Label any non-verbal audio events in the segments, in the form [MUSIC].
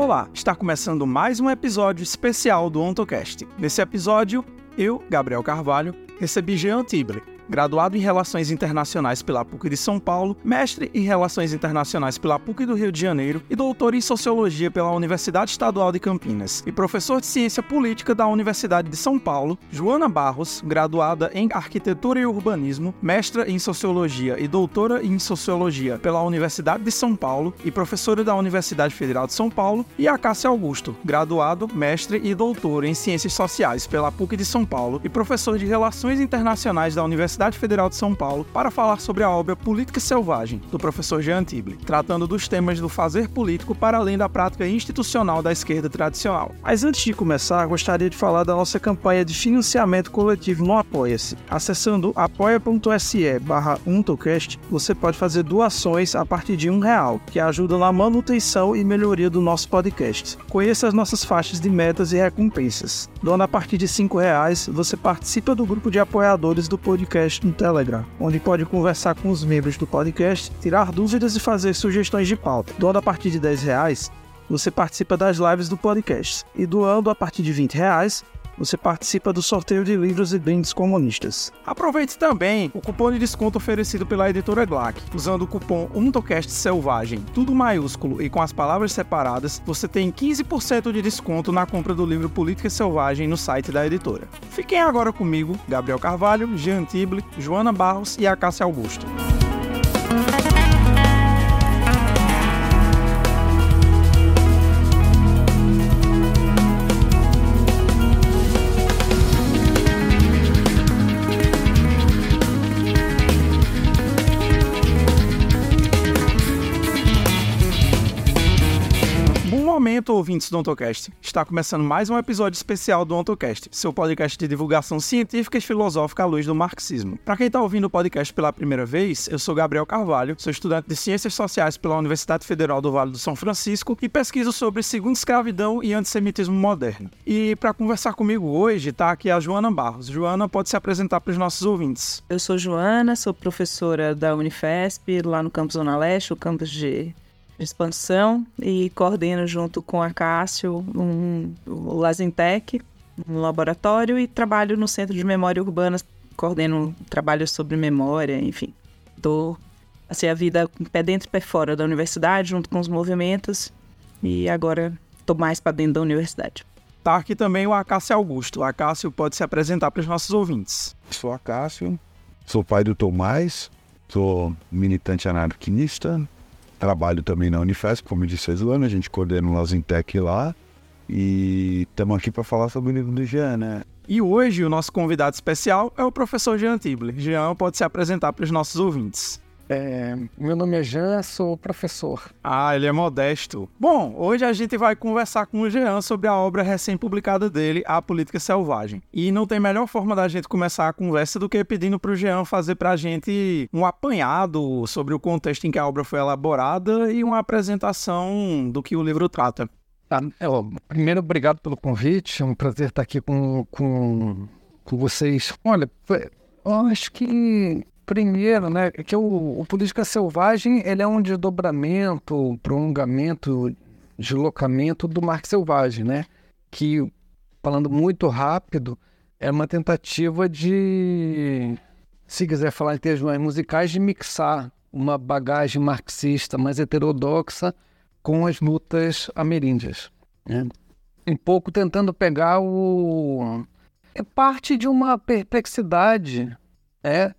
Olá, está começando mais um episódio especial do OntoCast. Nesse episódio, eu, Gabriel Carvalho, recebi Jean Tible, graduado em Relações Internacionais pela PUC de São Paulo, mestre em Relações Internacionais pela PUC do Rio de Janeiro e doutor em Sociologia pela Universidade Estadual de Campinas, e professor de Ciência Política da Universidade de São Paulo, Joana Barros, graduada em Arquitetura e Urbanismo, mestra em Sociologia e doutora em Sociologia pela Universidade de São Paulo e professora da Universidade Federal de São Paulo, e a Cássia Augusto, graduado, mestre e doutor em Ciências Sociais pela PUC de São Paulo e professor de Relações Internacionais da Universidade Universidade Federal de São Paulo para falar sobre a obra Política Selvagem, do professor Jean Tible, tratando dos temas do fazer político para além da prática institucional da esquerda tradicional. Mas antes de começar, gostaria de falar da nossa campanha de financiamento coletivo no Apoia-se. Acessando apoia.se barra você pode fazer doações a partir de um real, que ajuda na manutenção e melhoria do nosso podcast. Conheça as nossas faixas de metas e recompensas. Doando a partir de cinco reais, você participa do grupo de apoiadores do podcast podcast no Telegram, onde pode conversar com os membros do podcast, tirar dúvidas e fazer sugestões de pauta. Doando a partir de 10 reais, você participa das lives do podcast. E doando a partir de 20 reais, você participa do sorteio de livros e brindes comunistas. Aproveite também o cupom de desconto oferecido pela editora Glac. Usando o cupom UNTOCAST Selvagem, tudo maiúsculo e com as palavras separadas, você tem 15% de desconto na compra do livro Política Selvagem no site da editora. Fiquem agora comigo, Gabriel Carvalho, Jean Tible, Joana Barros e a Cássia Augusto. Momento, ouvintes do OntoCast. Está começando mais um episódio especial do OntoCast, seu podcast de divulgação científica e filosófica à luz do marxismo. Para quem está ouvindo o podcast pela primeira vez, eu sou Gabriel Carvalho, sou estudante de Ciências Sociais pela Universidade Federal do Vale do São Francisco e pesquiso sobre segunda escravidão e antissemitismo moderno. E para conversar comigo hoje está aqui a Joana Barros. Joana pode se apresentar para os nossos ouvintes. Eu sou Joana, sou professora da Unifesp, lá no campus Zona Leste, o campus de expansão e coordeno junto com a Cássio um, o Lazintec, um laboratório, e trabalho no Centro de Memória Urbana, coordeno trabalhos sobre memória, enfim. Estou assim, a vida pé dentro e pé fora da universidade, junto com os movimentos, e agora estou mais para dentro da universidade. Tá aqui também o Acácio Augusto. O Acácio pode se apresentar para os nossos ouvintes. Sou Acácio, sou pai do Tomás, sou militante anarquista, Trabalho também na Unifesp, como disse a Islana, a gente coordena o Lazintec lá. E estamos aqui para falar sobre o livro do Jean, né? E hoje o nosso convidado especial é o professor Jean Tibler. Jean pode se apresentar para os nossos ouvintes. É, meu nome é Jean, sou professor. Ah, ele é modesto. Bom, hoje a gente vai conversar com o Jean sobre a obra recém-publicada dele, A Política Selvagem. E não tem melhor forma da gente começar a conversa do que pedindo para o Jean fazer para a gente um apanhado sobre o contexto em que a obra foi elaborada e uma apresentação do que o livro trata. Tá, é, primeiro, obrigado pelo convite. É um prazer estar aqui com, com, com vocês. Olha, eu acho que Primeiro, né, que o, o Política Selvagem ele é um desdobramento, prolongamento, deslocamento do Marx Selvagem, né? Que, falando muito rápido, é uma tentativa de, se quiser falar em termos mais musicais, de mixar uma bagagem marxista mais heterodoxa com as lutas ameríndias. Né? Um pouco tentando pegar o... É parte de uma perplexidade é,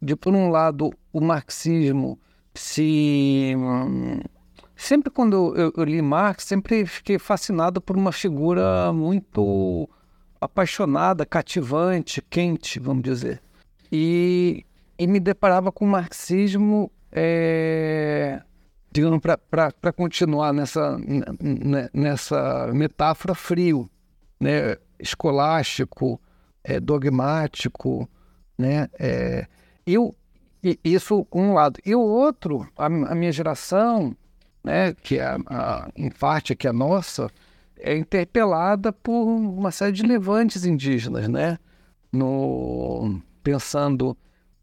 de, por um lado, o marxismo se. Sempre quando eu, eu, li Marx, sempre fiquei fascinado por uma figura muito apaixonada, cativante, quente, vamos dizer. E, e me deparava com o marxismo, é, digamos, para continuar nessa, nessa metáfora frio, né? escolástico, é, dogmático, né? É, eu, isso um lado. E o outro, a, a minha geração, né, que é a, em parte é a nossa, é interpelada por uma série de levantes indígenas, né? No, pensando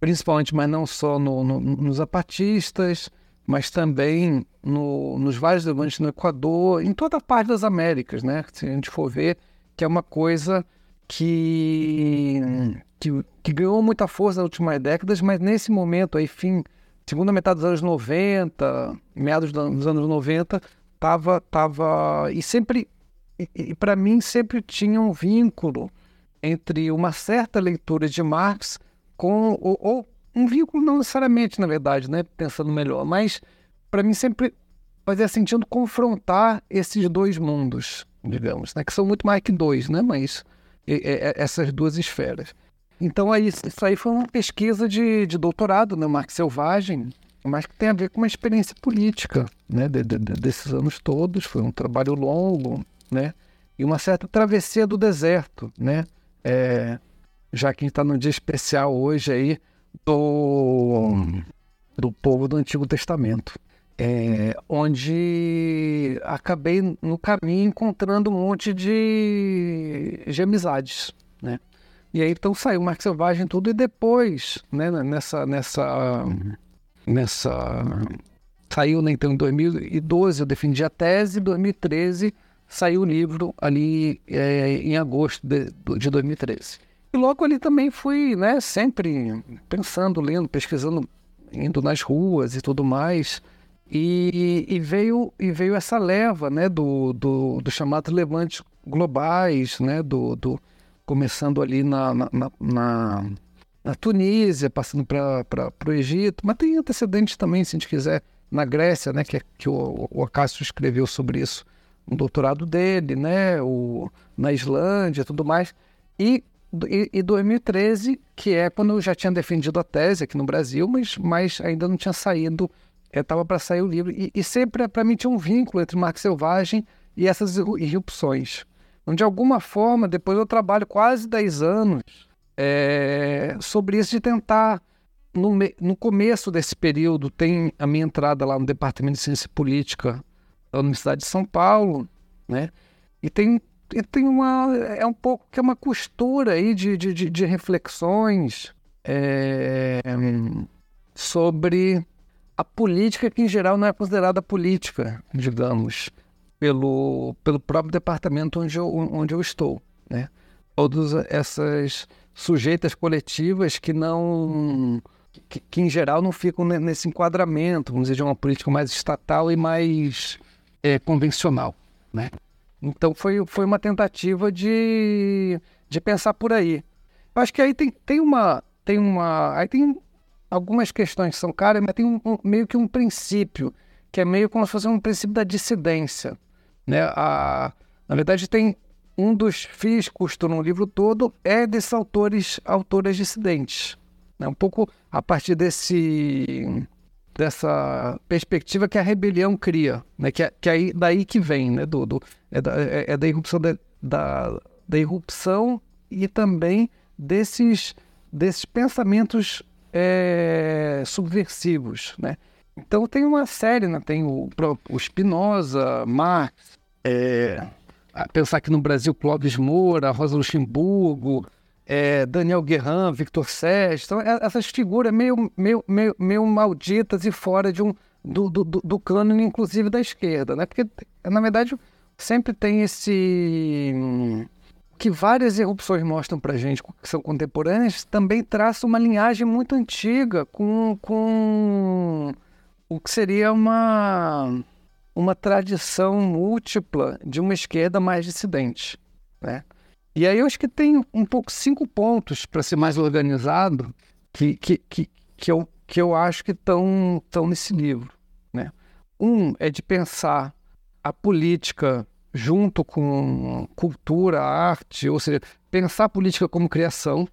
principalmente, mas não só no, no, nos zapatistas, mas também no, nos vários levantes no Equador, em toda a parte das Américas, né? Se a gente for ver, que é uma coisa que, que, que ganhou muita força nas últimas décadas, mas nesse momento aí, fim, segunda metade dos anos 90, meados dos anos 90, tava, tava e sempre, e, e para mim sempre tinha um vínculo entre uma certa leitura de Marx com, ou, ou um vínculo não necessariamente, na verdade, né, pensando melhor, mas para mim sempre fazia sentido confrontar esses dois mundos, digamos, né, que são muito mais que dois, né, mas essas duas esferas. Então aí, isso aí foi uma pesquisa de, de doutorado, né, Marx Selvagem, mas que tem a ver com uma experiência política, né, de, de, desses anos todos. Foi um trabalho longo, né, e uma certa travessia do deserto, né, é, já que a gente está num dia especial hoje aí do, do povo do Antigo Testamento. É, onde acabei no caminho encontrando um monte de, de amizades, né? E aí então saiu Marx Selvagem tudo e depois, né, nessa nessa nessa saiu né, então em 2012 eu defendi a tese, em 2013 saiu o livro ali é, em agosto de, de 2013. E logo ali também fui, né, sempre pensando, lendo, pesquisando, indo nas ruas e tudo mais. E, e, veio, e veio essa leva né, do, do, do chamado levantes globais, né, do, do, começando ali na, na, na, na Tunísia, passando para o Egito, mas tem antecedentes também, se a gente quiser, na Grécia, né, que, é, que o, o Acácio escreveu sobre isso, um doutorado dele, né, o, na Islândia tudo mais. E e, e 2013, que é quando eu já tinha defendido a tese aqui no Brasil, mas, mas ainda não tinha saído, estava é, para sair o livro. E, e sempre, para mim, tinha um vínculo entre Marx Selvagem e essas irrupções. Então, de alguma forma, depois eu trabalho quase 10 anos é, sobre isso de tentar, no, no começo desse período, tem a minha entrada lá no Departamento de Ciência Política da Universidade de São Paulo, né? E tem tem uma é um pouco que é uma costura aí de, de, de reflexões é, sobre a política que em geral não é considerada política, digamos, pelo, pelo próprio departamento onde eu, onde eu estou, né? Todas essas sujeitas coletivas que não que, que, em geral não ficam nesse enquadramento, vamos dizer, de uma política mais estatal e mais é, convencional, né? Então foi, foi uma tentativa de, de pensar por aí. Eu acho que aí tem, tem uma. Tem uma. Aí tem algumas questões que são caras, mas tem um, um, meio que um princípio, que é meio como se fosse um princípio da dissidência. Né? A, na verdade, tem um dos fios que no livro todo é desses autores, autoras dissidentes. Né? Um pouco a partir desse dessa perspectiva que a rebelião cria, né? que, é, que é aí, daí que vem, né? do, do é, da, é, é da irrupção da, da, da, irrupção e também desses, desses pensamentos é, subversivos. Né? Então tem uma série, né? tem o, o Spinoza, Marx, é, pensar que no Brasil Clóvis Moura, Rosa Luxemburgo, é, Daniel Guerran, Victor Sérgio, então, é, essas figuras meio, meio, meio, meio malditas e fora de um, do, do, do cânone, inclusive da esquerda, né? Porque, na verdade, sempre tem esse. Que várias erupções mostram para gente, que são contemporâneas, também traça uma linhagem muito antiga com, com o que seria uma, uma tradição múltipla de uma esquerda mais dissidente, né? E aí eu acho que tem um pouco cinco pontos para ser mais organizado que, que, que, que, eu, que eu acho que estão nesse livro. Né? Um é de pensar a política junto com cultura, arte, ou seja, pensar a política como criação.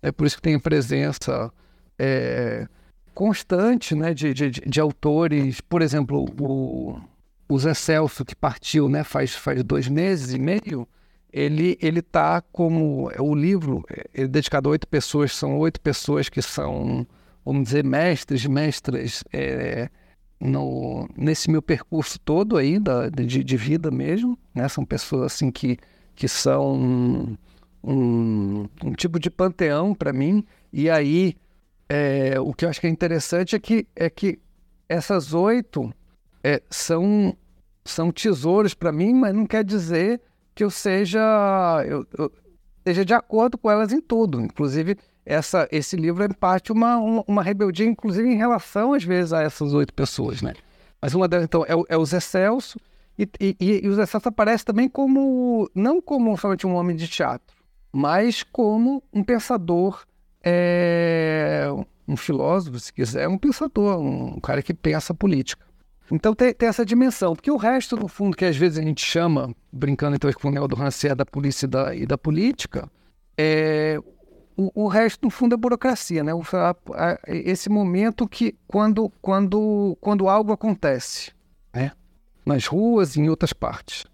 É por isso que tem a presença é, constante né, de, de, de, autores, por exemplo, o, o Zé Celso, que partiu né, faz, faz dois meses e meio, ele ele tá como o livro é dedicado a oito pessoas são oito pessoas que são vamos dizer mestres mestras é, no nesse meu percurso todo aí da, de, de vida mesmo né são pessoas assim que que são um, um, um tipo de panteão para mim e aí é, o que eu acho que é interessante é que é que essas oito é, são, são tesouros para mim, mas não quer dizer que eu seja, eu, eu, seja de acordo com elas em tudo. Inclusive, essa, esse livro é em parte uma, uma, uma, rebeldia, inclusive em relação, às vezes, a essas oito pessoas. Né? Mas uma delas, então, é, é o Zé Celso, e, e, e o Zé Celso aparece também como, não como somente um homem de teatro, mas como um pensador, é, um filósofo, se quiser, um pensador, um cara que pensa política. Então tem, tem, essa dimensão, porque o resto, no fundo, que às vezes a gente chama, brincando então com o Neo do Rancière, da polícia e da, e da política, é, o, o, resto, no fundo, é burocracia, né? O, a, a, esse momento que, quando, quando, quando algo acontece, né? nas ruas e em outras partes.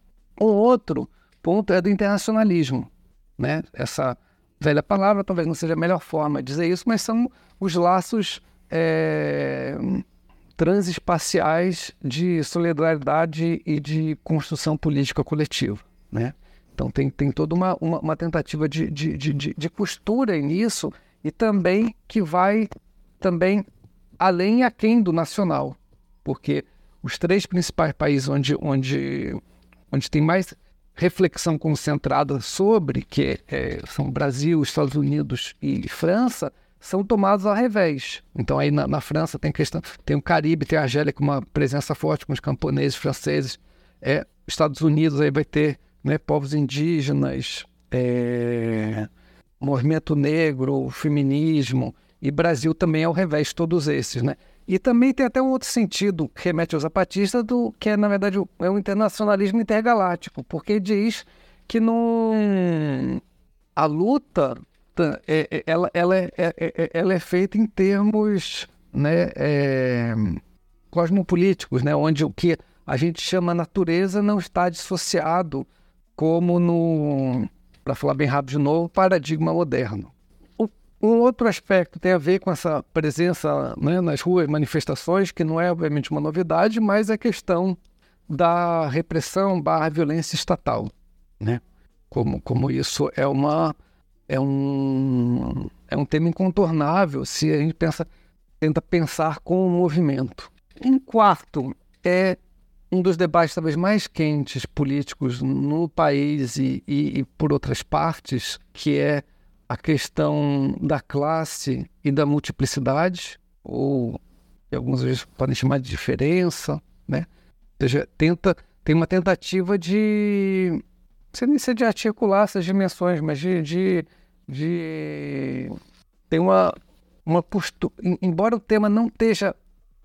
O outro ponto é do internacionalismo, né? Essa velha palavra talvez não seja a melhor forma de dizer isso, mas são os laços é, transespaciais de solidariedade e de construção política coletiva, né? Então tem, tem toda uma, uma, uma tentativa de, de, de, de, costura nisso e também que vai também além aquém do nacional, porque os três principais países onde, onde, onde tem mais reflexão concentrada sobre, que é, são Brasil, Estados Unidos e França, são tomados ao revés. Então aí na, na, França tem questão, tem o Caribe, tem a Argélia com uma presença forte com os camponeses franceses. É, Estados Unidos aí vai ter né, povos indígenas, é, movimento negro, feminismo, e Brasil também é ao revés, todos esses, né? E também tem até um outro sentido que remete aos zapatistas, do, que é, na verdade, é um internacionalismo intergaláctico, porque diz que no, a luta é, é, ela, ela, é, é, é, ela é feita em termos né, é, cosmopolíticos, né, onde o que a gente chama natureza não está dissociado como no, para falar bem rápido de novo, paradigma moderno. Um outro aspecto tem a ver com essa presença né, nas ruas, manifestações, que não é obviamente uma novidade, mas é questão da repressão barra violência estatal, né? Como, como isso é uma é um, é um tema incontornável se a gente pensa, tenta pensar com o movimento. Um quarto é um dos debates talvez mais quentes políticos no país e, e, e por outras partes, que é a questão da classe e da multiplicidade, ou algumas vezes podem chamar de diferença, né? Ou seja, tenta, tem uma tentativa de, sei nem se é de articular essas dimensões, mas de, de de tem uma uma postura, embora o tema não esteja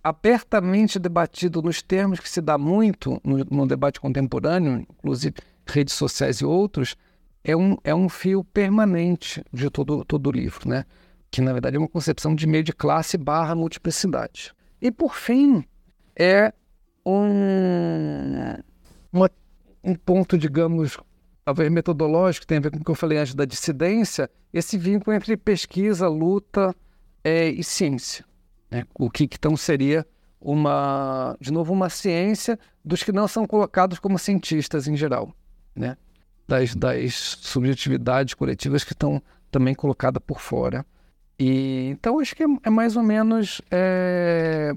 abertamente debatido nos termos que se dá muito no, no, debate contemporâneo, inclusive redes sociais e outros, é um, é um fio permanente de todo, todo o livro, né? que na verdade é uma concepção de meio de classe barra multiplicidade. E por fim, é um, uma, um ponto, digamos, talvez metodológico, tem a ver com o que eu falei antes da dissidência, esse vínculo entre pesquisa, luta é, e ciência. Né? O que então seria uma, de novo, uma ciência dos que não são colocados como cientistas em geral, né? das, das subjetividades coletivas que estão também colocadas por fora. E então acho que é, é mais ou menos é,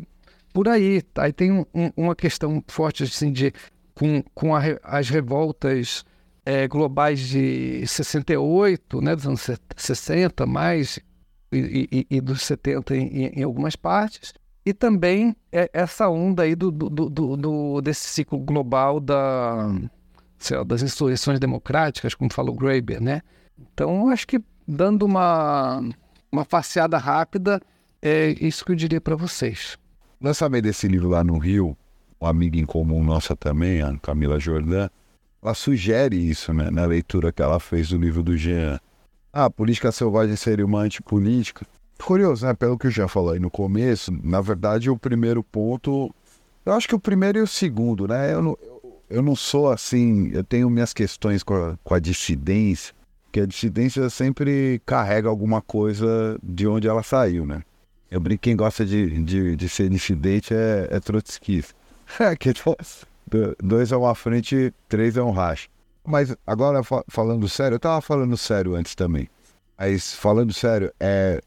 por aí. Aí tem um, uma questão forte assim, de com, com a, as revoltas é, globais de 68, né, dos anos 60, mais, e, e, e dos 70 em, em, algumas partes, e também é essa onda aí do, do, do, do desse ciclo global da, lá, das insurreições democráticas, como falou Graeber, né? Então, acho que dando uma, uma faceada rápida, é isso que eu diria para vocês. Lançamento desse livro lá no Rio, uma amiga em comum nossa também, a Camila Jordan, ela sugere isso, né, na leitura que ela fez do livro do Jean. Ah, política selvagem seria uma antipolítica. Curioso, né? Pelo que eu já falei no começo, na verdade, o primeiro ponto. Eu acho que o primeiro e o segundo, né? Eu não, eu não sou assim. Eu tenho minhas questões com a, com a dissidência, que a dissidência sempre carrega alguma coisa de onde ela saiu, né? Eu brinco, quem gosta de, de, de ser dissidente é, é trotskista. [LAUGHS] É, que, dois é uma frente, três é um racha. Mas agora falando sério, eu tava falando sério antes também. Mas falando sério, é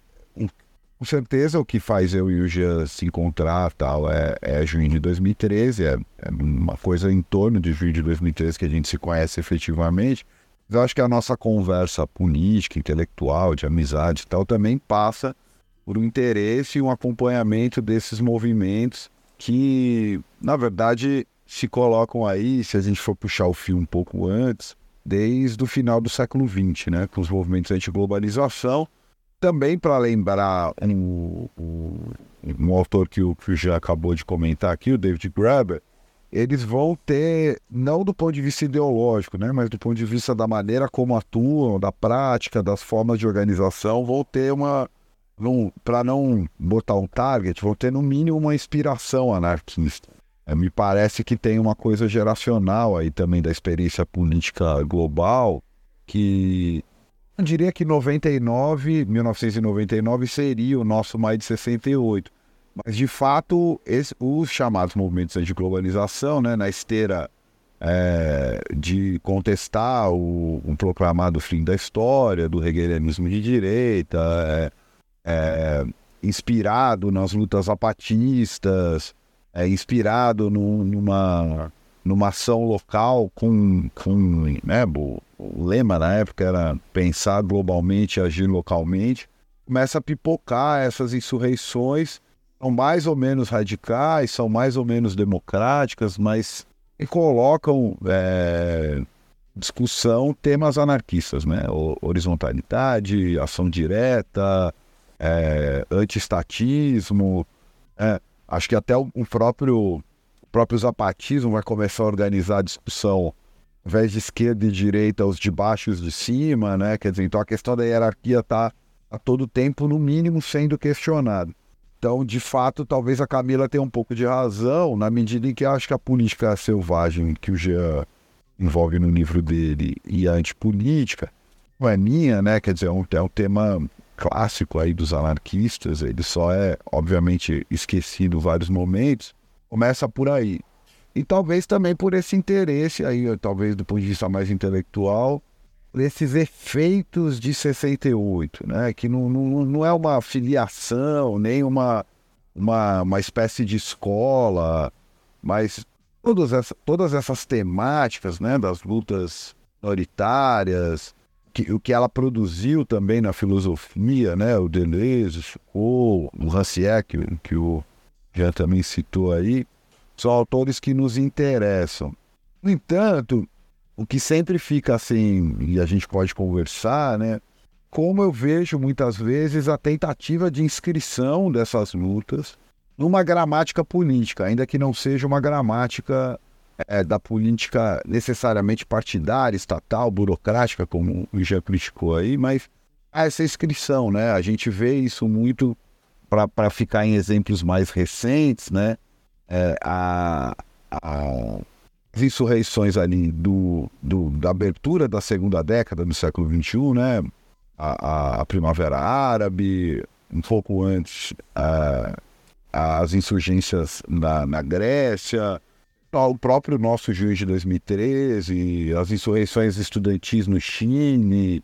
com certeza o que faz eu e o Jean se encontrar tal é, é junho de 2013, é, é, uma coisa em torno de junho de 2013 que a gente se conhece efetivamente. Mas eu acho que a nossa conversa política, intelectual, de amizade e tal, também passa por um interesse e um acompanhamento desses movimentos que, na verdade, se colocam aí, se a gente for puxar o fio um pouco antes, desde o final do século XX, né, com os movimentos anti-globalização, também para lembrar um, um, um, autor que o, que já acabou de comentar aqui, o David Graeber, eles vão ter, não do ponto de vista ideológico, né, mas do ponto de vista da maneira como atuam, da prática, das formas de organização, vão ter uma, para não botar um target, vão ter no mínimo uma inspiração anarquista. É, me parece que tem uma coisa geracional aí também da experiência política global que eu diria que 99, 1999 seria o nosso mais de 68. Mas, de fato, esse, os chamados movimentos de globalização, né, na esteira é, de contestar o, um proclamado fim da história, do hegelianismo de direita, é, é, inspirado nas lutas zapatistas, é, inspirado no, numa, numa ação local com, com né, o, o lema na época era pensar globalmente agir localmente, começa a pipocar essas insurreições, são mais ou menos radicais, são mais ou menos democráticas, mas colocam é, discussão temas anarquistas, né? Horizontalidade, ação direta, é, antiestatismo. É, acho que até o, próprio, o próprio zapatismo vai começar a organizar a discussão ao invés de esquerda e direita, os de baixo e os de cima, né? Quer dizer, então a questão da hierarquia está a todo tempo, no mínimo, sendo questionada. Então, de fato, talvez a Camila tenha um pouco de razão, na medida em que acho que a política selvagem que o Jean envolve no livro dele e a antipolítica, não é minha, né? Quer dizer, é um, é um tema clássico aí dos anarquistas, ele só é, obviamente, esquecido em vários momentos, começa por aí. E talvez também por esse interesse aí, talvez do ponto de vista mais intelectual, esses efeitos de 68, né? Que não, não, não é uma filiação, nem uma, uma, uma espécie de escola, mas todas, essa, todas essas temáticas, né? Das lutas minoritárias, que, o que ela produziu também na filosofia, né? O Deleuze, o Foucault, o Rancière, que, que o Jean também citou aí, são autores que nos interessam. No entanto, o que sempre fica assim, e a gente pode conversar, né? Como eu vejo muitas vezes a tentativa de inscrição dessas lutas numa gramática política, ainda que não seja uma gramática é, da política necessariamente partidária, estatal, burocrática, como o já criticou aí, mas essa inscrição, né? A gente vê isso muito para ficar em exemplos mais recentes, né? É, a, a, as insurreições ali do, do, da abertura da segunda década do século XXI, né? A, a, Primavera Árabe, um pouco antes a, as insurgências na, na Grécia, o próprio nosso juiz de 2013, as insurreições estudantis no Chile,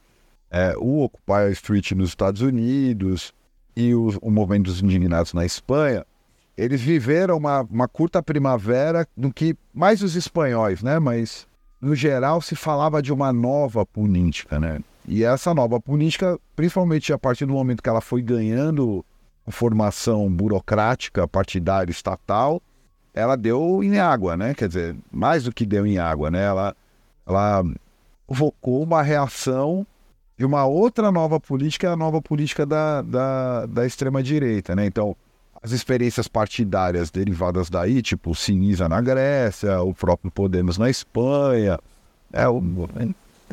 é, o Occupy Street nos Estados Unidos e o, o movimento dos indignados na Espanha, eles viveram uma, uma curta primavera no que mais os espanhóis, né? Mas no geral se falava de uma nova política, né? E essa nova política, principalmente a partir do momento que ela foi ganhando formação burocrática, partidária, estatal, ela deu em água, né? Quer dizer, mais do que deu em água, né? Ela, ela provocou uma reação de uma outra nova política, a nova política da, da, da extrema-direita, né? Então, as experiências partidárias derivadas daí, tipo o Sinisa na Grécia, o próprio Podemos na Espanha, é, o, o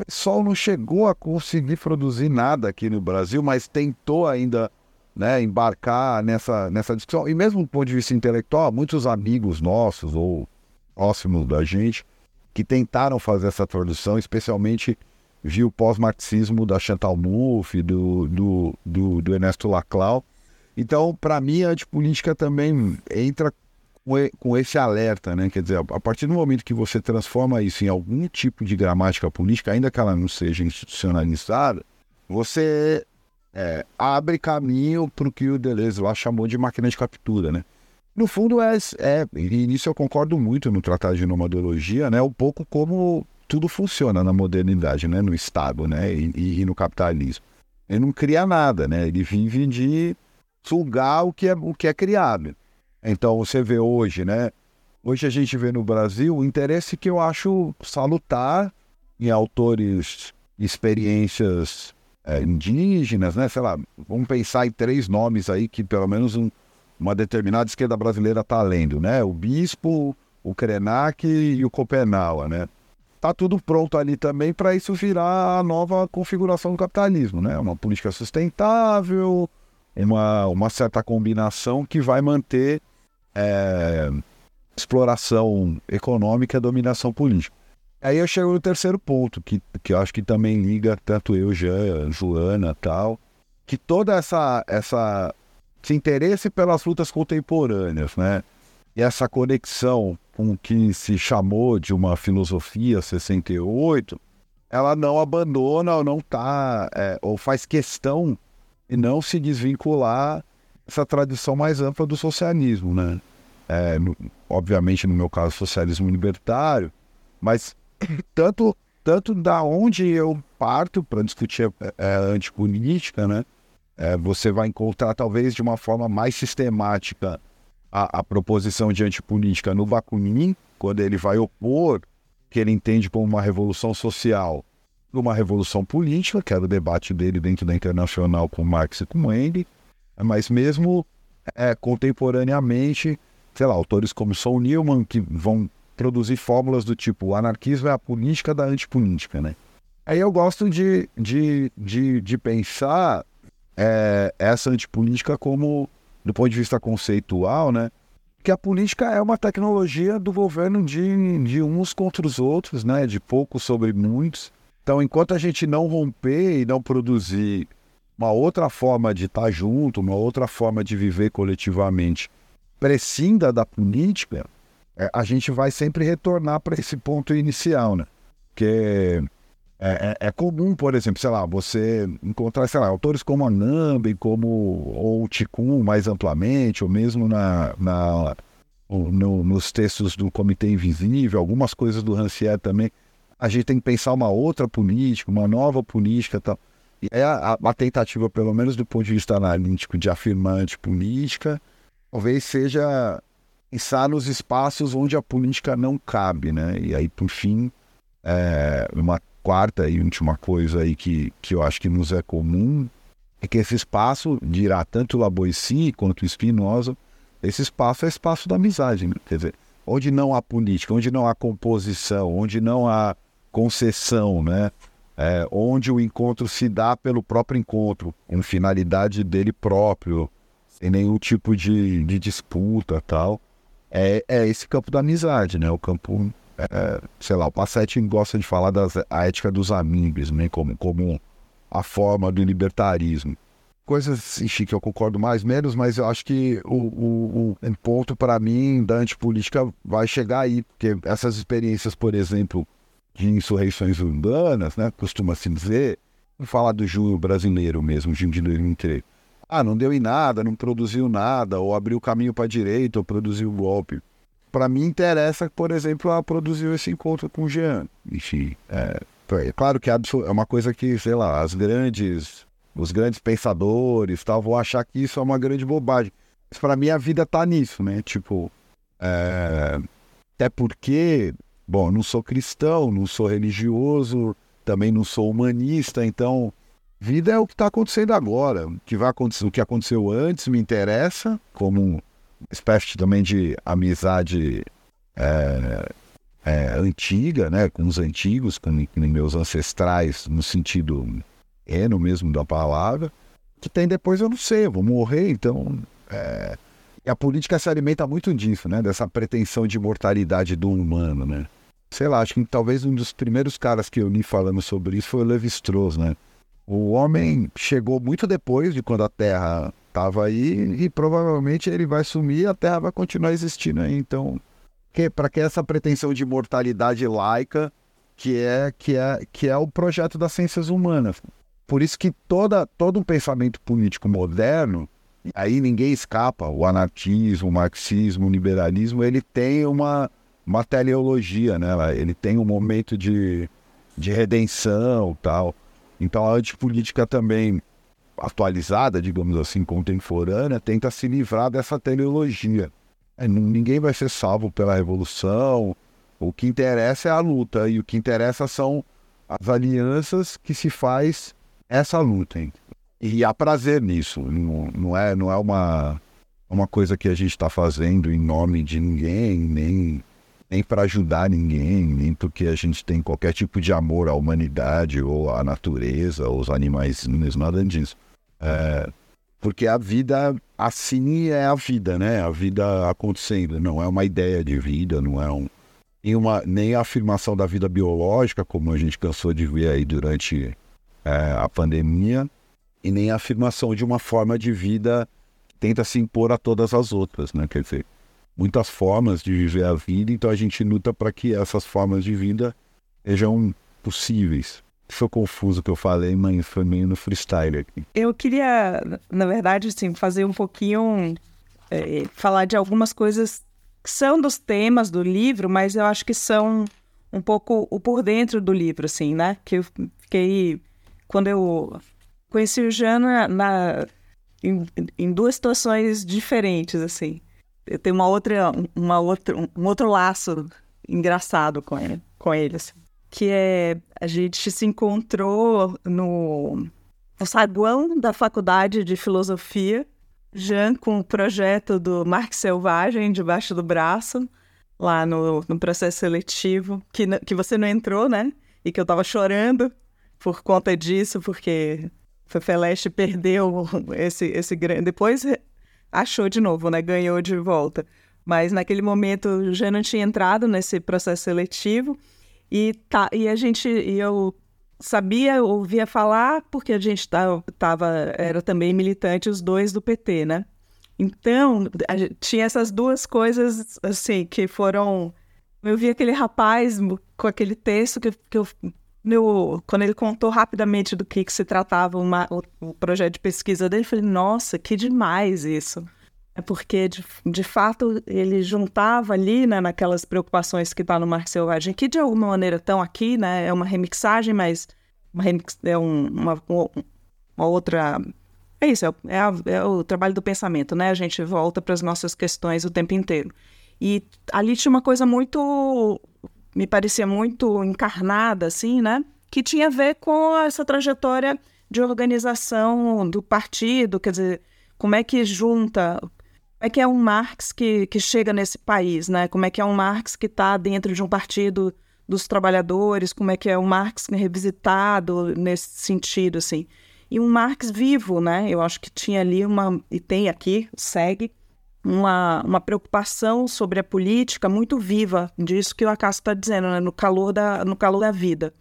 pessoal não chegou a conseguir produzir nada aqui no Brasil, mas tentou ainda né, embarcar nessa, nessa discussão. E mesmo do ponto de vista intelectual, muitos amigos nossos ou próximos da gente que tentaram fazer essa tradução, especialmente viu o pós-marxismo da Chantal Mouffe, do, do, do, do Ernesto Laclau. Então, para mim, a antipolítica também entra com esse alerta, né? Quer dizer, a partir do momento que você transforma isso em algum tipo de gramática política, ainda que ela não seja institucionalizada, você é, abre caminho para o que o Deleuze lá chamou de máquina de captura, né? No fundo, é, é, e nisso eu concordo muito no Tratado de Nomadologia, né? Um pouco como tudo funciona na modernidade, né? No Estado, né? E, e no capitalismo. Ele não cria nada, né? Ele vive de sugar o que é, o que é criado. Então, você vê hoje, né? Hoje a gente vê no Brasil o interesse que eu acho salutar em autores experiências é, indígenas, né? Sei lá, vamos pensar em três nomes aí que pelo menos um, uma determinada esquerda brasileira está lendo, né? O Bispo, o Krenak e o Copenaua, né? Tá tudo pronto ali também para isso virar a nova configuração do capitalismo, né? Uma política sustentável, uma, uma certa combinação que vai manter é, exploração econômica e dominação política. Aí eu chego no terceiro ponto, que, que eu acho que também liga tanto eu, Jean, Joana tal, que toda essa, essa esse interesse pelas lutas contemporâneas, né? E essa conexão com o que se chamou de uma filosofia 68, ela não abandona ou não tá, é, ou faz questão de não se desvincular essa tradição mais ampla do socialismo, né? É, no, obviamente, no meu caso, socialismo libertário, mas tanto, tanto da onde eu parto para discutir a, a antipolítica, né? É, você vai encontrar, talvez, de uma forma mais sistemática a, a proposição de antipolítica no Bakunin, quando ele vai opor que ele entende como uma revolução social uma revolução política, que era o debate dele dentro da Internacional com Marx e com Engels, mas mesmo é, contemporaneamente, sei lá, autores como Saul Newman, que vão produzir fórmulas do tipo o anarquismo é a política da antipolítica, né? Aí eu gosto de, de, de, de pensar é, essa antipolítica como, do ponto de vista conceitual, né? Que a política é uma tecnologia do governo de, de uns contra os outros, né? De poucos sobre muitos. Então, enquanto a gente não romper e não produzir uma outra forma de estar junto, uma outra forma de viver coletivamente, prescinda da política, é, a gente vai sempre retornar para esse ponto inicial, né? Que é, é, é, comum, por exemplo, sei lá, você encontrar, sei lá, autores como a Nambi, como ou Ticum mais amplamente, ou mesmo na, na no, nos textos do Comitê Invisível, algumas coisas do Rancière também. A gente tem que pensar uma outra política, uma nova política tal. E é a, a tentativa, pelo menos do ponto de vista analítico, de afirmar antipolítica, talvez seja pensar nos espaços onde a política não cabe, né? E aí, por fim, é, uma quarta e última coisa aí que, que eu acho que nos é comum é que esse espaço, dirá tanto Laboissi quanto Spinoza, esse espaço é espaço da amizade, né? quer dizer, onde não há política, onde não há composição, onde não há concessão, né? É, onde o encontro se dá pelo próprio encontro, com finalidade dele próprio, sem nenhum tipo de, de disputa tal é, é esse campo da amizade, né? O campo, é, sei lá, o Passetti gosta de falar da ética dos amigos, né? Como, como a forma do libertarismo. Coisas assim, que eu concordo mais menos, mas eu acho que o, o, o ponto para mim da antipolítica vai chegar aí, porque essas experiências, por exemplo, de insurreições urbanas, né? Costuma-se dizer, vou falar do junho brasileiro mesmo, junho de 2003 ah, não deu em nada, não produziu nada, ou abriu caminho para a direita, ou produziu golpe. Para mim interessa, por exemplo, a produzir esse encontro com o Jean. Enfim, é, é claro que é uma coisa que, sei lá, as grandes, os grandes pensadores tal, vão achar que isso é uma grande bobagem. Mas para mim a vida tá nisso, né? Tipo, é, até porque, bom, não sou cristão, não sou religioso, também não sou humanista, então Vida é o que está acontecendo agora. O que vai acontecer, o que aconteceu antes me interessa, como uma espécie também de amizade é, é, antiga, né, com os antigos, com, com meus ancestrais, no sentido eno mesmo da palavra. Que tem depois eu não sei, eu vou morrer, então. É... E a política se alimenta muito disso, né? Dessa pretensão de imortalidade do humano, né? Sei lá, acho que talvez um dos primeiros caras que eu li falando sobre isso foi o Levi-Strauss, né? O homem chegou muito depois de quando a Terra estava aí e provavelmente ele vai sumir e a Terra vai continuar existindo aí. Então, para que essa pretensão de imortalidade laica que é, que, é, que é o projeto das ciências humanas? por isso que toda, todo um pensamento político moderno, aí ninguém escapa, o anarquismo, o marxismo, o liberalismo, ele tem uma, uma teleologia, né? Ele tem um momento de, de redenção tal. Então a antipolítica também atualizada, digamos assim, contemporânea, tenta se livrar dessa teleologia. É, ninguém vai ser salvo pela revolução. O que interessa é a luta e o que interessa são as alianças que se faz essa luta. Hein? E há prazer nisso. Não, não, é, não é uma, uma coisa que a gente está fazendo em nome de ninguém, nem, nem para ajudar ninguém, nem porque a gente tem qualquer tipo de amor à humanidade ou à natureza ou aos animais, nada disso. É, porque a vida assim é a vida, né? A vida acontecendo. Não é uma ideia de vida, não é um, nem, uma, nem a afirmação da vida biológica, como a gente cansou de ver aí durante é, a pandemia, e nem a afirmação de uma forma de vida que tenta se impor a todas as outras, né? Quer dizer, muitas formas de viver a vida, então a gente luta para que essas formas de vida sejam possíveis. Foi confuso o que eu falei, mas foi meio no freestyle aqui. Eu queria, na verdade, assim, fazer um pouquinho. É, falar de algumas coisas que são dos temas do livro, mas eu acho que são um pouco o por dentro do livro, assim, né? Que eu fiquei. Quando eu conheci o Jana na, em, em duas situações diferentes, assim. Tenho uma outra, uma outra, um outro laço engraçado com ele, com ele assim que é a gente se encontrou no, no saguão da faculdade de filosofia, Jean com o projeto do Marx Selvagem debaixo do braço, lá no, no processo seletivo, que, que você não entrou, né? E que eu tava chorando por conta disso, porque Fefeleste perdeu esse, esse grande. Depois achou de novo, né? Ganhou de volta. Mas naquele momento o Jean não tinha entrado nesse processo seletivo. E, tá, e a gente, e eu sabia, ouvia falar, porque a gente tava, era também militante, os dois do PT, né? Então, tinha essas duas coisas, assim, que foram... Eu vi aquele rapaz com aquele texto que, que eu... Quando ele contou rapidamente do que, que se tratava uma, o, o projeto de pesquisa dele, eu falei, nossa, que demais isso. É porque, de, de fato, ele juntava ali, né, naquelas preocupações que está no Marx Selvagem, que de alguma maneira estão aqui, né, é uma remixagem, mas uma remix, é um, uma, uma outra... É isso, é, é, a, é, o trabalho do pensamento, né? A gente volta para as nossas questões o tempo inteiro. E ali tinha uma coisa muito... me parecia muito encarnada, assim, né? Que tinha a ver com essa trajetória de organização do partido, quer dizer, como é que junta é que é um Marx que, que chega nesse país, né? Como é que é um Marx que está dentro de um partido dos trabalhadores, como é que é um Marx revisitado nesse sentido, assim. E um Marx vivo, né? Eu acho que tinha ali uma, e tem aqui, segue, uma, uma preocupação sobre a política muito viva, disso que o Acácio está dizendo, né? no, calor da, no calor da vida,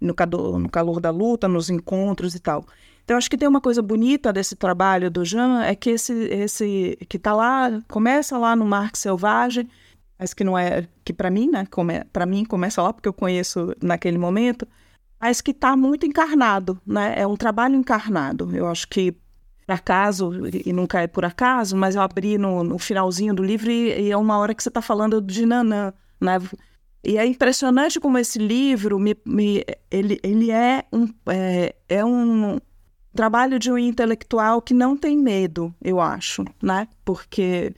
no, no calor da luta, nos encontros e tal. Então, acho que tem uma coisa bonita desse trabalho do Jean, é que esse, esse que está lá, começa lá no Marx Selvagem, mas que não é, que para mim, né, para mim começa lá porque eu conheço naquele momento, mas que está muito encarnado, né, é um trabalho encarnado. Eu acho que, acaso, e nunca é por acaso, mas eu abri no, no finalzinho do livro e, e, é uma hora que você está falando de Nanã, né, e é impressionante como esse livro me, me ele, ele é um, é, é um trabalho de um intelectual que não tem medo, eu acho, né? Porque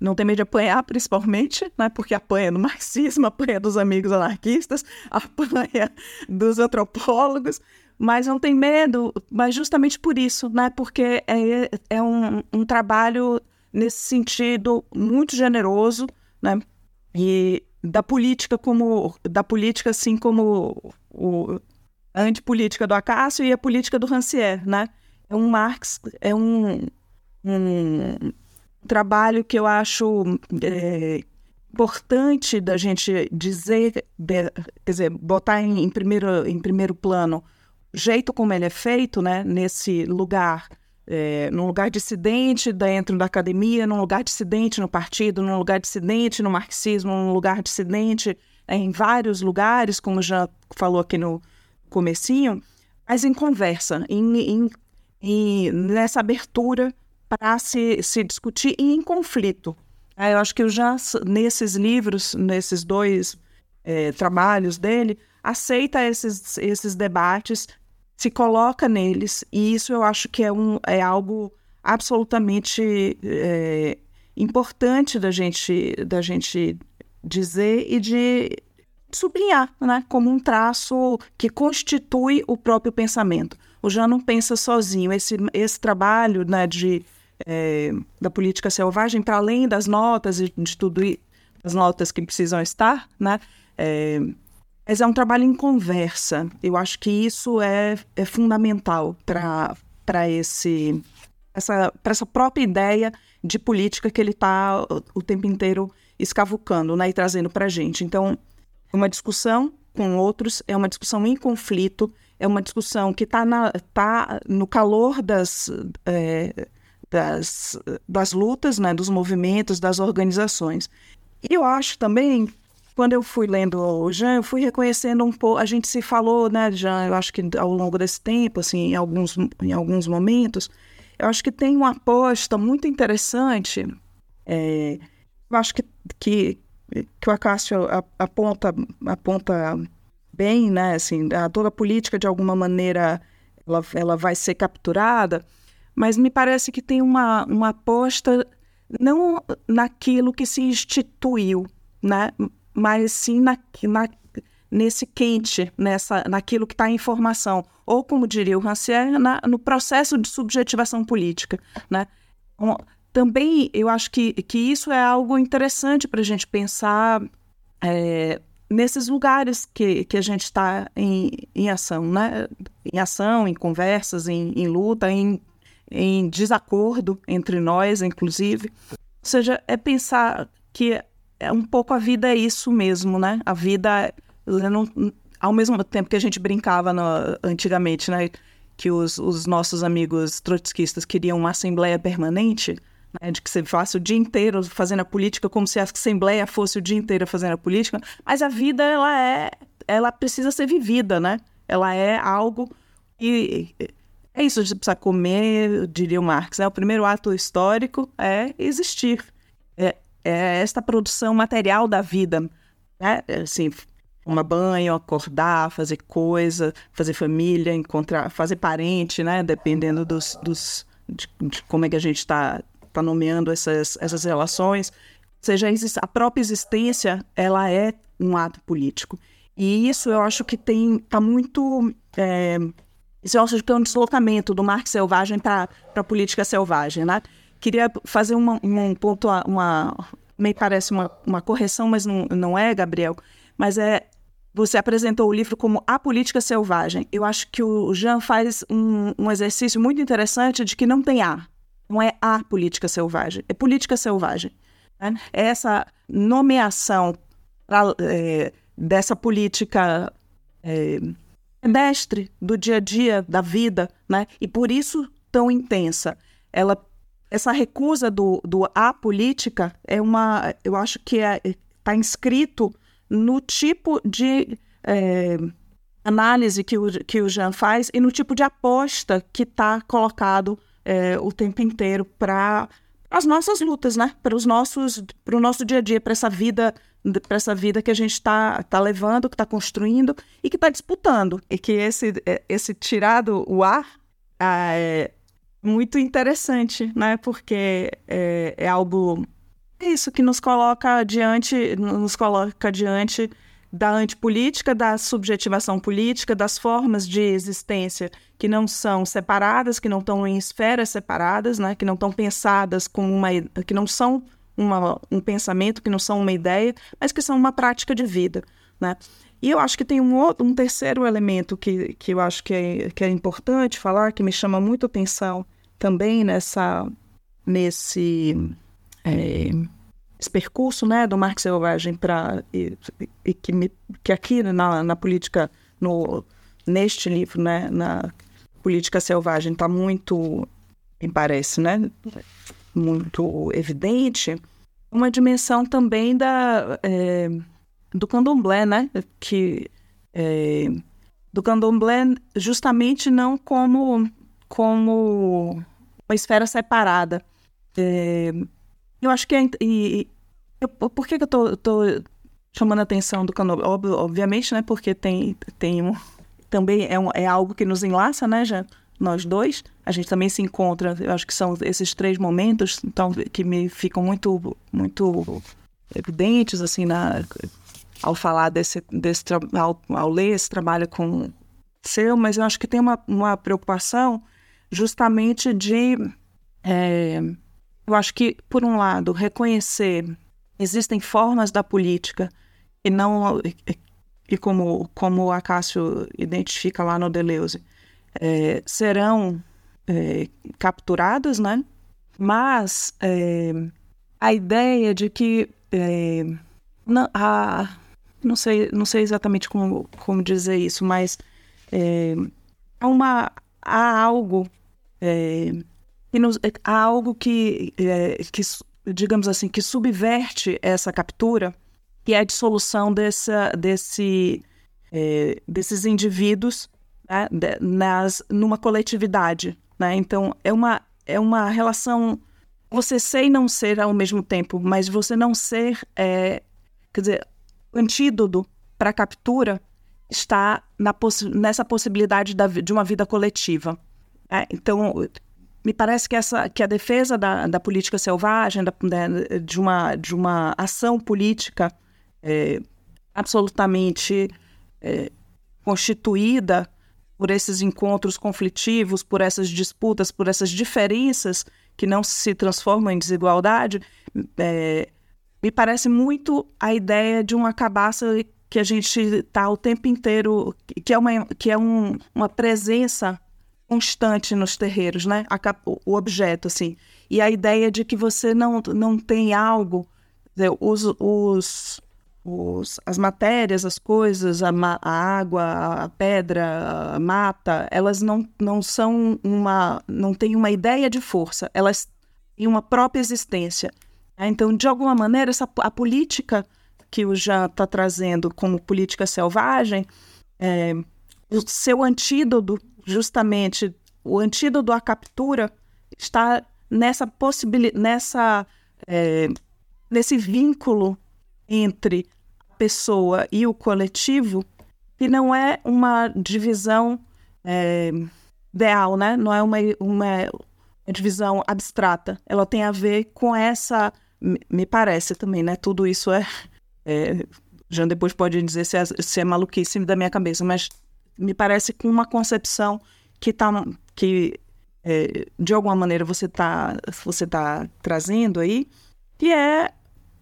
não tem medo de apanhar, [LAUGHS] principalmente, né? Porque apanha do marxismo, [LAUGHS] apanha dos amigos anarquistas, [LAUGHS] apanha dos antropólogos, mas não tem medo, mas justamente por isso, né? Porque é, é um, um trabalho nesse sentido muito generoso, né? E da política como da política assim como o, a antipolítica do Acácio e a política do Rancière, né? É um Marx, é um, um trabalho que eu acho é, importante da gente dizer, de, quer dizer, botar em, em, primeiro, em primeiro plano jeito como ele é feito, né? Nesse lugar, é, num lugar dissidente dentro da academia, num lugar dissidente no partido, num lugar dissidente no marxismo, num lugar dissidente é, em vários lugares, como já falou aqui no, comecinho, mas em conversa, em, em, em nessa abertura para se, se discutir e em conflito. É, eu acho que eu já, nesses livros, nesses dois é, trabalhos dele, aceita esses, esses debates, se coloca neles, e isso eu acho que é, um, é algo absolutamente é, importante da gente, da gente dizer e de sublinhar, né, como um traço que constitui o próprio pensamento. O Jean não pensa sozinho. Esse, esse trabalho né, de, é, da política selvagem, para além das notas e de tudo, as notas que precisam estar, né, é, mas é um trabalho em conversa. Eu acho que isso é, é fundamental para esse essa, essa própria ideia de política que ele está o, o, tempo inteiro escavucando né, e trazendo para a gente. Então, uma discussão com outros, é uma discussão em conflito, é uma discussão que está tá no calor das, é, das, das lutas, né, dos movimentos, das organizações. E eu acho também quando eu fui lendo o Jean, eu fui reconhecendo um pouco. A gente se falou, né, Jean, eu acho que ao longo desse tempo, assim, em alguns, em alguns momentos, eu acho que tem uma aposta muito interessante. É, eu acho que, que, que o Acácio aponta, aponta bem, né, assim, a, toda a política, de alguma maneira, ela, ela vai ser capturada, mas me parece que tem uma, uma aposta não naquilo que se instituiu, né? Mas sim na, na, nesse quente, nessa, naquilo que está em formação, ou como diria o Rancière, na, no processo de subjetivação política. Né? Então, também eu acho que, que isso é algo interessante para a gente pensar é, nesses lugares que, que a gente está em, em ação, né? em ação, em conversas, em, em luta, em, em desacordo entre nós, inclusive. Ou seja, é pensar que é um pouco a vida é isso mesmo, né? A vida, não, ao mesmo tempo que a gente brincava no, antigamente, né? Que os, os nossos amigos trotskistas queriam uma assembleia permanente, né? De que você faça o dia inteiro fazendo a política como se a assembleia fosse o dia inteiro fazendo a política. Mas a vida, ela é, ela precisa ser vivida, né? Ela é algo e é isso, a gente precisa comer, diria o Marx, né? O primeiro ato histórico é existir. É, é esta produção material da vida, né? Assim, tomar banho, acordar, fazer coisa, fazer família, encontrar, fazer parente, né? Dependendo dos, dos de, de como é que a gente está tá nomeando essas, essas relações. Ou seja, a própria existência, ela é um ato político. E isso eu acho que tem tá muito é, isso eu acho que é um deslocamento do Marx selvagem para a política selvagem, né? Queria fazer uma, um ponto, uma, me parece uma, uma correção, mas não, não é, Gabriel. Mas é você apresentou o livro como A Política Selvagem. Eu acho que o Jean faz um, um, exercício muito interessante de que não tem A. Não é a política selvagem, é política selvagem. Né? É essa nomeação pra, é, dessa política é, pedestre do dia a dia, da vida, né? e por isso tão intensa. Ela essa recusa do, do a política é uma, eu acho que está é, tá inscrito no tipo de é, análise que o, que o Jean faz e no tipo de aposta que está colocado é, o tempo inteiro para as nossas lutas, né? Para os nossos, para o nosso dia a dia, para essa vida, para essa vida que a gente está tá levando, que está construindo e que está disputando. E que esse, é, esse tirado o ar é, muito interessante, né? Porque é, é algo é isso que nos coloca diante, nos coloca diante da antipolítica, da subjetivação política, das formas de existência que não são separadas, que não estão em esferas separadas, né? Que não estão pensadas como uma, que não são uma, um pensamento, que não são uma ideia, mas que são uma prática de vida, né? E eu acho que tem um, outro, um terceiro elemento que, que eu acho que é, que é importante falar, que me chama muito atenção também nessa, nesse é, esse percurso né, do Marx Selvagem para e, e, que, me, que aqui na, na política, no, neste livro, né, na política selvagem, está muito, me parece, né, muito evidente, uma dimensão também da, é, do candomblé, né, que é, do candomblé justamente não como, como uma esfera separada. É, eu acho que é, e, eu, por que, que eu estou chamando a atenção do candomblé? Obviamente, né? Porque tem, tem um, também é, um, é algo que nos enlaça, né, já nós dois. A gente também se encontra, eu acho que são esses três momentos então, que me ficam muito, muito evidentes, assim, na, ao falar desse, desse ao, ao ler esse trabalho com seu, mas eu acho que tem uma, uma preocupação justamente de, é, eu acho que, por um lado, reconhecer existem formas da política e não e como, como a Cássio identifica lá no Deleuze, é, serão é, capturadas, né? Mas é, a ideia de que é, não, a, não sei, não sei exatamente como, como dizer isso, mas é, há uma há algo é, que nos, há algo que, que digamos assim que subverte essa captura que é a dissolução dessa, desse, é, desses indivíduos né, nas, numa coletividade. Né? Então, é uma, é uma relação você ser e não ser ao mesmo tempo, mas você não ser, é, quer dizer, antídoto para a captura está nessa possibilidade da, de uma vida coletiva. É, então, me parece que, essa, que a defesa da, da política selvagem, da, de, uma, de uma ação política é, absolutamente é, constituída por esses encontros conflitivos, por essas disputas, por essas diferenças que não se transformam em desigualdade, é, me parece muito a ideia de uma cabaça que a gente está o tempo inteiro, que é uma, que é um, uma presença constante nos terreiros, né? A, o objeto, assim. E a ideia de que você não, não tem algo, os, os, os, as matérias, as coisas, a, a, água, a pedra, a mata, elas não, não são uma. não têm uma ideia de força, elas têm uma própria existência. Né? Então, de alguma maneira, essa, a política que o Jean está trazendo como política selvagem, é, o seu antídoto, justamente, o antídoto à captura, está nessa possibilidade, nessa. É, nesse vínculo entre a pessoa e o coletivo, que não é uma divisão é, ideal, né? Não é uma, uma, divisão abstrata. Ela tem a ver com essa, me parece também, né? Tudo isso é, é já depois pode dizer se é, se é maluquice da minha cabeça, mas me parece com uma concepção que tá que é, de alguma maneira você está você tá trazendo aí, que é,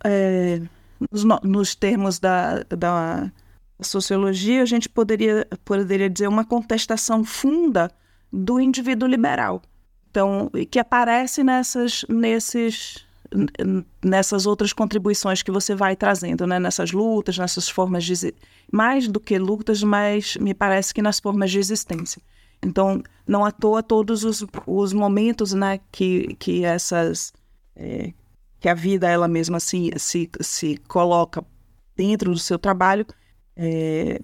é nos, nos termos da, da sociologia, a gente poderia, poderia dizer uma contestação funda do indivíduo liberal. Então, que aparece nessas, nesses, nessas outras contribuições que você vai trazendo, né? nessas lutas, nessas formas de. Mais do que lutas, mas me parece que nas formas de existência. Então, não à toa todos os, os momentos né, que, que essas. É, que a vida ela mesma se, se, se coloca dentro do seu trabalho, é,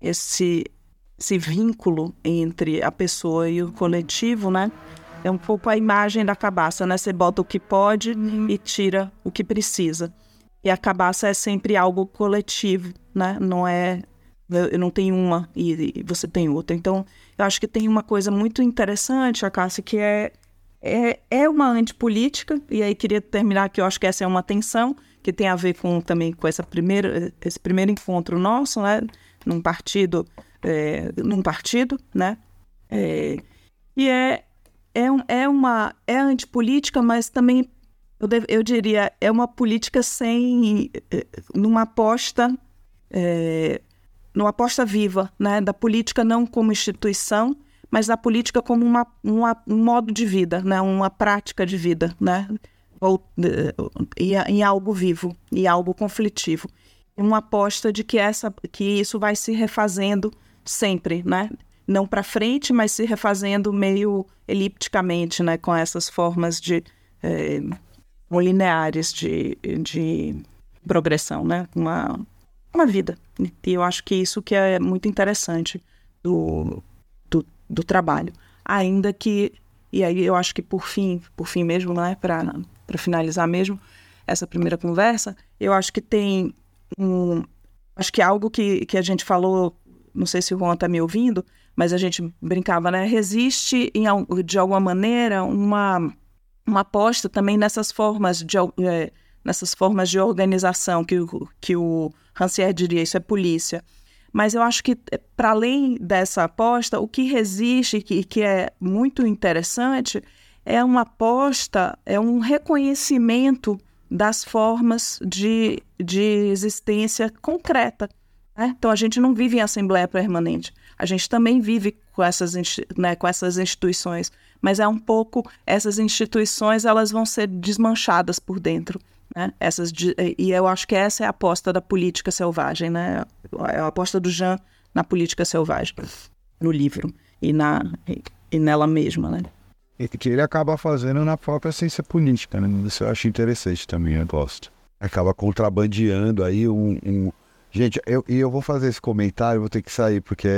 esse, esse vínculo entre a pessoa e o coletivo, né? É um pouco a imagem da cabaça, né? Você bota o que pode e tira o que precisa. E a cabaça é sempre algo coletivo, né? Não é eu não tenho uma e, você tem outra. Então, eu acho que tem uma coisa muito interessante, a Cássia, que é é, é uma antipolítica, e aí queria terminar que eu acho que essa é uma tensão, que tem a ver com também com essa primeira, esse primeiro encontro nosso, né, num partido, é, num partido, né, é, e é, é, é uma, é antipolítica, mas também, eu, eu diria, é uma política sem, é, numa aposta, é, numa aposta viva, né, da política não como instituição, mas a política como uma, uma, um modo de vida, né? uma prática de vida, né? Ou, e, em algo vivo, e algo conflitivo. Uma aposta de que, essa, que isso vai se refazendo sempre, né? Não para frente, mas se refazendo meio elipticamente, né? com essas formas de é, lineares de, de progressão, né? uma, uma vida. E eu acho que isso que é muito interessante do, do, do trabalho. Ainda que, e aí eu acho que por fim, por fim mesmo, né, para finalizar mesmo essa primeira conversa, eu acho que tem um. Acho que algo que, que a gente falou, não sei se o Juan está me ouvindo, mas a gente brincava, né? Resiste, em, de alguma maneira, uma, uma aposta também nessas formas de. É, nessas formas de organização que, que o Rancière diria, isso é polícia. Mas eu acho que, eh, para além dessa aposta, o que resiste e que, que é muito interessante é uma aposta, é um reconhecimento das formas de, de existência concreta. Né? Então, a gente não vive em assembleia permanente. A gente também vive com essas, né, com essas instituições. Mas é um pouco, essas instituições elas vão ser desmanchadas por dentro. Né? Essas, e eu acho que essa é a aposta da política selvagem, né? É a aposta do Jean na política selvagem, no livro e, na, e nela mesma, né? E que ele acaba fazendo na própria ciência política, né? Isso eu acho interessante também, eu gosto. Acaba contrabandeando aí um... um... Gente, eu, e eu vou fazer esse comentário, vou ter que sair, porque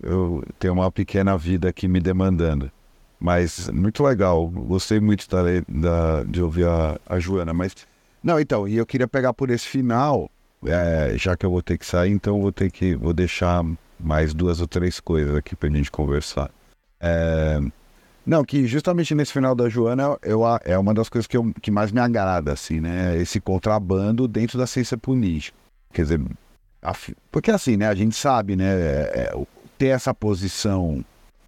eu tenho uma pequena vida aqui me demandando. Mas muito legal, gostei muito da, da, de ouvir a, a Joana, mas não, então, e eu queria pegar por esse final, é, já que eu vou ter que sair, então vou ter que vou deixar mais duas ou três coisas aqui pra gente conversar. É, não, que justamente nesse final da Joana eu, é uma das coisas que, eu, que mais me agrada, assim, né? Esse contrabando dentro da ciência política. Quer dizer, a, porque assim, né? A gente sabe, né? É, é, ter essa posição.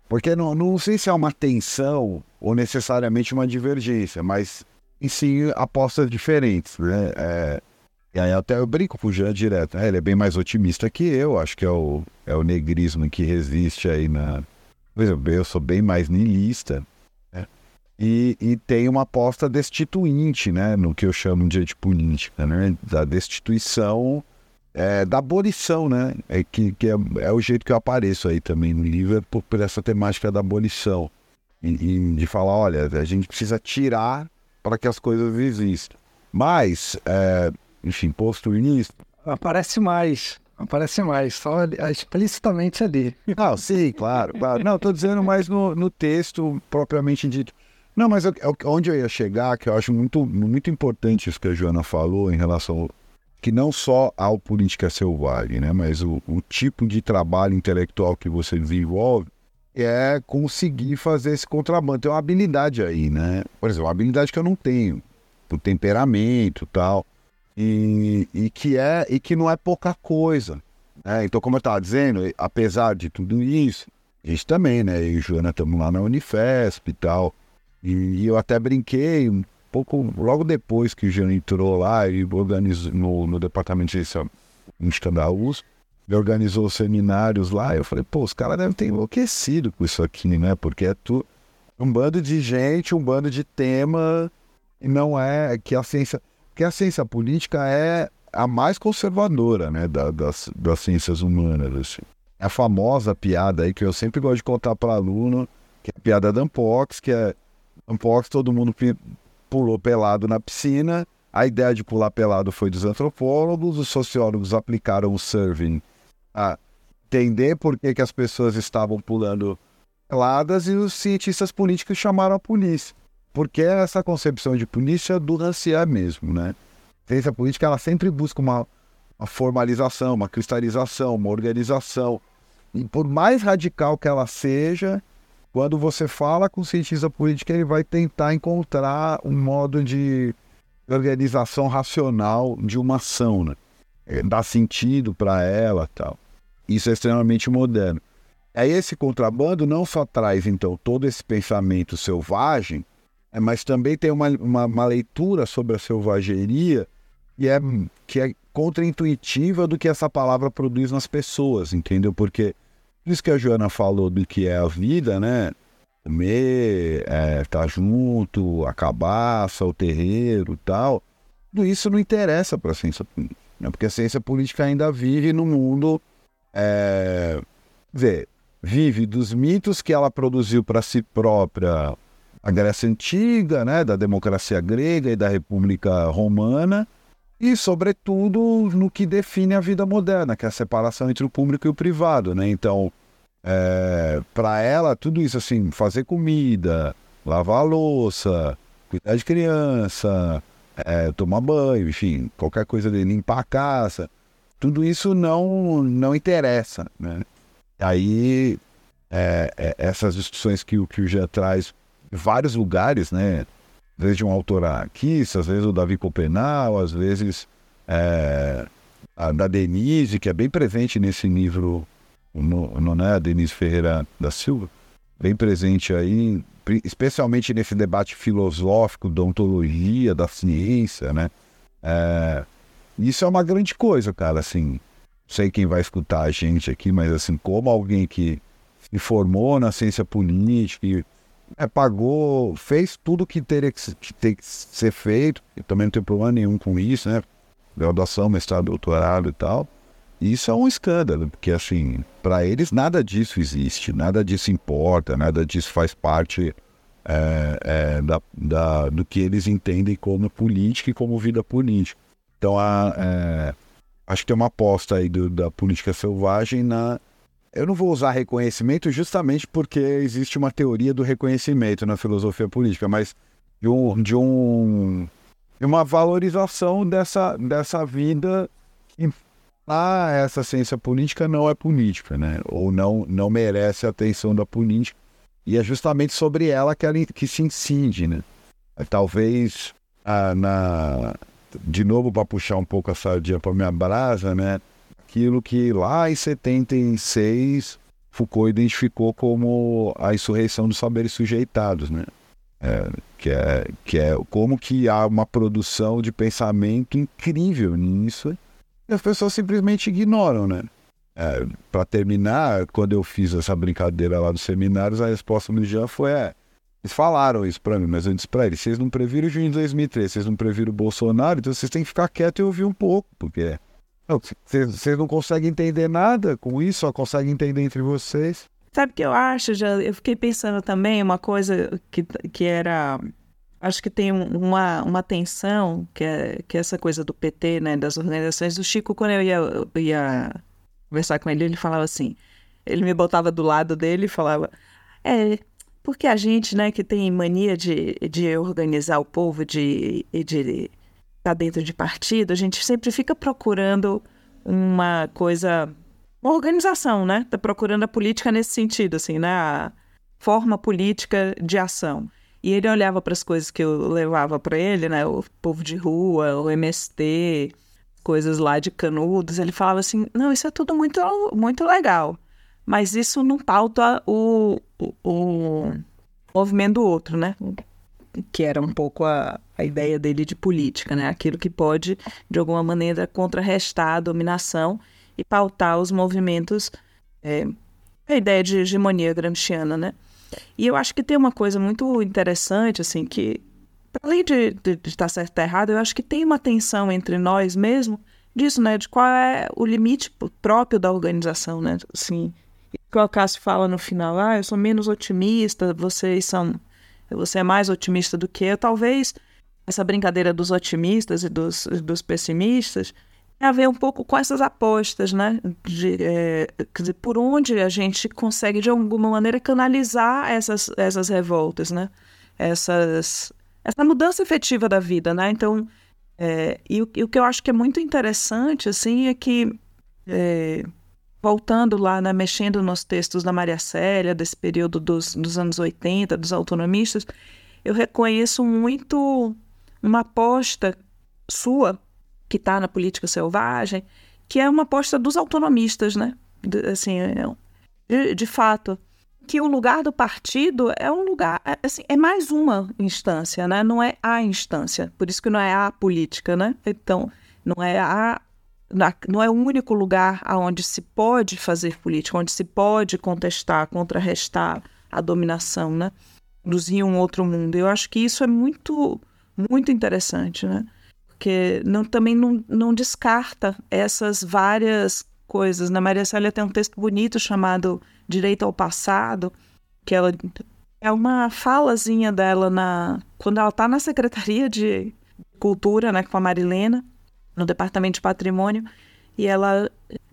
Porque não, não sei se é uma tensão ou necessariamente uma divergência, mas em si apostas diferentes, né? É, e aí até eu brinco com o Jean direto, né? ele é bem mais otimista que eu, acho que é o, é o negrismo que resiste aí na... Por exemplo, eu sou bem mais niilista, né? E, e tem uma aposta destituinte, né? No que eu chamo de antipolítica, né? Da destituição, é, da abolição, né? É, que, que é, é, o jeito que eu apareço aí também no livro, é por, por essa temática da abolição. E, e de falar, olha, a gente precisa tirar para que as coisas existam. Mas, é, enfim, posto nisso. Aparece mais. Aparece mais, só explicitamente ali. [LAUGHS] Não, sim, claro. claro. Não, estou dizendo mais no, no texto propriamente dito. Não, mas eu, onde eu ia chegar, que eu acho muito, muito importante isso que a Joana falou em relação que não só ao política selvagem, né, mas o, o tipo de trabalho intelectual que você desenvolve é conseguir fazer esse contrabando. Tem uma habilidade aí, né? Por exemplo, uma habilidade que eu não tenho, o temperamento tal, e, e que é e que não é pouca coisa. Né? Então, como eu estava dizendo, apesar de tudo isso, a gente também, né? Eu e Joana estamos lá na Unifesp e tal. E, e, eu até brinquei pouco logo depois que o Jean entrou lá e organizou no, no departamento de ciência em USP, organizou seminários lá, eu falei, pô, os caras devem ter enlouquecido com isso aqui, né? Porque é tu, um bando de gente, um bando de tema, e não é que a ciência. Porque a ciência política é a mais conservadora, né, da, das, das ciências humanas, assim. É a famosa piada aí que eu sempre gosto de contar para aluno, que é a piada da Ampox, que é Ampox, todo mundo pulou pelado na piscina, a ideia de pular pelado foi dos antropólogos, os sociólogos aplicaram o surfing a entender por que, que as pessoas estavam pulando peladas e os cientistas políticos chamaram a polícia. Porque é essa concepção de polícia do Rancière mesmo, né? A ciência política ela sempre busca uma, uma formalização, uma cristalização, uma organização. E por mais radical que ela seja, quando você fala com o cientista político, ele vai tentar encontrar um modo de organização racional de uma ação, né? É, dar sentido para ela tal. Isso é extremamente moderno. Aí esse contrabando não só traz, então, todo esse pensamento selvagem, é, mas também tem uma, uma, uma, leitura sobre a selvageria que é, que é contraintuitiva do que essa palavra produz nas pessoas, entendeu? Porque isso que a Joana falou do que é a vida, né? Comer, é, tá junto, a cabaça, o terreiro tal, tudo isso não interessa para a ciência política, né? porque a ciência política ainda vive no mundo é, ver, vive dos mitos que ela produziu para si própria a Grécia Antiga, né, da democracia grega e da República Romana, e, sobretudo, no que define a vida moderna, que é a separação entre o público e o privado. Né? Então, é, para ela, tudo isso assim, fazer comida, lavar a louça, cuidar de criança, é, tomar banho, enfim, qualquer coisa de limpar a casa, tudo isso não, não interessa, né? Aí, é, é, essas discussões que, que o Jean traz em vários lugares, né? Às vezes de um autor aqui, às vezes o Davi Copenal, às vezes é, a da Denise, que é bem presente nesse livro, no, no, né, a Denise Ferreira da Silva, bem presente aí, especialmente nesse debate filosófico da ontologia, da ciência, né? É, isso é uma grande coisa, cara, assim, sei quem vai escutar a gente aqui, mas assim, como alguém que se formou na ciência política e é, pagou, fez tudo que teria que, que, ter que ser feito, e também não tem problema nenhum com isso, né? Graduação, mestrado, doutorado e tal. Isso é um escândalo, porque assim, para eles nada disso existe, nada disso importa, nada disso faz parte é, é, da, da, do que eles entendem como política e como vida política. Então, a, é, acho que tem uma aposta aí do, da política selvagem na. Eu não vou usar reconhecimento justamente porque existe uma teoria do reconhecimento na filosofia política, mas de um, de um uma valorização dessa, dessa vida que ah, essa ciência política não é política, né? Ou não, não merece a atenção da política. E é justamente sobre ela que, ela, que se incide, né? É, talvez, ah, na, de novo, para puxar um pouco a sardinha para minha brasa, né? Aquilo que lá em 76 Foucault identificou como a insurreição dos saberes sujeitados, né? É, que, é, que é como que há uma produção de pensamento incrível nisso e as pessoas simplesmente ignoram, né? É, para terminar, quando eu fiz essa brincadeira lá dos seminários, a resposta do Jean foi: é, eles falaram isso para mim, mas eu disse para eles: vocês não previram junho de 2003, vocês não previram o Bolsonaro, então vocês têm que ficar quieto e ouvir um pouco, porque vocês não conseguem entender nada com isso, só conseguem entender entre vocês. Sabe o que eu acho, já eu fiquei pensando também uma coisa que, que era acho que tem uma, uma tensão, que é, que é essa coisa do PT, né, das organizações. O Chico, quando eu ia, eu ia conversar com ele, ele falava assim, ele me botava do lado dele e falava, é, porque a gente, né, que tem mania de, de organizar o povo, de, de estar dentro de partido, a gente sempre fica procurando uma coisa uma organização, né? Tá procurando a política nesse sentido, assim, né? A forma política de ação. E ele olhava para as coisas que eu levava para ele, né? O povo de rua, o MST, coisas lá de canudos. Ele falava assim: não, isso é tudo muito, muito legal, mas isso não pauta o, o, o movimento do outro, né? Que era um pouco a, a ideia dele de política, né? Aquilo que pode, de alguma maneira, contrarrestar a dominação e pautar os movimentos, é, a ideia de hegemonia gramsciana, né? E eu acho que tem uma coisa muito interessante, assim, que, além de, de, de estar certo ou errado, eu acho que tem uma tensão entre nós mesmo disso, né? De qual é o limite próprio da organização, né? Assim, que o Cássio fala no final, ah, eu sou menos otimista, vocês são... Você é mais otimista do que eu. Talvez essa brincadeira dos otimistas e dos, dos pessimistas a ver um pouco com essas apostas, né? De, é, dizer, por onde a gente consegue, de alguma maneira, canalizar essas, essas revoltas, né? Essas, essa mudança efetiva da vida, né? Então, é, e, o, e, o, que eu acho que é muito interessante, assim, é que, é, voltando lá, né, mexendo nos textos da Maria Célia, desse período dos, dos anos 80, dos autonomistas, eu reconheço muito uma aposta sua que está na política selvagem, que é uma aposta dos autonomistas, né? De, assim, é, de, de, fato, que o lugar do partido é um lugar, é, assim, é mais uma instância, né? Não é a instância, por isso que não é a política, né? Então, não é a não é o único lugar onde se pode fazer política, onde se pode contestar, contrarrestar a dominação, né? Produzir um outro mundo. Eu acho que isso é muito, muito interessante, né? porque não, também não, não descarta essas várias coisas. Na Maria Célia tem um texto bonito chamado Direito ao Passado, que ela é uma falazinha dela na quando ela está na Secretaria de Cultura, né, com a Marilena, no Departamento de Patrimônio, e ela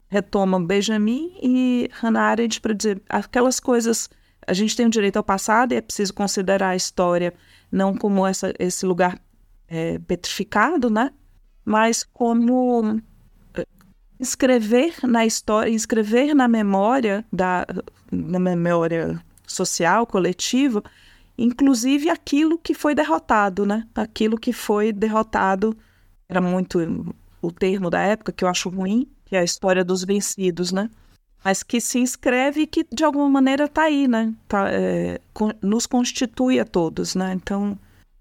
retoma Benjamin e Hannah Arendt para dizer aquelas coisas. A gente tem o direito ao passado e é preciso considerar a história não como essa, esse lugar é, petrificado, né? Mas como é, escrever na história, escrever na memória da na memória social coletiva, inclusive aquilo que foi derrotado, né? Aquilo que foi derrotado era muito o termo da época que eu acho ruim, que é a história dos vencidos, né? Mas que se inscreve e que de alguma maneira está aí, né? Tá, é, nos constitui a todos, né? Então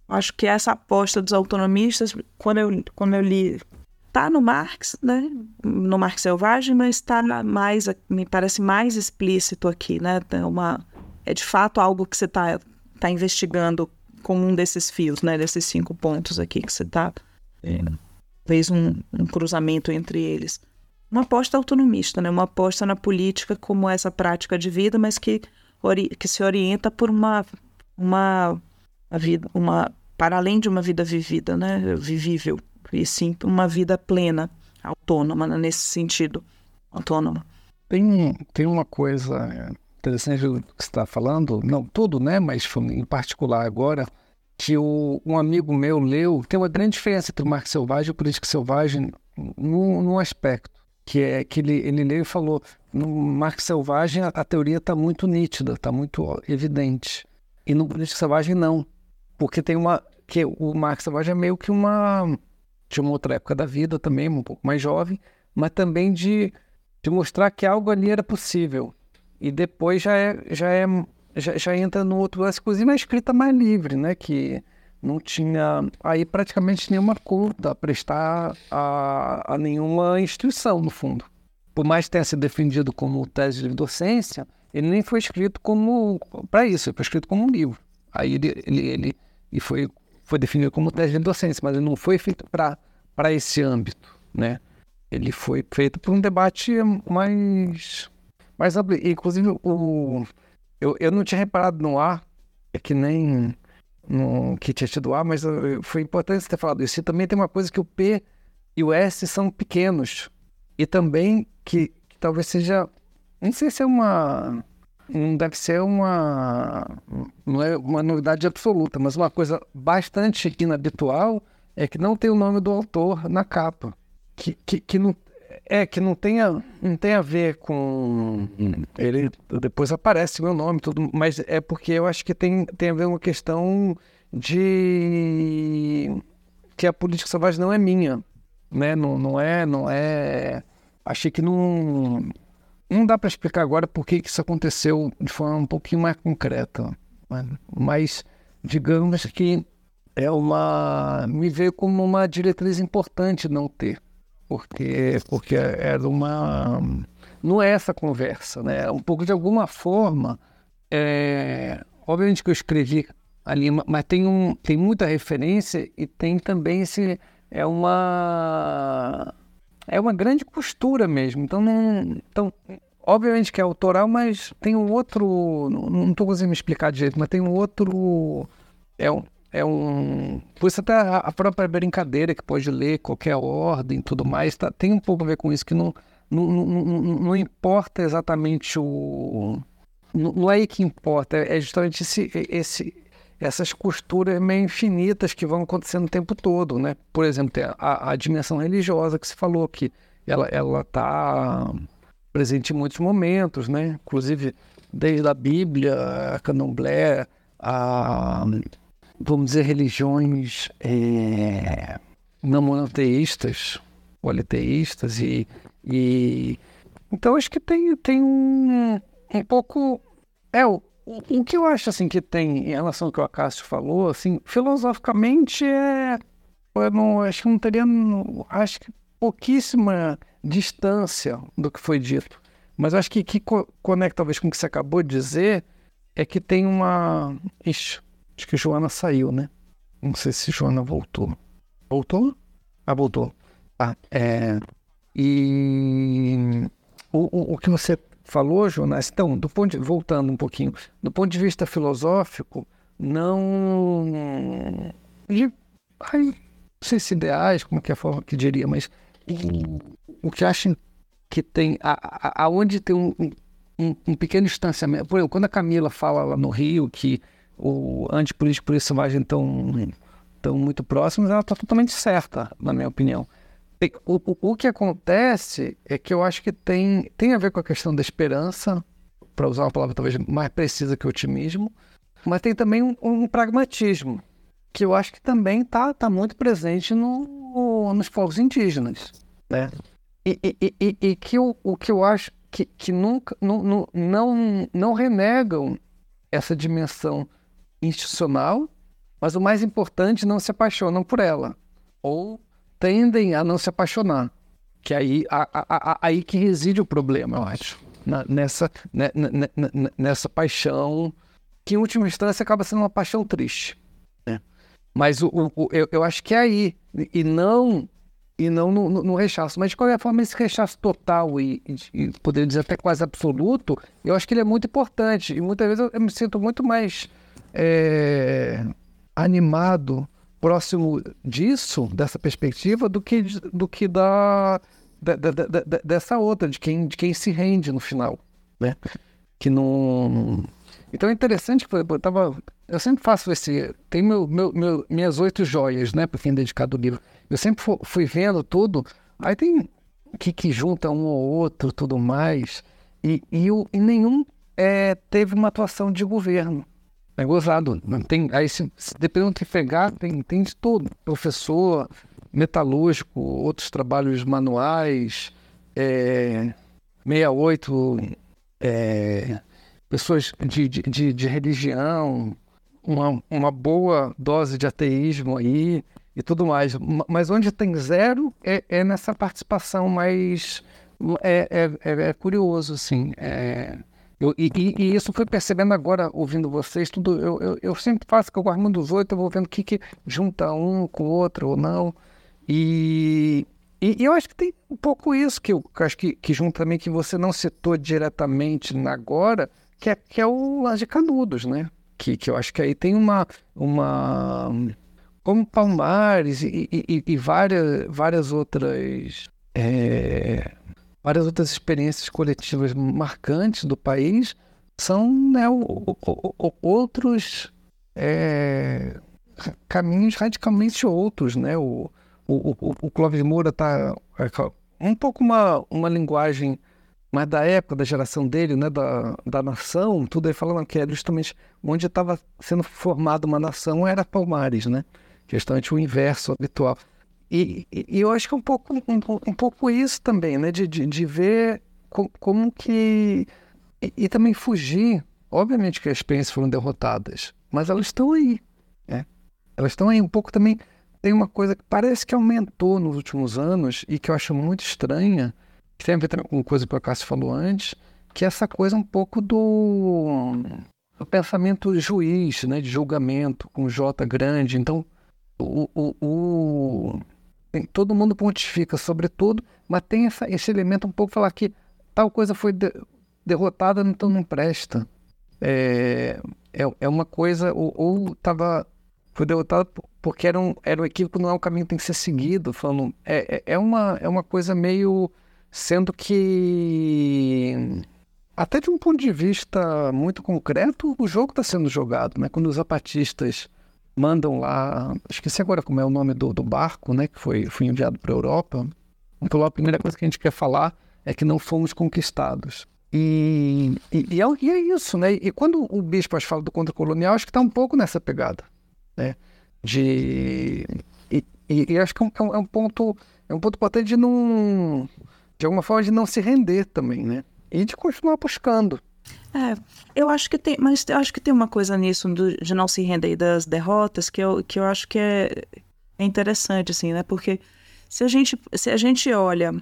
acho que essa aposta dos autonomistas, quando eu, quando eu li, tá no Marx, né? No Marx Selvagem, mas está mais, me parece mais explícito aqui, né? É, uma, é de fato algo que você está tá investigando como um desses fios, né? Desses cinco pontos aqui que você está é, fez um, um cruzamento entre eles. Uma aposta autonomista, né? Uma aposta na política como essa prática de vida, mas que, que se orienta por uma uma vida, uma para além de uma vida vivida, né, vivível, e sim uma vida plena, autônoma né, nesse sentido, autônoma. Tem tem uma coisa interessante que você está falando, não tudo, né, mas em particular agora que o, um amigo meu leu, tem uma grande diferença entre o Marx Selvagem e o Política Selvagem num, num aspecto, que é que ele, ele leu e falou, no Marx Selvagem a, a teoria está muito nítida, está muito evidente, e no Política Selvagem não. Porque tem uma. que o Marx Savage é meio que uma. de uma outra época da vida também, um pouco mais jovem, mas também de, de mostrar que algo ali era possível. E depois já é, já é já, já entra no outro lance, inclusive a escrita mais livre, né? Que não tinha aí praticamente nenhuma conta a prestar a, a nenhuma instituição, no fundo. Por mais que tenha sido defendido como tese de docência, ele nem foi escrito como para isso, ele foi escrito como um livro. Aí ele, ele, ele foi, foi definido como tese de docência, mas ele não foi feito para esse âmbito, né? Ele foi feito por um debate mais, mais amplo. Inclusive, o, eu, eu não tinha reparado no ar, é que nem no, que tinha tido ar, mas foi importante você ter falado isso. E também tem uma coisa que o P e o S são pequenos. E também que, que talvez seja. Não sei se é uma não deve ser uma não é uma novidade absoluta, mas uma coisa bastante inabitual é que não tem o nome do autor na capa, que, que, que não é que não tem a, não tem a ver com ele depois aparece meu nome tudo, mas é porque eu acho que tem tem a ver uma questão de que a política selvagem não é minha, né? Não, não é não é achei que não não dá para explicar agora por que isso aconteceu de forma um pouquinho mais concreta, mas digamos que é uma me veio como uma diretriz importante não ter, porque porque era uma não é essa conversa, né? Um pouco de alguma forma, é, obviamente que eu escrevi ali, mas tem um tem muita referência e tem também esse é uma é uma grande costura mesmo. Então, não, então obviamente que é autoral, mas tem um outro. Não estou conseguindo me explicar de jeito, mas tem um outro. É um. É um. Por isso até a própria brincadeira que pode ler qualquer ordem tudo mais, tá, tem um pouco a ver com isso, que não, não, não, não, importa exatamente o. Não, é aí que importa, é justamente esse, esse, essas costuras meio infinitas que vão acontecendo o tempo todo, né? Por exemplo, tem a, a dimensão religiosa que se falou que ela ela está presente em muitos momentos, né? Inclusive desde a Bíblia, a Candomblé, a vamos dizer religiões é, não monoteístas, politeístas e, e então acho que tem tem um, um pouco é o o que eu acho assim que tem em relação ao que o Acácio falou, assim, filosoficamente é. Eu não, acho que não teria. Acho que pouquíssima distância do que foi dito. Mas acho que que conecta talvez com o que você acabou de dizer é que tem uma. Ixi, acho que Joana saiu, né? Não sei se Joana voltou. Voltou? Ah, voltou. Ah, é. E o, o, o que você falou, Jonas, então, do ponto de, voltando um pouquinho, do ponto de vista filosófico, não. Ai, não sei se ideais, como que é a forma que diria, mas o, o que acho que tem aonde tem um, um, um, pequeno distanciamento. Por exemplo, quando a Camila fala lá no Rio que o antipolítico por isso imagem tão, tão muito próximos, ela está totalmente certa, na minha opinião. O, o, o, que acontece é que eu acho que tem, tem a ver com a questão da esperança, para usar uma palavra talvez mais precisa que otimismo, mas tem também um, um pragmatismo, que eu acho que também está tá muito presente no, nos povos indígenas. Né? E, e, e, e que o, o que eu acho que, que nunca não, não, renegam essa dimensão institucional, mas o mais importante, não se apaixonam por ela. Ou tendem a não se apaixonar. Que aí, a, a, a, aí que reside o problema, eu acho. Na, nessa, né, nessa paixão, que em última instância acaba sendo uma paixão triste. Né? Mas o, o, eu, eu acho que é aí, e não e não no, no, no, rechaço. Mas, de qualquer forma, esse rechaço total e, e, e, poderia dizer até quase absoluto, eu acho que ele é muito importante. E muitas vezes eu, eu me sinto muito mais é, animado, próximo disso, dessa perspectiva, do que, do que da, da, da, da, dessa outra, de quem, de quem se rende no final. Né? Que não. Então é interessante que eu tava. Eu sempre faço esse. Tem meu, meu, meu minhas oito joias, né? Para quem é dedicado ao livro. Eu sempre fui vendo tudo. Aí tem que, que junta um ou outro, tudo mais. E, e, o, e nenhum é, teve uma atuação de governo. É gozado. Tem, aí, se, se, dependendo do que pegar, tem, tem de tudo. Professor, metalúrgico, outros trabalhos manuais, é, 68, é, pessoas de, de, de religião, uma, uma boa dose de ateísmo aí e tudo mais. Mas onde tem zero é, é nessa participação mais. É, é, é, é curioso, assim. Eu, e, e, isso foi percebendo agora, ouvindo vocês, tudo. Eu, eu, eu sempre faço que eu guardo dos oito, eu vou vendo o que, que junta um com o outro ou não. E, e, e, eu acho que tem um pouco isso que eu, acho que, que junta também, que você não citou diretamente agora, que é, que é o Laje Canudos, né? Que, que eu acho que aí tem uma. uma como Palmares e, e, e várias, várias outras. É, várias outras experiências coletivas marcantes do país são né, o, o, o, outros é, caminhos radicalmente outros, né? O, o, Clóvis Moura está é, um pouco uma, uma linguagem mais da época, da geração dele, né, da, da nação, tudo aí falando que era justamente onde estava sendo formada uma nação era Palmares, né? Justamente o inverso habitual. E, e, eu acho que é um pouco, um, um pouco isso também, né? De, de, de ver com, como que. E, e, também fugir. Obviamente que as experiências foram derrotadas, mas elas estão aí. Né? Elas estão aí. Um pouco também. Tem uma coisa que parece que aumentou nos últimos anos e que eu acho muito estranha, que tem a ver com coisa que o Cássio falou antes, que é essa coisa um pouco do, do pensamento juiz, né? De julgamento, com J grande. Então, o, o, o todo mundo pontifica sobre tudo, mas tem essa, esse elemento um pouco falar que tal coisa foi de, derrotada, então não presta. É, é, é uma coisa, ou estava foi derrotada porque era um, era um equívoco, não é um caminho que tem que ser seguido. Falando, é, é, é, uma, é uma coisa meio. Sendo que. Até de um ponto de vista muito concreto, o jogo está sendo jogado. Né? Quando os zapatistas mandam lá, esqueci agora como é o nome do, do barco, né, que foi, foi enviado para a Europa. Então, a primeira coisa que a gente quer falar é que não fomos conquistados. E, e, e, é, e é, isso, né? E quando o bispo fala do contra-colonial, acho que está um pouco nessa pegada, né? De... E, acho que é um, é um, ponto é um ponto importante de não... De alguma forma, de não se render também, né? E de continuar buscando. É, eu acho que tem, mas eu acho que tem uma coisa nisso do, de não se render das derrotas que eu, que eu acho que é, é interessante, assim, né? Porque se a gente, se a gente olha,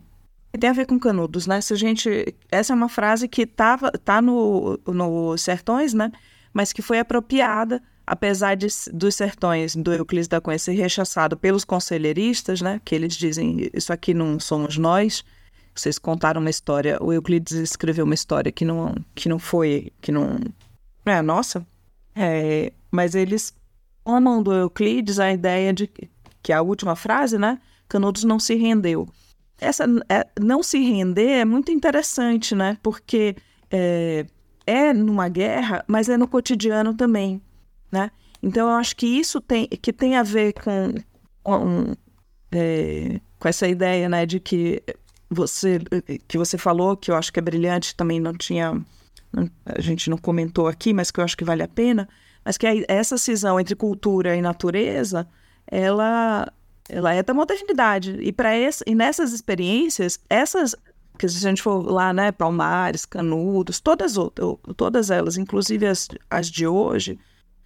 tem a ver com Canudos, né? Se a gente, essa é uma frase que tava, tá no, no Sertões, né? Mas que foi apropriada, apesar de, dos Sertões do Euclides da Cunha ser rechaçado pelos conselheiristas, né? Que eles dizem, isso aqui não somos nós vocês contaram uma história, o Euclides escreveu uma história que não, que não foi, que não é nossa, é, mas eles amam do Euclides a ideia de que a última frase, né, Canudos não se rendeu. essa é, não se render é muito interessante, né? Porque é, é numa guerra, mas é no cotidiano também, né? Então eu acho que isso tem que tem a ver com, com, é, com essa ideia, né, de que você que você falou que eu acho que é brilhante também não tinha a gente não comentou aqui, mas que eu acho que vale a pena, mas que essa cisão entre cultura e natureza, ela ela é da modernidade. E para e nessas experiências, essas que se a gente for lá, né, Palmares, Canudos, todas todas elas, inclusive as, as de hoje,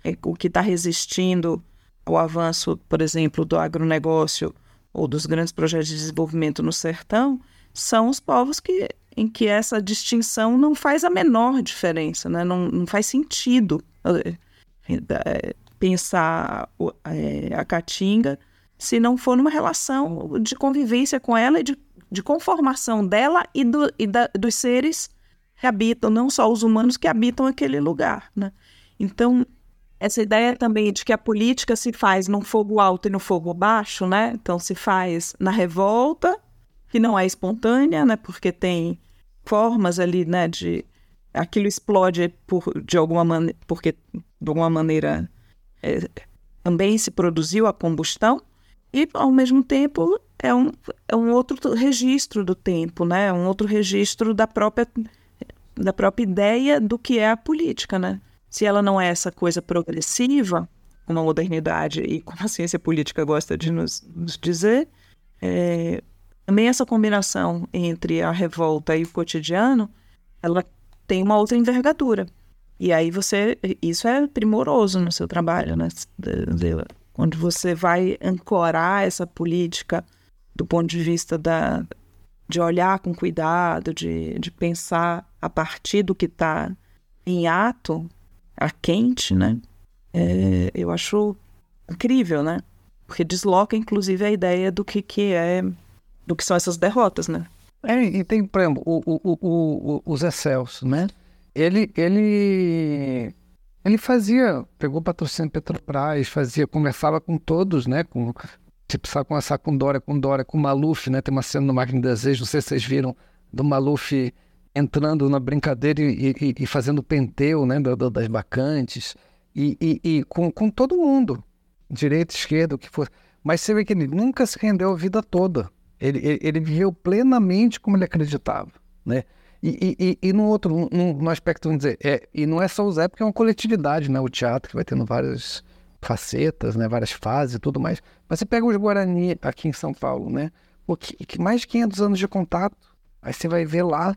é, o que está resistindo ao avanço, por exemplo, do agronegócio ou dos grandes projetos de desenvolvimento no sertão, são os povos que, em que essa distinção não faz a menor diferença, né? não, não faz sentido é, é, pensar é, a caatinga se não for numa relação de convivência com ela e de, de conformação dela e, do, e da, dos seres que habitam, não só os humanos que habitam aquele lugar. Né? Então, essa ideia também de que a política se faz no fogo alto e no fogo baixo, né? Então, se faz na revolta, que não é espontânea, né? Porque tem formas ali, né? De aquilo explode por, de alguma maneira, porque de alguma maneira é, também se produziu a combustão e ao mesmo tempo é um, é um outro registro do tempo, né? Um outro registro da própria da própria ideia do que é a política, né? Se ela não é essa coisa progressiva, como a modernidade e como a ciência política gosta de nos, nos dizer, é, também essa combinação entre a revolta e o cotidiano, ela tem uma outra envergadura. E aí você, isso é primoroso no seu trabalho, né? Onde você vai ancorar essa política do ponto de vista da, de olhar com cuidado, de, de pensar a partir do que está em ato, a quente, né? É, eu acho incrível, né? Porque desloca, inclusive, a ideia do que, que é do que são essas derrotas, né? É, e tem, por exemplo, o, o, o, o Zé Celso, né? Ele, ele, ele fazia, pegou patrocínio Petrobras, fazia, conversava com todos, né? Com, se precisava conversar com Dória, com Dória, com Maluf, né? Tem uma cena no Máquina de Desejo, não sei se vocês viram, do Maluf entrando na brincadeira e, e, e fazendo penteu, né? das bacantes, e, e, com, com todo mundo, direita, esquerda, o que for. Mas você vê que ele nunca se rendeu a vida toda. Ele, ele, ele viveu plenamente como ele acreditava, né? E, e, e, no outro, no, no aspecto, vamos dizer, é, e não é só o Zé, porque é uma coletividade, né? O teatro que vai tendo várias facetas, né? Várias fases e tudo mais. Mas você pega os Guarani aqui em São Paulo, né? O que, que mais de 500 anos de contato. Aí você vai ver lá,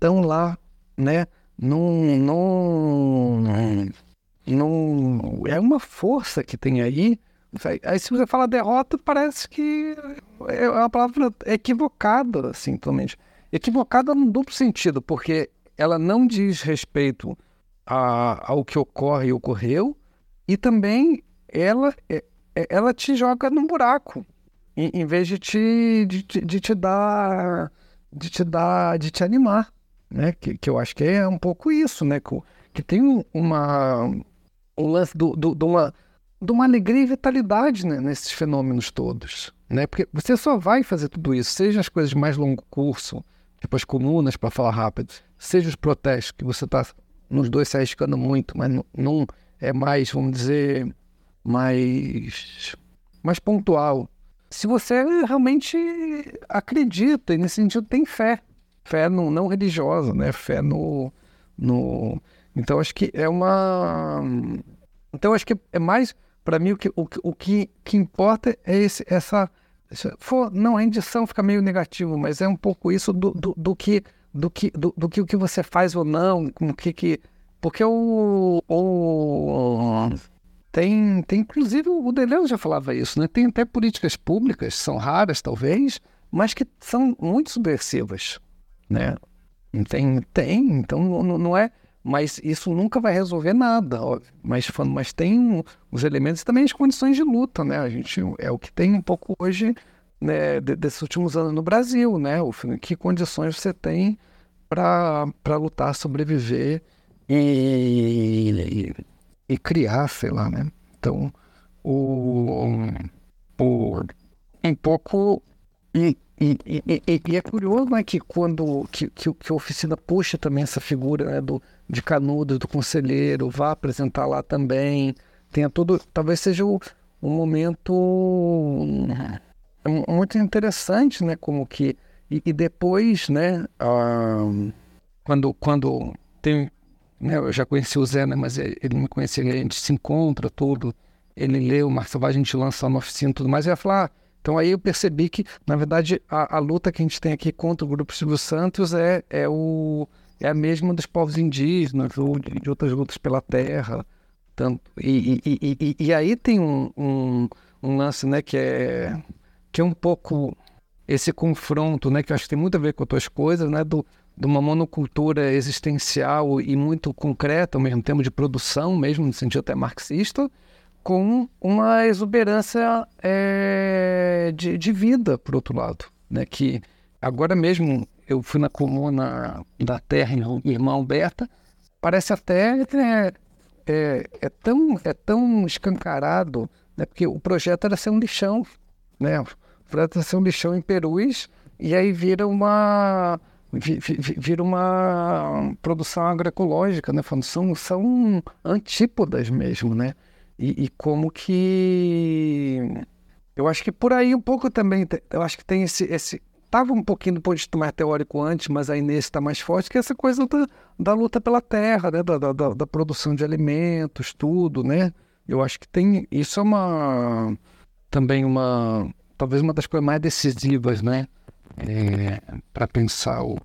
estão lá, né? Num, num, num, é uma força que tem aí Aí se você fala derrota, parece que é uma palavra equivocada, assim, totalmente. Equivocada no duplo sentido, porque ela não diz respeito a, ao que ocorre e ocorreu, e também ela, é, é, ela te joga num buraco, em, em vez de te, de, de, te dar, de te dar, de te animar, né? Que, que eu acho que é um pouco isso, né? Que, que tem uma, um lance do, do, de uma de uma alegria e vitalidade né, nesses fenômenos todos. Né? Porque você só vai fazer tudo isso, seja as coisas de mais longo curso, tipo as colunas, para falar rápido, seja os protestos, que você está nos dois se arriscando muito, mas não é mais, vamos dizer, mais, mais pontual. Se você realmente acredita, e nesse sentido tem fé, fé no, não religiosa, né? fé no, no. Então acho que é uma. Então acho que é mais para mim, o, que, o, o que, que importa é esse, essa. For, não, a edição fica meio negativo, mas é um pouco isso do, do, do que do que do, do, que o que você faz ou não, como que que porque o, o tem tem inclusive o Deleuze já falava isso, né? Tem até políticas públicas são raras talvez, mas que são muito subversivas, né? Tem tem, então não, não é mas isso nunca vai resolver nada, óbvio. Mas, mas tem os elementos e também as condições de luta, né? A gente é o que tem um pouco hoje né, desses últimos anos no Brasil, né? O, que condições você tem para lutar, sobreviver e, e, criar, sei lá, né? Então, o, o, um pouco e, e, e, e, é curioso né, que quando que, que, que, a oficina puxa também essa figura né, do, de Canudos, do conselheiro, vá apresentar lá também. Tenha todo. Talvez seja o, um momento muito interessante, né? Como que. E, e depois, né? Uh, quando, quando tem. Né, eu já conheci o Zé, né, mas ele me conhecia, a gente se encontra tudo. Ele lê o Mar a gente lança na oficina e tudo mais. E ia falar. Então aí eu percebi que, na verdade, a, a, luta que a gente tem aqui contra o Grupo Silvio Santos é, é, o, é a mesma dos povos indígenas ou de, de outras lutas pela terra. Tanto, e, e, e, e, aí tem um, um, um, lance né, que, é, que é um pouco esse confronto, né, que eu acho que tem muito a ver com outras coisas, né, do, de uma monocultura existencial e muito concreta, ao mesmo tempo de produção, mesmo no sentido até marxista, com uma exuberância é, de, de, vida, por outro lado. Né? Que agora mesmo eu fui na comuna da Terra, irmã Alberta, parece até é, é, é, tão, é tão escancarado, né? porque o projeto era ser um lixão, né? o projeto era ser um lixão em Perus, e aí vira uma vira uma produção agroecológica, né? São, são antípodas mesmo, né? E, e, como que. Eu acho que por aí um pouco também. Eu acho que tem esse. esse Tava um pouquinho do ponto de vista mais teórico antes, mas aí nesse está mais forte, que é essa coisa da, da luta pela terra, né? Da, da, da, produção de alimentos, tudo, né? Eu acho que tem. Isso é uma. Também uma. Talvez uma das coisas mais decisivas, né? É, para pensar o,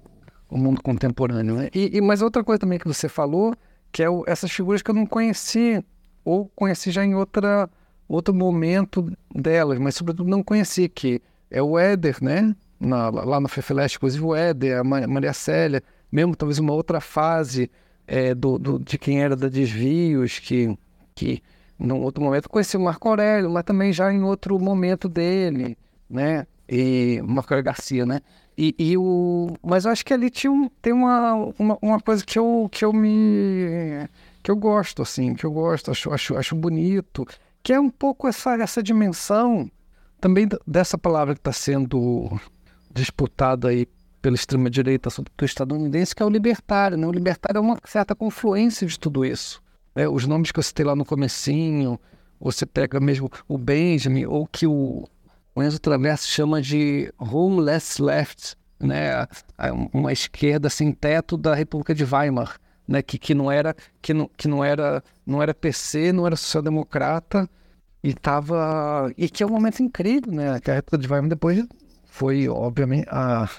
o mundo contemporâneo. Né? E, e, mas outra coisa também que você falou, que é o, essas figuras que eu não conhecia ou conheci já em outra, outro momento delas, mas sobretudo não conheci, que é o Éder, né? Na, lá no Fefeleste, inclusive o Éder, a Maria Célia, mesmo talvez uma outra fase é, do, do, de quem era da Desvios, que, que num outro momento conheci o Marco Aurélio, mas também já em outro momento dele, né? E Marco Aurélio Garcia, né? E, e, o, mas eu acho que ali tinha um, tem uma, uma, uma, coisa que eu, que eu me que eu gosto, assim, que eu gosto, acho, acho, acho bonito, que é um pouco essa, essa dimensão também dessa palavra que está sendo disputada aí pela extrema-direita do estadunidense, que é o libertário. Né? O libertário é uma certa confluência de tudo isso. Né? Os nomes que eu citei lá no comecinho, você pega mesmo o Benjamin, ou que o, o Enzo Traverso chama de homeless left, né? uma esquerda sem teto da República de Weimar né, que, que não era que não, que não era não era PC, não era social-democrata e tava e que é um momento incrível, né? Que a época de Weimar depois foi obviamente a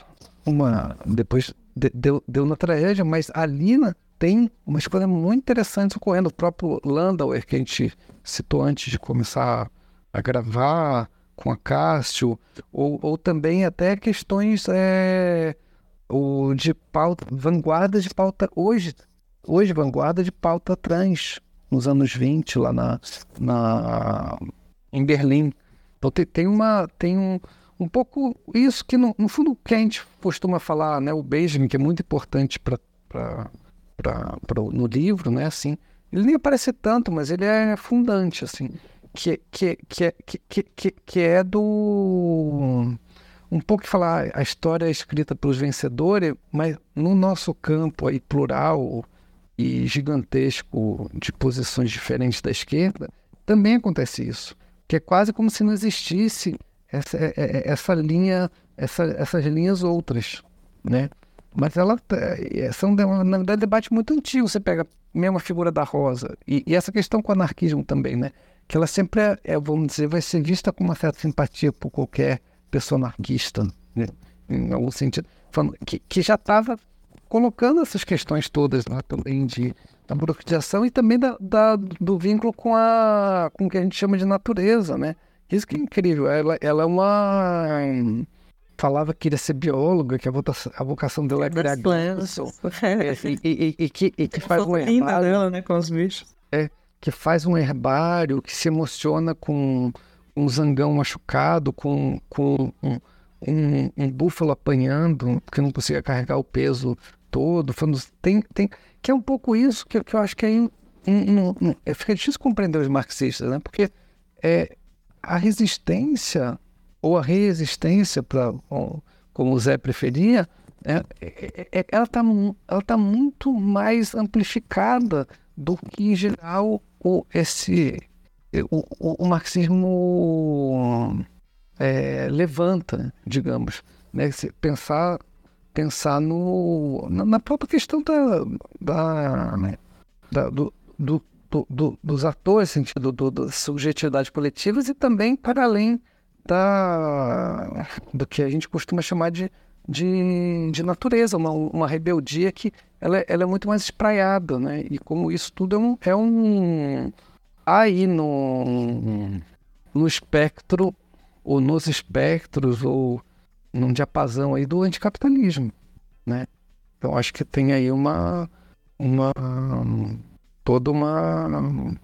uma depois de, deu, deu na tragédia, mas ali né, tem umas coisas muito interessantes ocorrendo. O próprio Landauer que a gente citou antes de começar a gravar com a Cássio, ou, ou também até questões é, o de pauta, vanguardas de pauta hoje hoje vanguarda de pauta trans, nos anos 20, lá na, na, em Berlim. Então tem, tem, uma, tem um, um pouco isso que, no, no fundo, que a gente costuma falar, né? o Benjamin, que é muito importante para no livro, né? assim, ele nem aparece tanto, mas ele é fundante, assim, que, que, que, que, que, que é do um pouco falar a história é escrita pelos vencedores, mas no nosso campo aí plural, e gigantesco de posições diferentes da esquerda, também acontece isso. Que é quase como se não existisse essa, é, é, é, essa linha, essa, essas linhas outras, né? Mas ela são, na verdade, debate muito antigo. Você pega mesmo a figura da Rosa e, e essa questão com o anarquismo também, né? Que ela sempre, é, é, vamos dizer, vai ser vista com uma certa simpatia por qualquer pessoa anarquista, né? em algum sentido. Falando, que, que já estava colocando essas questões todas lá também de da burocratização e também da, da, do vínculo com a com o que a gente chama de natureza, né? Isso que é incrível. Ela, ela é uma falava que queria ser bióloga, que a vocação, a vocação dela é criar e, e, e, que, e que [LAUGHS] faz um herbário. dela, né, com os bichos. É, que faz um herbário, que se emociona com um zangão machucado, com, com um, um, um búfalo apanhando, que não conseguia carregar o peso todo, tem, tem, que é um pouco isso que, que eu acho que é, in, in, in, é fica difícil compreender os marxistas, né? Porque é, a resistência ou a resistência, pra, como o Zé preferia, é, é, é, ela está ela tá muito mais amplificada do que, em geral, o, esse, o, o, o marxismo é, levanta, digamos. Né? Pensar, pensar no, na, própria questão da, da, né? da do, do, do, dos atores, sentido do, das subjetividades coletivas e também para além da, do que a gente costuma chamar de, de, de natureza, uma, uma rebeldia que ela, ela é muito mais espraiada, né? E como isso tudo é um, é um aí no, no espectro ou nos espectros ou num diapasão aí do anticapitalismo, né? Então acho que tem aí uma uma toda uma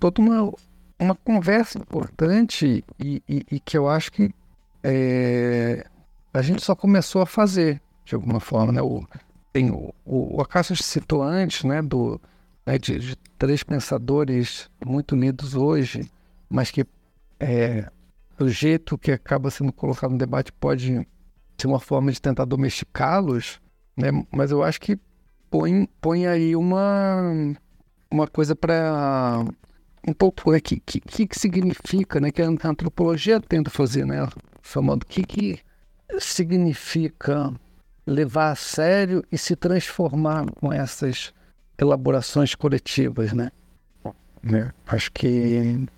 toda uma uma conversa importante e, e, e que eu acho que é, a gente só começou a fazer de alguma forma, né? O, tem o, o, o Acácio citou antes, né? Do né, de, de, três pensadores muito unidos hoje, mas que é, o jeito que acaba sendo colocado no debate pode ser uma forma de tentar domesticá-los, né? Mas eu acho que põe, põe aí uma, uma coisa para um pouco é que, que, que significa, né? Que a antropologia tenta fazer, né? Falando o que, que significa levar a sério e se transformar com essas elaborações coletivas, né? né? Acho que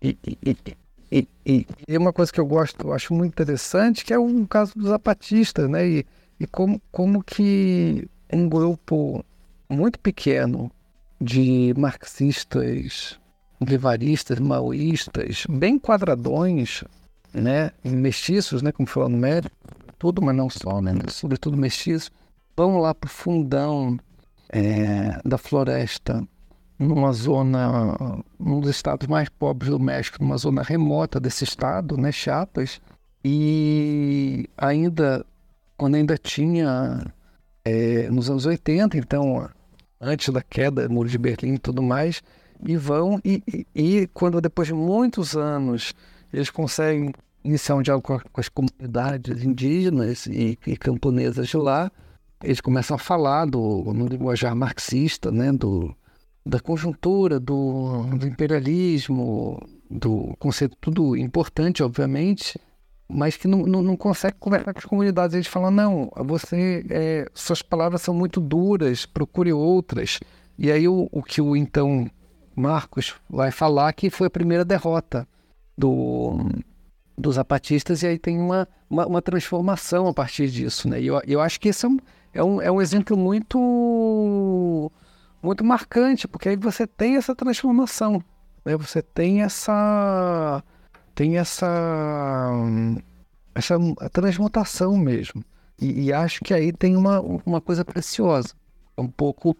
e, e, e, e, e, uma coisa que eu gosto, eu acho muito interessante, que é o caso dos zapatistas, né? E, e como, como que um grupo muito pequeno de marxistas, vivaristas, maoístas, bem quadradões, né? Mestiços, né? Como falou no médico, tudo, mas não só, né? Sobretudo mestiços, vão lá para o fundão é, da floresta numa zona, um dos estados mais pobres do México, numa zona remota desse estado, né, Chiapas, e ainda, quando ainda tinha, é, nos anos 80, então, antes da queda do Muro de Berlim e tudo mais, e vão, e, e, e, quando depois de muitos anos eles conseguem iniciar um diálogo com, com as comunidades indígenas e, e camponesas de lá, eles começam a falar do, no linguajar marxista, né, do, da conjuntura, do, do imperialismo, do conceito tudo importante, obviamente, mas que não, não, não, consegue conversar com as comunidades. Eles falam, não, você, é, suas palavras são muito duras, procure outras. E aí o, o que o então Marcos vai falar que foi a primeira derrota do, dos zapatistas e aí tem uma, uma, uma transformação a partir disso. Né? E eu, eu acho que esse é um, é um, é um exemplo muito muito marcante, porque aí você tem essa transformação, né? Você tem essa tem essa essa transmutação mesmo. E, e acho que aí tem uma, uma coisa preciosa. Um pouco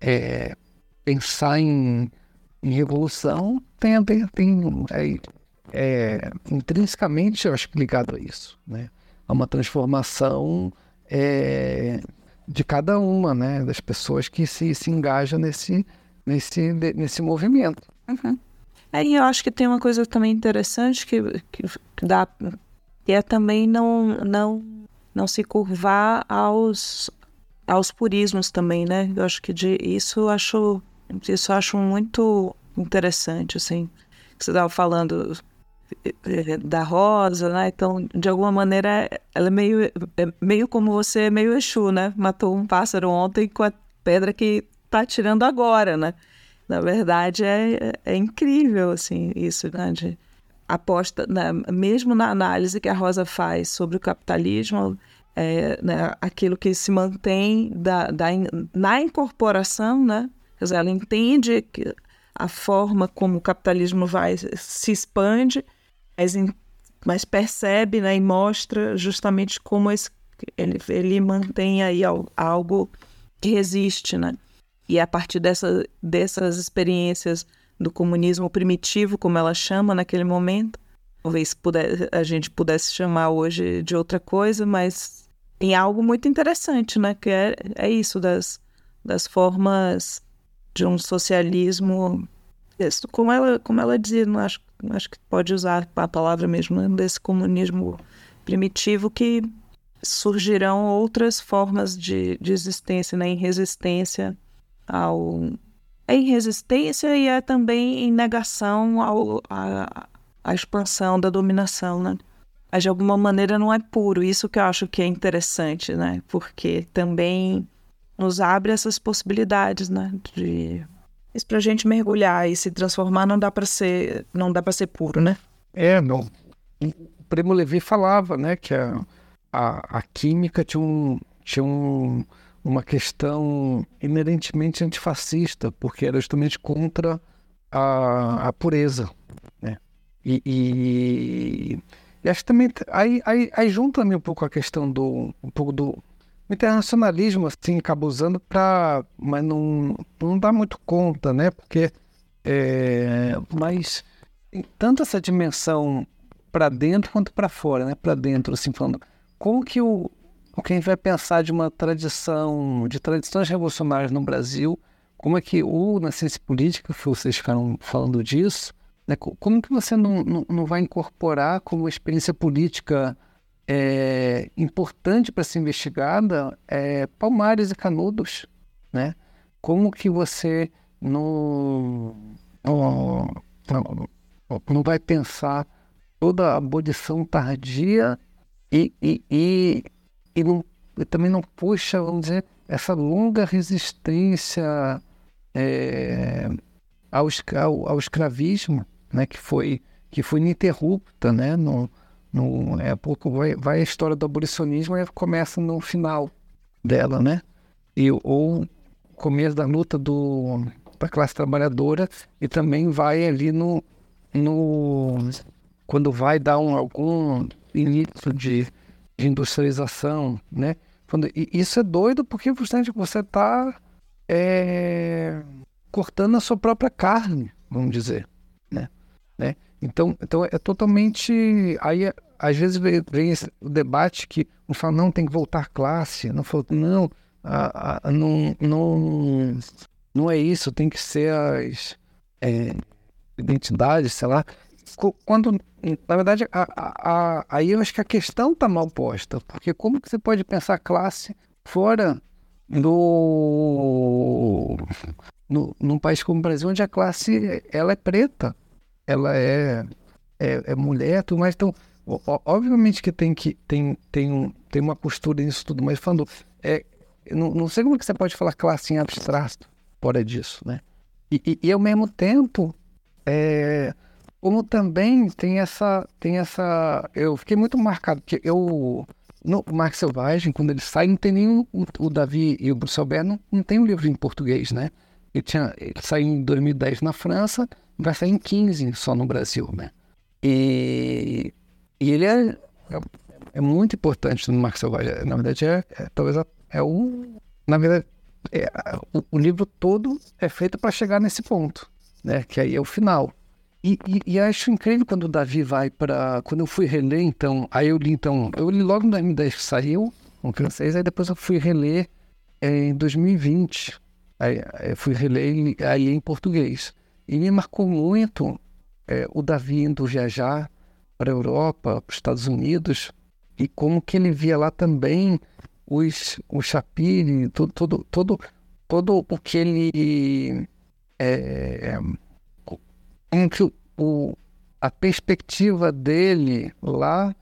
é, pensar em, em revolução tem ver, tem, é, é, intrinsecamente, eu acho ligado a isso, né? A uma transformação é, de cada uma, né, das pessoas que se, se engajam nesse, nesse, nesse movimento. Uhum. É, e eu acho que tem uma coisa também interessante que, que, dá, que é também não, não, não se curvar aos, aos purismos também, né? Eu acho que de, isso acho, isso acho muito interessante, assim. Você estava falando da rosa, né? Então, de alguma maneira, ela é meio, é meio como você, é meio Exu, né? Matou um pássaro ontem com a pedra que tá tirando agora, né? Na verdade, é, é incrível, assim, isso, né? De aposta, né? mesmo na análise que a Rosa faz sobre o capitalismo, é, né? aquilo que se mantém da, da, na incorporação, né? Quer dizer, ela entende que a forma como o capitalismo vai se expande mas, mas percebe né, e mostra justamente como esse, ele, ele mantém aí algo que resiste, né? E a partir dessa, dessas experiências do comunismo primitivo, como ela chama naquele momento, talvez puder, a gente pudesse chamar hoje de outra coisa, mas tem algo muito interessante, né? Que é, é isso, das, das formas de um socialismo. Como ela, como ela dizia, não acho acho que pode usar a palavra mesmo, né, desse comunismo primitivo que surgirão outras formas de, de existência, né, em resistência ao é em resistência e é também em negação ao, a, a expansão da dominação, né? Mas de alguma maneira não é puro, isso que eu acho que é interessante, né? Porque também nos abre essas possibilidades, né? De isso para a gente mergulhar e se transformar não dá para ser não dá para ser puro, né? É, não. O Primo Levi falava, né, que a, a, a química tinha um tinha um, uma questão inerentemente antifascista, porque era justamente contra a, a pureza, né? E, e, e acho que também aí, aí, aí junta também um pouco a questão do um pouco do o internacionalismo assim acaba usando para, mas não não dá muito conta, né? Porque é, mas tem tanto essa dimensão para dentro quanto para fora, né? Para dentro, assim falando, como que o quem vai pensar de uma tradição, de tradições revolucionárias no Brasil, como é que o na ciência política, que vocês ficaram falando disso, né? Como que você não, não, não vai incorporar como experiência política é, importante para ser investigada é, Palmares e Canudos, né? Como que você não, não, não vai pensar toda a abolição tardia e, e, e, e, não, e também não puxa, vamos dizer, essa longa resistência é, ao, ao, ao, escravismo, né? Que foi que foi ininterrupta, né? No, no, é pouco vai, vai a história do abolicionismo e começa no final dela, né? E, ou começo da luta do, da classe trabalhadora e também vai ali no, no quando vai dar um, algum início de, de industrialização, né? Quando, isso é doido porque justamente você está é, cortando a sua própria carne, vamos dizer, né? né? Então, então é totalmente. Aí, às vezes, vem, esse, o debate que um fala, não, tem que voltar classe. Não, fala, não, a, a, não, não, não é isso, tem que ser as é, identidades, sei lá. Quando, na verdade, a, aí eu acho que a questão está mal posta, porque como que você pode pensar classe fora do no, num país como o Brasil, onde a classe ela é preta? Ela é, é, é mulher, tudo mais. Então, obviamente que tem que tem, tem, um, tem uma postura nisso tudo, mas falando, é, não, não sei como que você pode falar classe em abstrato fora disso, né? E, e, e ao mesmo tempo, é, como também tem essa, tem essa, eu fiquei muito marcado que eu no Marx Selvagem, quando ele sai, não tem nenhum, o, o Davi e o Bruce Albert não, não tem um livro em português, né? Ele, tinha, ele saiu em 2010 na França, vai sair em 15 só no Brasil, né? E, e ele é, é, é, muito importante no Marco Selvagem. Na verdade, é, é talvez é o. Na verdade, é, o, o, livro todo é feito para chegar nesse ponto, né? Que aí é o final. E, e, e acho incrível quando o Davi vai para. Quando eu fui reler, então. Aí eu li, então. Eu li logo no 2010 que saiu, com francês, aí depois eu fui reler é, em 2020. Aí, aí fui reler aí em português. E me marcou muito é, o Davi indo viajar para a Europa, para os Estados Unidos, e como que ele via lá também os, o Shapiri, todo, todo, todo, todo o que ele. É, como que o, a perspectiva dele lá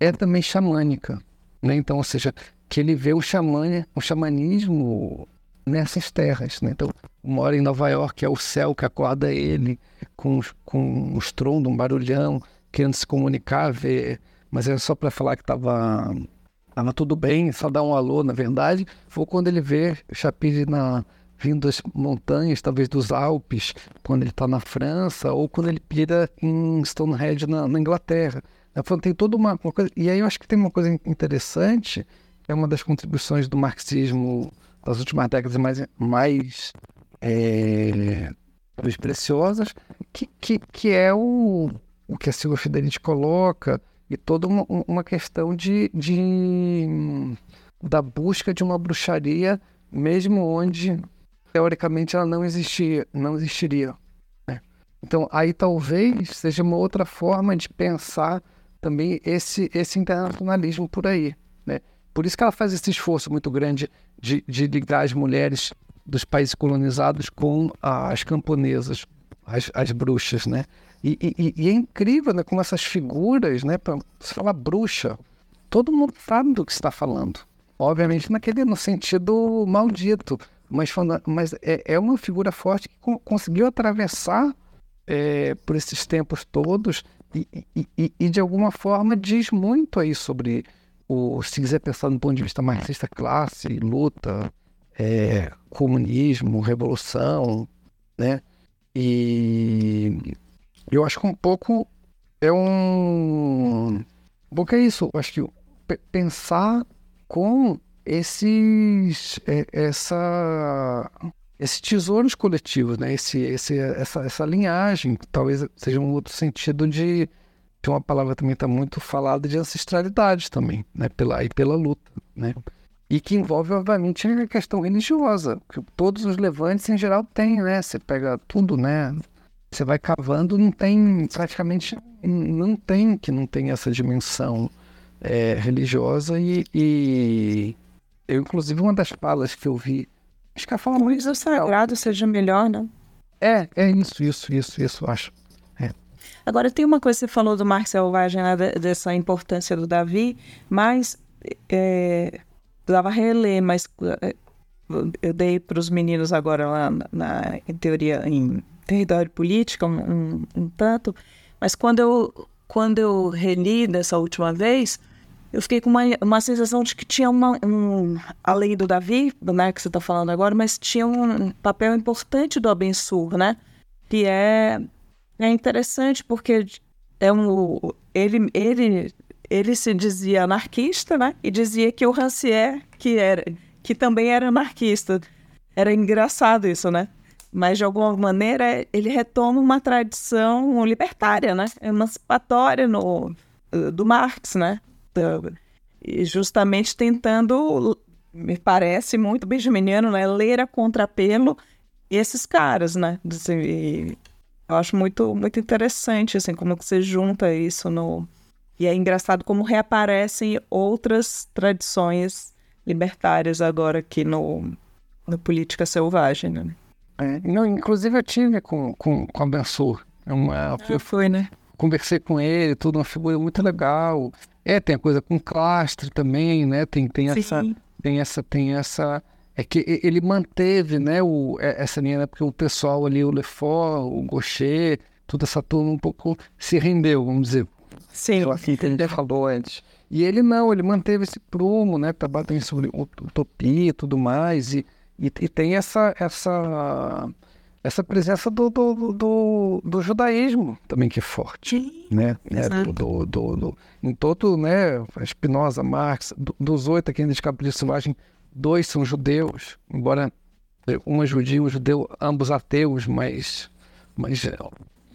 é também xamânica. Né? Então, ou seja, que ele vê o, xamã, o xamanismo nessas terras. Né? Então, mora em Nova York, é o céu que acorda ele com, com o estrondo, um barulhão, querendo se comunicar, ver, mas era só para falar que estava tava tudo bem, só dar um alô, na verdade. Foi quando ele vê Chapire na vindo das montanhas, talvez dos Alpes, quando ele está na França, ou quando ele pira em Stonehenge na, na Inglaterra. Então, tem toda uma, uma, coisa. E aí eu acho que tem uma coisa interessante, é uma das contribuições do marxismo das últimas décadas mais, mais é, preciosas, que, que, que é o, o que a Silvia Fidelity coloca, e toda uma, uma questão de, de, da busca de uma bruxaria, mesmo onde teoricamente ela não existia, não existiria. Né? Então, aí talvez seja uma outra forma de pensar também esse, esse internacionalismo por aí. Por isso que ela faz esse esforço muito grande de, de ligar as mulheres dos países colonizados com as camponesas, as, as bruxas, né? E, e, e, é incrível, né? Como essas figuras, né? Pra falar bruxa, todo mundo sabe do que está falando. Obviamente naquele no sentido maldito, mas, mas é, é uma figura forte que conseguiu atravessar é, por esses tempos todos e, e, e, de alguma forma diz muito aí sobre se quiser pensar do ponto de vista marxista, classe, luta, é, comunismo, revolução, né? E eu acho que um pouco é um. Um é isso. Eu acho que pensar com esses. É, essa. Esses tesouros coletivos, né? Esse, esse, essa, essa linhagem, talvez seja um outro sentido de. Que uma palavra também está muito falada de ancestralidade também, né? Pela, e pela luta, né? E que envolve, obviamente, a questão religiosa, que todos os levantes em geral têm, né? Você pega tudo, né? Você vai cavando, não tem, praticamente, não tem que não tem essa dimensão é, religiosa e, e, eu, inclusive, uma das falas que eu vi, acho que a fala muito... o sagrado seja melhor, né? É, é isso, isso, isso, isso, acho. É. Agora, tem uma coisa que você falou do Marx Selvagem, né, dessa importância do Davi, mas... É precisava reler, mas eh, eu dei para os meninos agora lá na, na, em teoria em território político um, um, um, tanto, mas quando eu quando eu reli dessa última vez, eu fiquei com uma, uma sensação de que tinha uma, um, além do Davi, né, que você está falando agora, mas tinha um papel importante do Abensur, né, que é, é interessante porque é um, ele, ele ele se dizia anarquista, né? E dizia que o Rancière, que era, que também era anarquista. Era engraçado isso, né? Mas de alguma maneira ele retoma uma tradição libertária, né? Emancipatória no, do Marx, né? E justamente tentando, me parece muito benjaminiano, né? Ler a contrapelo esses caras, né? Assim, eu acho muito, muito interessante, assim, como que você junta isso no, e é engraçado como reaparecem outras tradições libertárias agora aqui no, no Política Selvagem, né? É, não, inclusive eu tive com, com, com a Bensur. É uma, ah, foi, né? Conversei com ele, tudo, uma figura muito legal. É, tem a coisa com Clastre também, né? Tem, tem essa... Tem essa, tem essa... É que ele manteve, né, o, é, essa linha, né, porque o pessoal ali, o Lefort, o Gaucher, toda essa turma um pouco se rendeu, vamos dizer, Sim. Aquilo que a gente falou antes. E ele não, ele manteve esse prumo, né? Trabalha também sobre utopia e tudo mais. E, e, e, tem essa, essa, essa presença do, do, do, do, judaísmo também que é forte. Sim, né? É, do, do, do, em todo, né? Spinoza, Marx, dos oito aqui de Capitalismo Selvagem, dois são judeus, embora um é judeu, um judeu, ambos ateus, mas, mas é,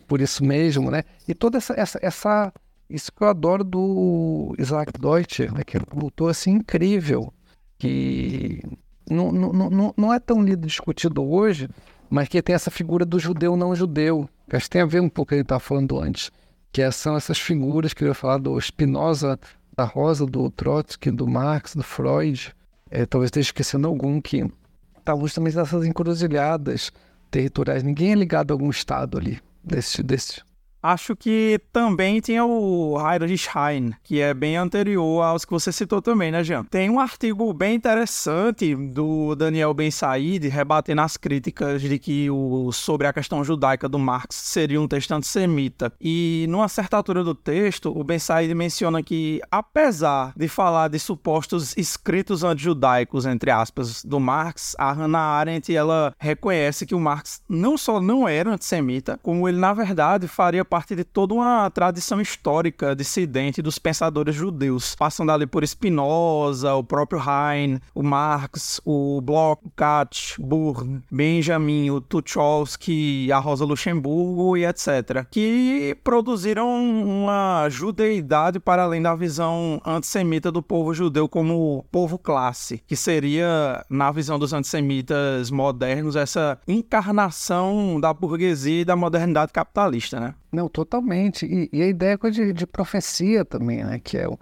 por isso mesmo, né? E toda essa, essa, essa isso que eu adoro do Isaac Deutscher, né, que é um autor assim, incrível, que não, não, não, não é tão lido discutido hoje, mas que tem essa figura do judeu não judeu, que acho que tem a ver um pouco com o que ele estava falando antes, que é, são essas figuras que eu ia falar do Spinoza, da Rosa, do Trotsky, do Marx, do Freud, é, talvez esteja esquecendo algum, que estavam justamente nessas encruzilhadas territoriais. Ninguém é ligado a algum estado ali, desse, desse, Acho que também tinha o Heinrich Heine, que é bem anterior aos que você citou também, né, Jean? Tem um artigo bem interessante do Daniel Ben Said, rebatendo as críticas de que o, sobre a questão judaica do Marx seria um texto antissemita. E numa certa altura do texto, o Ben Said menciona que, apesar de falar de supostos escritos antijudaicos, entre aspas, do Marx, a Hannah Arendt ela reconhece que o Marx não só não era antissemita, como ele, na verdade, faria partir de toda uma tradição histórica dissidente dos pensadores judeus, passando ali por Spinoza, o próprio Heine, o Marx, o Bloch, o Katz, Burr, Benjamin, o Tucholsky, a Rosa Luxemburgo e etc., que produziram uma judeidade para além da visão antissemita do povo judeu como povo classe, que seria, na visão dos antissemitas modernos, essa encarnação da burguesia e da modernidade capitalista, né? Não, totalmente. E, e a ideia de, de, profecia também, né? Que é o,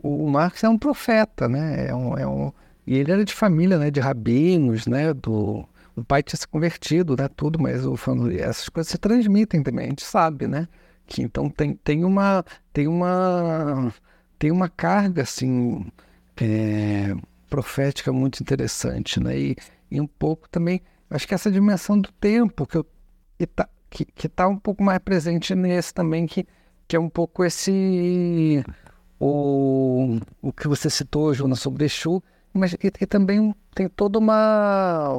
o Marx é um profeta, né? É um, é um, e ele era de família, né? De rabinos, né? Do, o pai tinha se convertido, né? Tudo, mas o, essas coisas se transmitem também, a gente sabe, né? Que então tem, tem uma tem uma tem uma carga assim é, profética muito interessante, né? E, e um pouco também, acho que essa dimensão do tempo que eu, que que, que tá um pouco mais presente nesse também, que, que é um pouco esse o, o que você citou, Jonas, sobre Exu, mas e, e também tem toda uma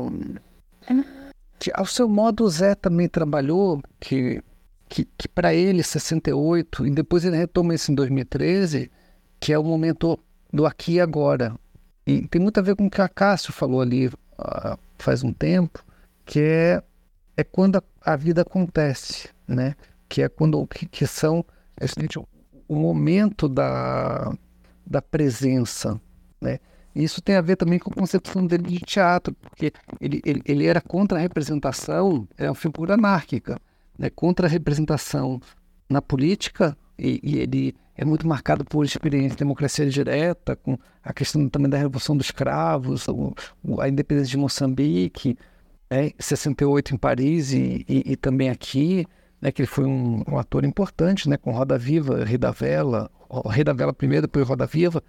que ao seu modo o Zé também trabalhou que que, que para ele 68 e depois ele retoma isso em 2013 que é o momento do aqui e agora. E tem muito a ver com o que a Cássio falou ali uh, faz um tempo, que é, é quando a, a vida acontece, né? Que é quando que, que são é o momento da, da presença, né? Isso tem a ver também com a concepção dele de teatro, porque ele, ele, ele era contra a representação, é uma figura anárquica, né? contra a representação na política, e, e ele é muito marcado por experiência de democracia direta, com a questão também da revolução dos escravos, o, a independência de Moçambique, né, 68 em Paris e, e, e também aqui, né, que ele foi um, um, ator importante, né, com Roda Viva, Rei da Vela, Rei da Vela primeiro, depois Roda Viva,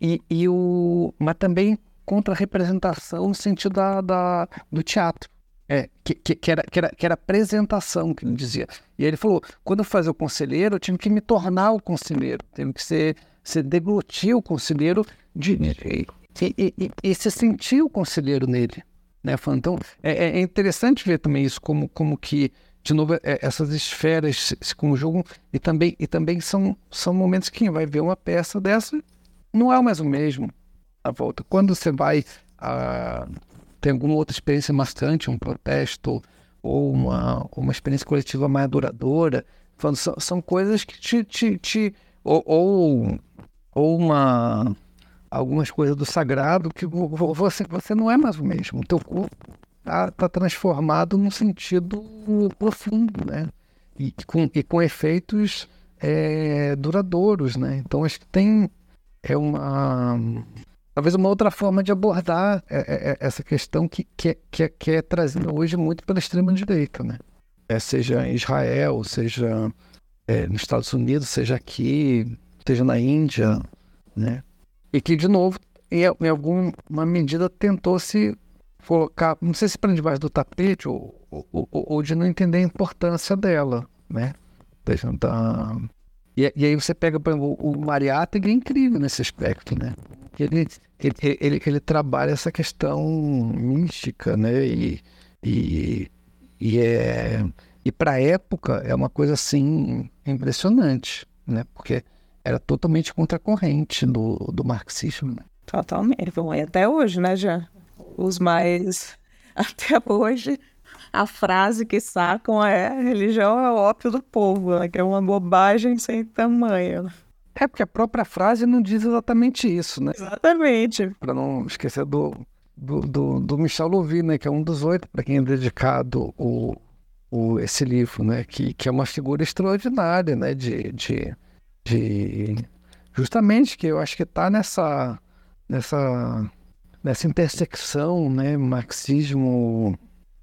e, e o, mas também contra a representação no sentido da, da do teatro. É, que, que, que, era, que, era, que era apresentação, que ele dizia. E ele falou: quando eu fazia o conselheiro, eu tinha que me tornar o conselheiro, tive que ser, ser deglutir o conselheiro de, e, e, e, e se sentir o conselheiro nele. Né? Então, é, é, interessante ver também isso, como, como que, de novo, é, essas esferas se, conjugam e também, e também são, são momentos que quem vai ver uma peça dessa não é mais o mesmo volta. Quando você vai a tem alguma outra experiência marcante, um protesto ou uma, uma experiência coletiva mais duradoura. Falando, são, são coisas que te. te, te ou, ou, ou, uma, algumas coisas do sagrado que você, você não é mais o mesmo. O teu corpo está tá transformado num sentido profundo, né? E com, e com efeitos é, duradouros, né? Então acho que tem é uma talvez uma outra forma de abordar é, é, é, essa questão que, que, que, é, que é trazida hoje muito pela extrema-direita, né? É, seja em Israel, seja é, nos Estados Unidos, seja aqui, seja na Índia, né? E que, de novo, em, em alguma medida tentou se colocar, não sei se para debaixo do tapete ou, ou, ou, de não entender a importância dela, né? Da, e, e aí você pega, exemplo, o Mariátegui é incrível nesse aspecto, né? ele, ele, ele, ele trabalha essa questão mística, né? E, e, e, é, e para a época é uma coisa assim impressionante, né? Porque era totalmente contracorrente do, do marxismo. Né? Totalmente. Bom, e até hoje, né, já? Os mais. [LAUGHS] Até hoje, a frase que sacam é: religião é o ópio do povo, né? que é uma bobagem sem tamanho. É porque a própria frase não diz exatamente isso, né? Exatamente. Para não esquecer do, do, do, do, Michel Louvi, né? Que é um dos oito para quem é dedicado o, o, esse livro, né? Que, que é uma figura extraordinária, né? De, de, de justamente que eu acho que está nessa nessa nessa intersecção, né? Marxismo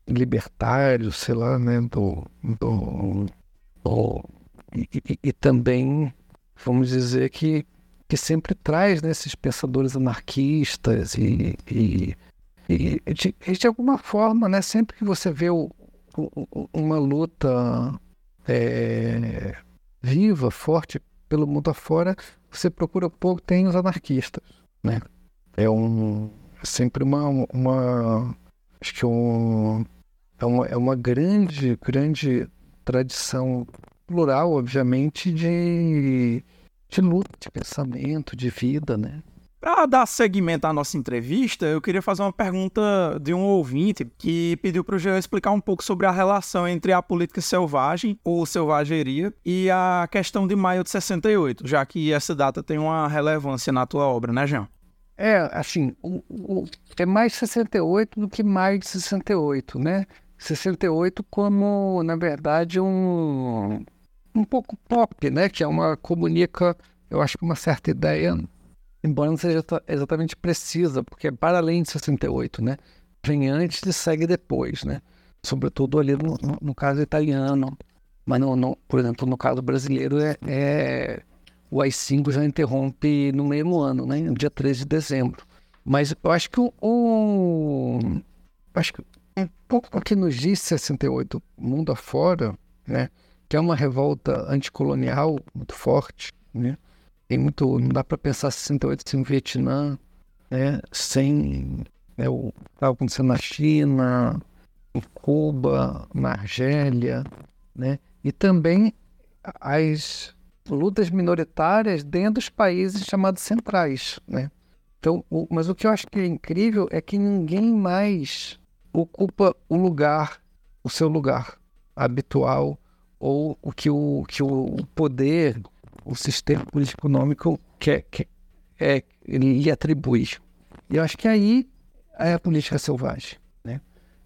libertário, sei lá, né? Do, do, do e, e, e também vamos dizer que, que sempre traz né, esses pensadores anarquistas e, e, e de, de, alguma forma, né, sempre que você vê o, o, uma luta é, viva, forte pelo mundo afora, você procura pouco, tem os anarquistas, né? É um sempre uma, uma acho que um, é uma, é uma grande, grande tradição plural, obviamente, de, de luta, de pensamento, de vida, né? Para dar seguimento à nossa entrevista, eu queria fazer uma pergunta de um ouvinte que pediu para o Jean explicar um pouco sobre a relação entre a política selvagem ou selvageria e a questão de maio de 68, já que essa data tem uma relevância na tua obra, né, Jean? É, assim, o, o, é mais 68 do que maio de 68, né? 68 como, na verdade, um, um pouco pop, né? Que é uma comunica, eu acho que uma certa ideia embora não seja exatamente precisa, porque é para além de 68, né? Vem antes e segue depois, né? Sobretudo ali no, no, caso italiano, mas no, por exemplo, no caso brasileiro é, é o AI-5 já interrompe no mesmo ano, né? No dia 13 de dezembro. Mas eu acho que o acho que um pouco que nos diz 68 mundo afora, né? Que é uma revolta anticolonial muito forte, né? Tem muito. Não dá para pensar 68 sem o Vietnã, né? sem né, o que estava acontecendo na China, em Cuba, na Argélia, né? e também as lutas minoritárias dentro dos países chamados centrais. Né? Então, o, mas o que eu acho que é incrível é que ninguém mais ocupa o lugar, o seu lugar habitual, ou o que o, que o poder o sistema político-econômico que, que é, lhe atribui. E eu acho que aí é a política selvagem. Né?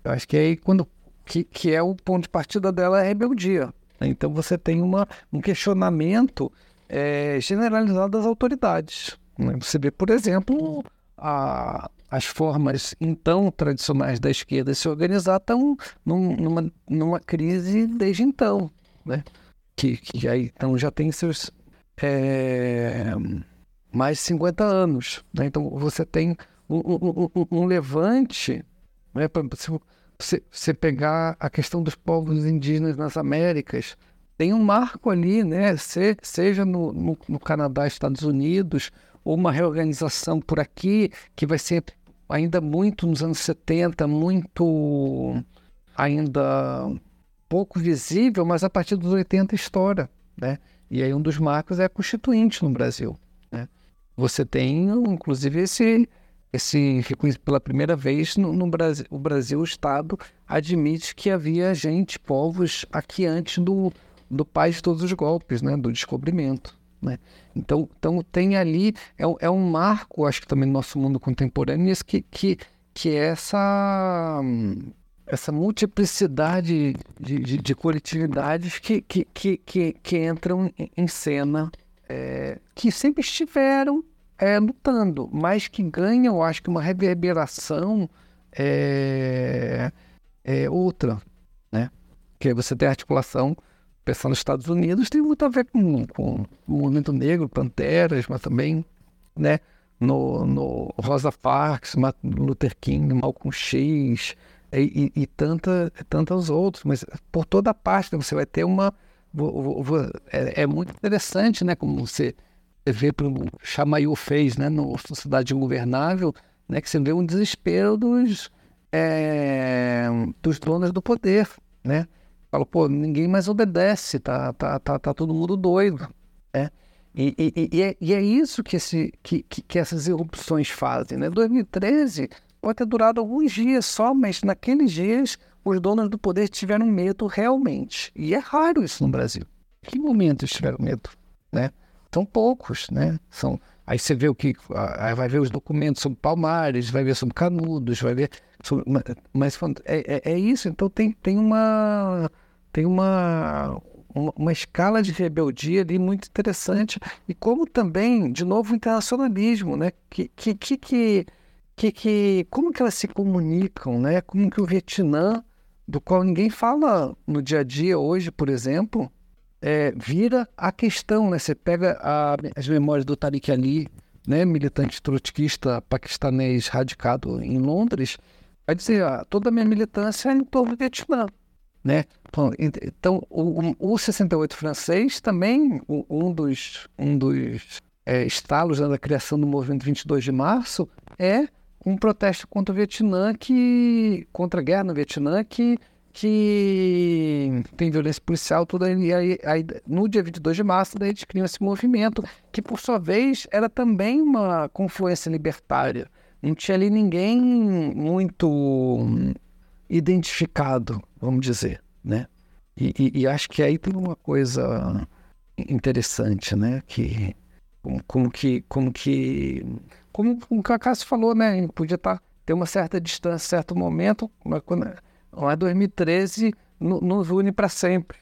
Eu acho que aí quando que, que é o ponto de partida dela é a rebeldia. Né? Então você tem uma, um questionamento é, generalizado das autoridades. Né? Você vê, por exemplo, a, as formas então tradicionais da esquerda se organizar estão num, numa, numa crise desde então. Né? Que, que aí, então já tem seus é, mais de 50 anos. Né? Então você tem um, um, um, levante, né? você, você pegar a questão dos povos indígenas nas Américas, tem um marco ali, né? Se, seja no, no, no Canadá, Estados Unidos, ou uma reorganização por aqui, que vai ser ainda muito nos anos 70, muito ainda pouco visível, mas a partir dos 80 estoura, né? E aí um dos marcos é a Constituinte no Brasil. Né? Você tem, inclusive, esse, esse pela primeira vez no, no, Brasil, o Brasil, o Estado, admite que havia gente, povos aqui antes do, do pai de todos os golpes, né? do descobrimento. Né? Então, então tem ali, é, é um marco, acho que também no nosso mundo contemporâneo, que, que, que é essa essa multiplicidade de, de, de coletividades que, que, que, que, que entram em cena, é, que sempre estiveram é, lutando, mas que ganham, acho que, uma reverberação é, é outra, né? Que você tem articulação, pensando nos Estados Unidos, tem muito a ver com, com o movimento negro, Panteras, mas também, né? No, no Rosa Parks, Martin Luther King, Malcolm X, e, e, e tanta, tantos outros, mas por toda parte né, você vai ter uma. É, é muito interessante, né? Como você vê o Chamayu fez, né? No Sociedade Ingovernável, né? Que você vê um desespero dos, é, dos donos do poder, né? Fala, pô, ninguém mais obedece, tá, tá, tá, tá todo mundo doido, né? E, e, e, é, e é isso que, esse, que, que essas erupções fazem, né? 2013 pode ter durado alguns dias só, mas naqueles dias os donos do poder tiveram medo realmente. E é raro isso no Brasil. Que momento eles tiveram medo? Né? São poucos, né? São... Aí você vê o que. Aí vai ver os documentos sobre Palmares, vai ver sobre Canudos, vai ver. Sobre... Mas é, é, é, isso. Então tem, tem uma. Tem uma, uma, uma, escala de rebeldia ali muito interessante. E como também, de novo, o internacionalismo, né? Que, que, que, que que, que como que elas se comunicam, né? Como que o Vietnã, do qual ninguém fala no dia a dia hoje, por exemplo, é, vira a questão, né? Você pega a, as memórias do Tariq Ali, né? Militante trotskista paquistanês radicado em Londres, vai dizer, ah, toda a minha militância é em torno do Vietnã, né? Então, o, o 68 francês também, um dos, um dos é, estalos né, da criação do movimento 22 de março é um protesto contra o Vietnã que contra a guerra no Vietnã que que tem violência policial, tudo aí, aí, aí, no dia 22 de março, daí eles criam esse movimento, que por sua vez era também uma confluência libertária. Não tinha ali ninguém muito identificado, vamos dizer, né? E, e, e acho que aí tem uma coisa interessante, né? Que como, como que como que como, o Cássio falou, né? Podia estar tá, ter uma certa distância, certo momento, mas quando lá 2013 no, nos une para sempre.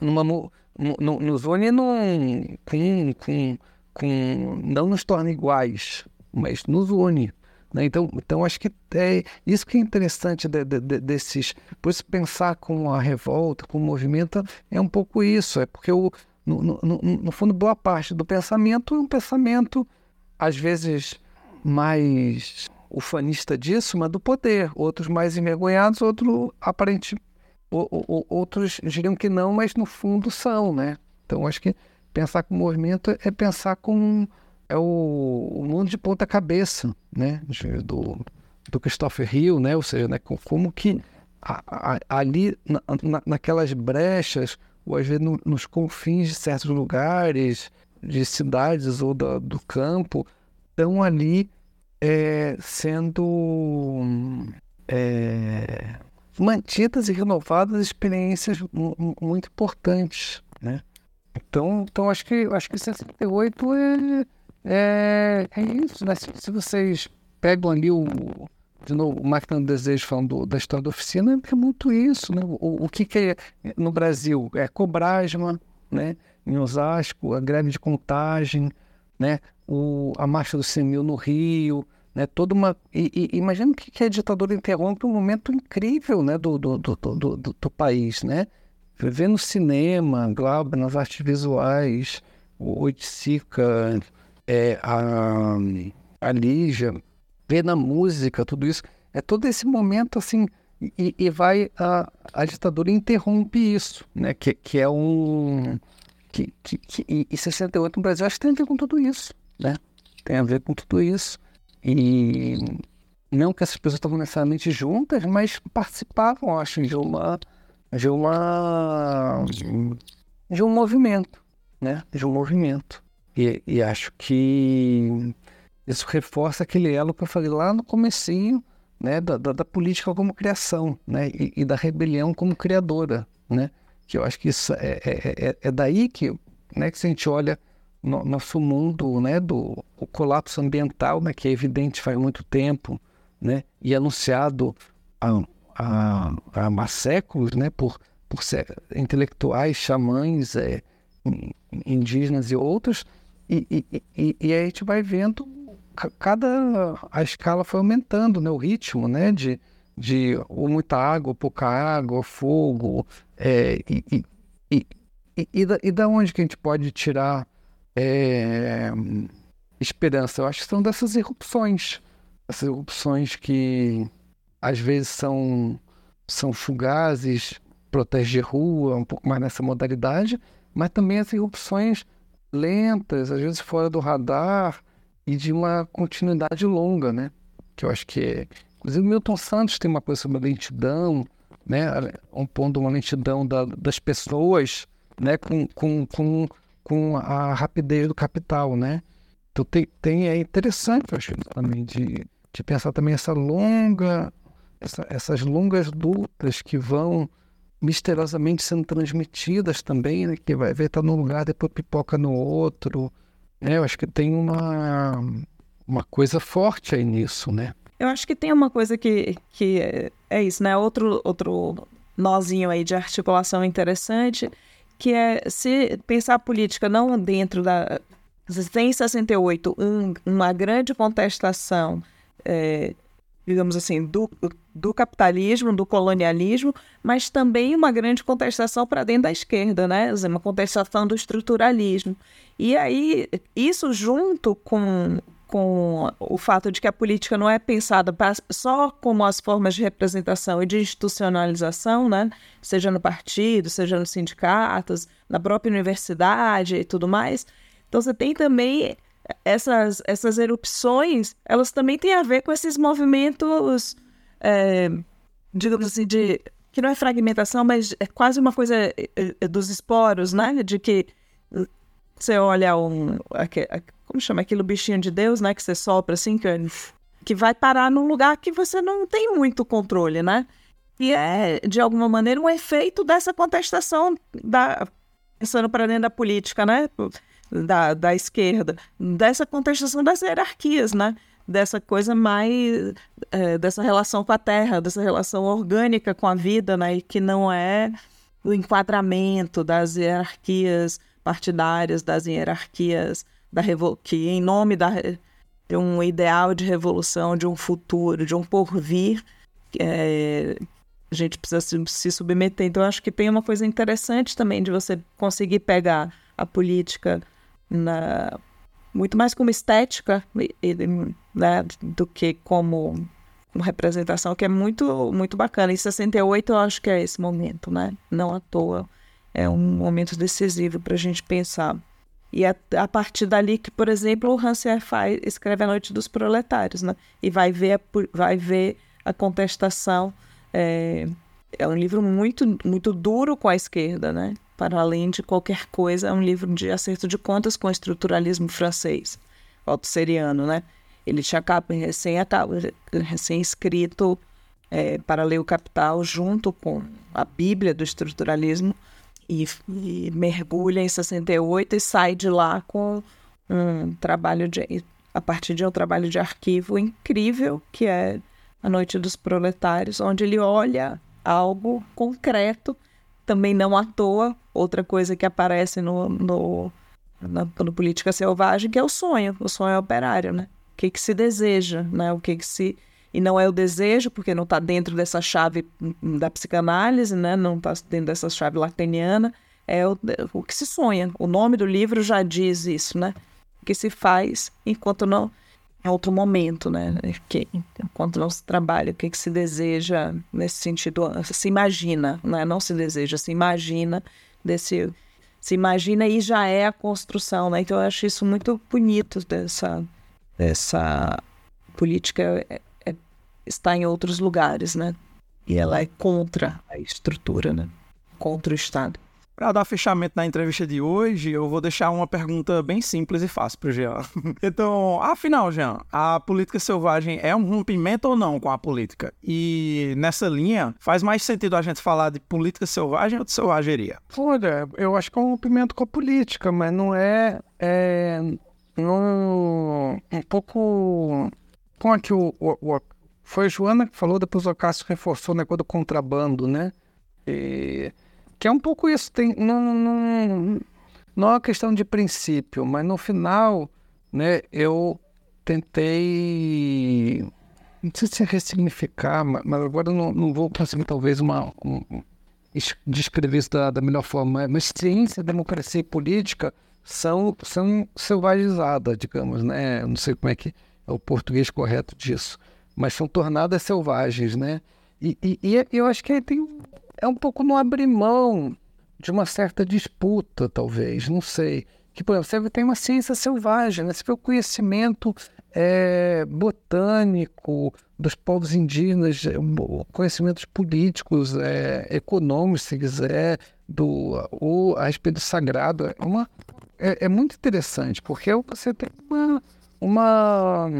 Numa, no, no, nos une num, com, com, com. Não nos torna iguais, mas nos une. Né? Então, então, acho que é isso que é interessante de, de, de, desses. Por isso, pensar com a revolta, com o movimento, é um pouco isso. É porque, o, no, no, no fundo, boa parte do pensamento é um pensamento, às vezes, mais ufanista disso, mas do poder. Outros mais envergonhados, outros aparente, outros diriam que não, mas no fundo são, né? Então acho que pensar com movimento é pensar com é o, o mundo de ponta cabeça, né? Do, do Christopher Hill, né? Ou seja, né? como que a, a, ali na, na, naquelas brechas ou às vezes no, nos confins de certos lugares, de cidades ou da, do campo, estão ali é, sendo é, mantidas e renovadas experiências muito importantes, né? Então, então acho que acho que 68 é, é, é isso, né? Se, se, vocês pegam ali o de novo, o Máquina do Desejo falando do, da história da oficina, é muito isso, né? O, o que, que é no Brasil? É Cobrasma, né? Em Osasco, a greve de contagem, né? o, a Marcha do 100 mil no Rio, né? Toda uma... E, e imagina que, que a ditadura interrompe um momento incrível né? do, do, do, do, do, país, né? Ver no cinema, Glauber, nas artes visuais, o Oiticica, é, a, a Lígia, ver na música, tudo isso. É todo esse momento assim... E, e vai a, a ditadura interrompe isso, né? Que, que é um que, que, que e 68 no Brasil acho que tem a ver com tudo isso, né? Tem a ver com tudo isso. E não que essas pessoas estavam necessariamente juntas, mas participavam, acho, de uma de uma de um movimento, né? De um movimento. E, e acho que isso reforça aquele elo que eu falei lá no comecinho, né? Da, da, da política como criação, né? E, e, da rebelião como criadora, né? Que eu acho que isso é, é, é, é daí que, né? Que a gente olha no nosso mundo, né, do colapso ambiental, né, que é evidente faz muito tempo, né, e anunciado há, há, há séculos, né, por, por intelectuais, xamãs, é, indígenas e outros, e, e, e, e aí a gente vai vendo cada a escala foi aumentando, né, o ritmo, né, de, de ou muita água, ou pouca água, fogo, é, e, e, e, e, da, e da onde que a gente pode tirar é, esperança. Eu acho que são dessas erupções. Essas erupções que às vezes são, são fugazes, proteger rua, um pouco mais nessa modalidade, mas também as erupções lentas, às vezes fora do radar e de uma continuidade longa, né? Que eu acho que é. Inclusive, Milton Santos tem uma coisa sobre a lentidão, né? Ponto, uma lentidão da, das pessoas, né? Com, com, com com a rapidez do capital, né? Então tem, tem é interessante, eu acho, também, de, de pensar também essa longa, essa, essas longas lutas que vão misteriosamente sendo transmitidas também, né? Que vai ver estar tá num lugar, depois pipoca no outro. Né? Eu acho que tem uma, uma coisa forte aí nisso, né? Eu acho que tem uma coisa que, que é, isso, né? Outro, outro nozinho aí de articulação interessante que é se pensar a política não dentro da. Tem em 68 um, uma grande contestação, é, digamos assim, do, do capitalismo, do colonialismo, mas também uma grande contestação para dentro da esquerda, né? Uma contestação do estruturalismo. E aí, isso junto com com o fato de que a política não é pensada pra, só como as formas de representação e de institucionalização, né? seja no partido, seja nos sindicatos, na própria universidade e tudo mais. Então você tem também essas, essas erupções, elas também têm a ver com esses movimentos, é, digamos assim, de que não é fragmentação, mas é quase uma coisa é, é, dos esporos, né? De que você olha um. Como chama aquele bichinho de Deus, né? Que você sopra assim, que, que vai parar num lugar que você não tem muito controle, né? E é, de alguma maneira, um efeito dessa contestação, da, pensando para dentro da política, né? Da, da esquerda, dessa contestação das hierarquias, né? Dessa coisa mais. É, dessa relação com a terra, dessa relação orgânica com a vida, né? E que não é o enquadramento das hierarquias partidárias, das hierarquias da que em nome da, de um ideal de revolução, de um futuro, de um porvir, é, a gente precisa se, se submeter. Então, acho que tem uma coisa interessante também de você conseguir pegar a política na, muito mais como estética né, do que como, como representação, que é muito, muito bacana. Em 68, eu acho que é esse momento, né? Não à toa é um momento decisivo para a gente pensar. E a, a, partir dali que, por exemplo, o Rancière faz, escreve A Noite dos Proletários, né? E vai ver a, vai ver a contestação. É, é um livro muito, muito duro com a esquerda, né? Para além de qualquer coisa, é um livro de acerto de contas com o estruturalismo francês, altusseriano, né? Ele tinha recém, recém escrito é, para ler o Capital junto com a Bíblia do estruturalismo, e, e mergulha em 68 e sai de lá com um trabalho de a partir de um trabalho de arquivo incrível que é a Noite dos Proletários, onde ele olha algo concreto, também não à toa, outra coisa que aparece no, no, na, Política Selvagem, que é o sonho, o sonho operário, né? O que, que se deseja, né? O que, que se e não é o desejo, porque não está dentro dessa chave da psicanálise, né? não está dentro dessa chave lacaniana, é o, o que se sonha. O nome do livro já diz isso, né? O que se faz enquanto não. É outro momento, né? Que, enquanto não se trabalha, o que, que se deseja nesse sentido, se imagina, né? não se deseja, se imagina desse. Se imagina e já é a construção, né? Então eu acho isso muito bonito dessa, dessa política está em outros lugares, né? E ela é contra a estrutura, né? Contra o Estado. Para dar fechamento na entrevista de hoje, eu vou deixar uma pergunta bem simples e fácil para o Jean. [LAUGHS] Então, afinal, Jean, a política selvagem é um rompimento ou não com a política? E nessa linha, faz mais sentido a gente falar de política selvagem ou de selvageria? Olha, eu acho que é um rompimento com a política, mas não é. é não, um pouco. Com aqui o, o, foi a Joana que falou, depois o Cássio reforçou o negócio do contrabando, né? E, que é um pouco isso. Tem, não, não, não é uma questão de princípio, mas no final, né, eu tentei. Não sei se é ressignificar, mas, mas agora não, não vou conseguir, talvez, uma, um, descrever isso da, da melhor forma. Mas ciência, democracia e política são, são selvagizadas, digamos, né? Eu não sei como é que é o português correto disso mas são tornadas selvagens, né? E, e, e eu acho que tem, é um pouco no abrir mão de uma certa disputa, talvez, não sei. Que, por exemplo, você tem uma ciência selvagem, né? Você vê o conhecimento é, botânico dos povos indígenas, é, conhecimentos políticos, é, econômicos, se quiser, do, ou a respeito do sagrado. É, uma, é, é muito interessante, porque você tem uma, uma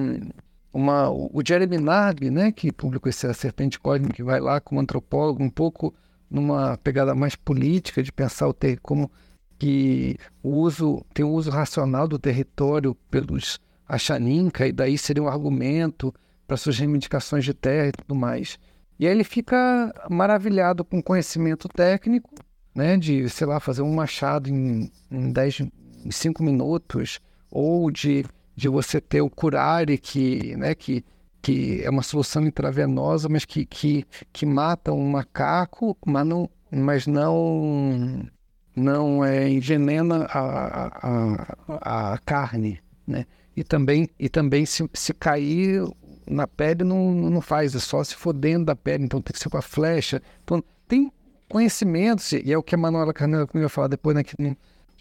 uma, o Jeremy Narby, né, que publicou esse A Serpente Cósmica, que vai lá como antropólogo, um pouco numa pegada mais política de pensar o ter, como que o uso tem o uso racional do território pelos Achaninka, e daí seria um argumento para suas reivindicações de terra e tudo mais. E aí ele fica maravilhado com conhecimento técnico, né, de, sei lá, fazer um machado em, em, dez, em cinco minutos, ou de de você ter o curare, que, né, que, que é uma solução intravenosa, mas que, que, que mata um macaco, mas não, mas não, não é, envenena a, a, a carne, né? E também, e também se, se cair na pele não, não faz, é só se for dentro da pele, então tem que ser com a flecha. Então, tem conhecimentos, e é o que a Manuela Carneiro vai falar depois, né, que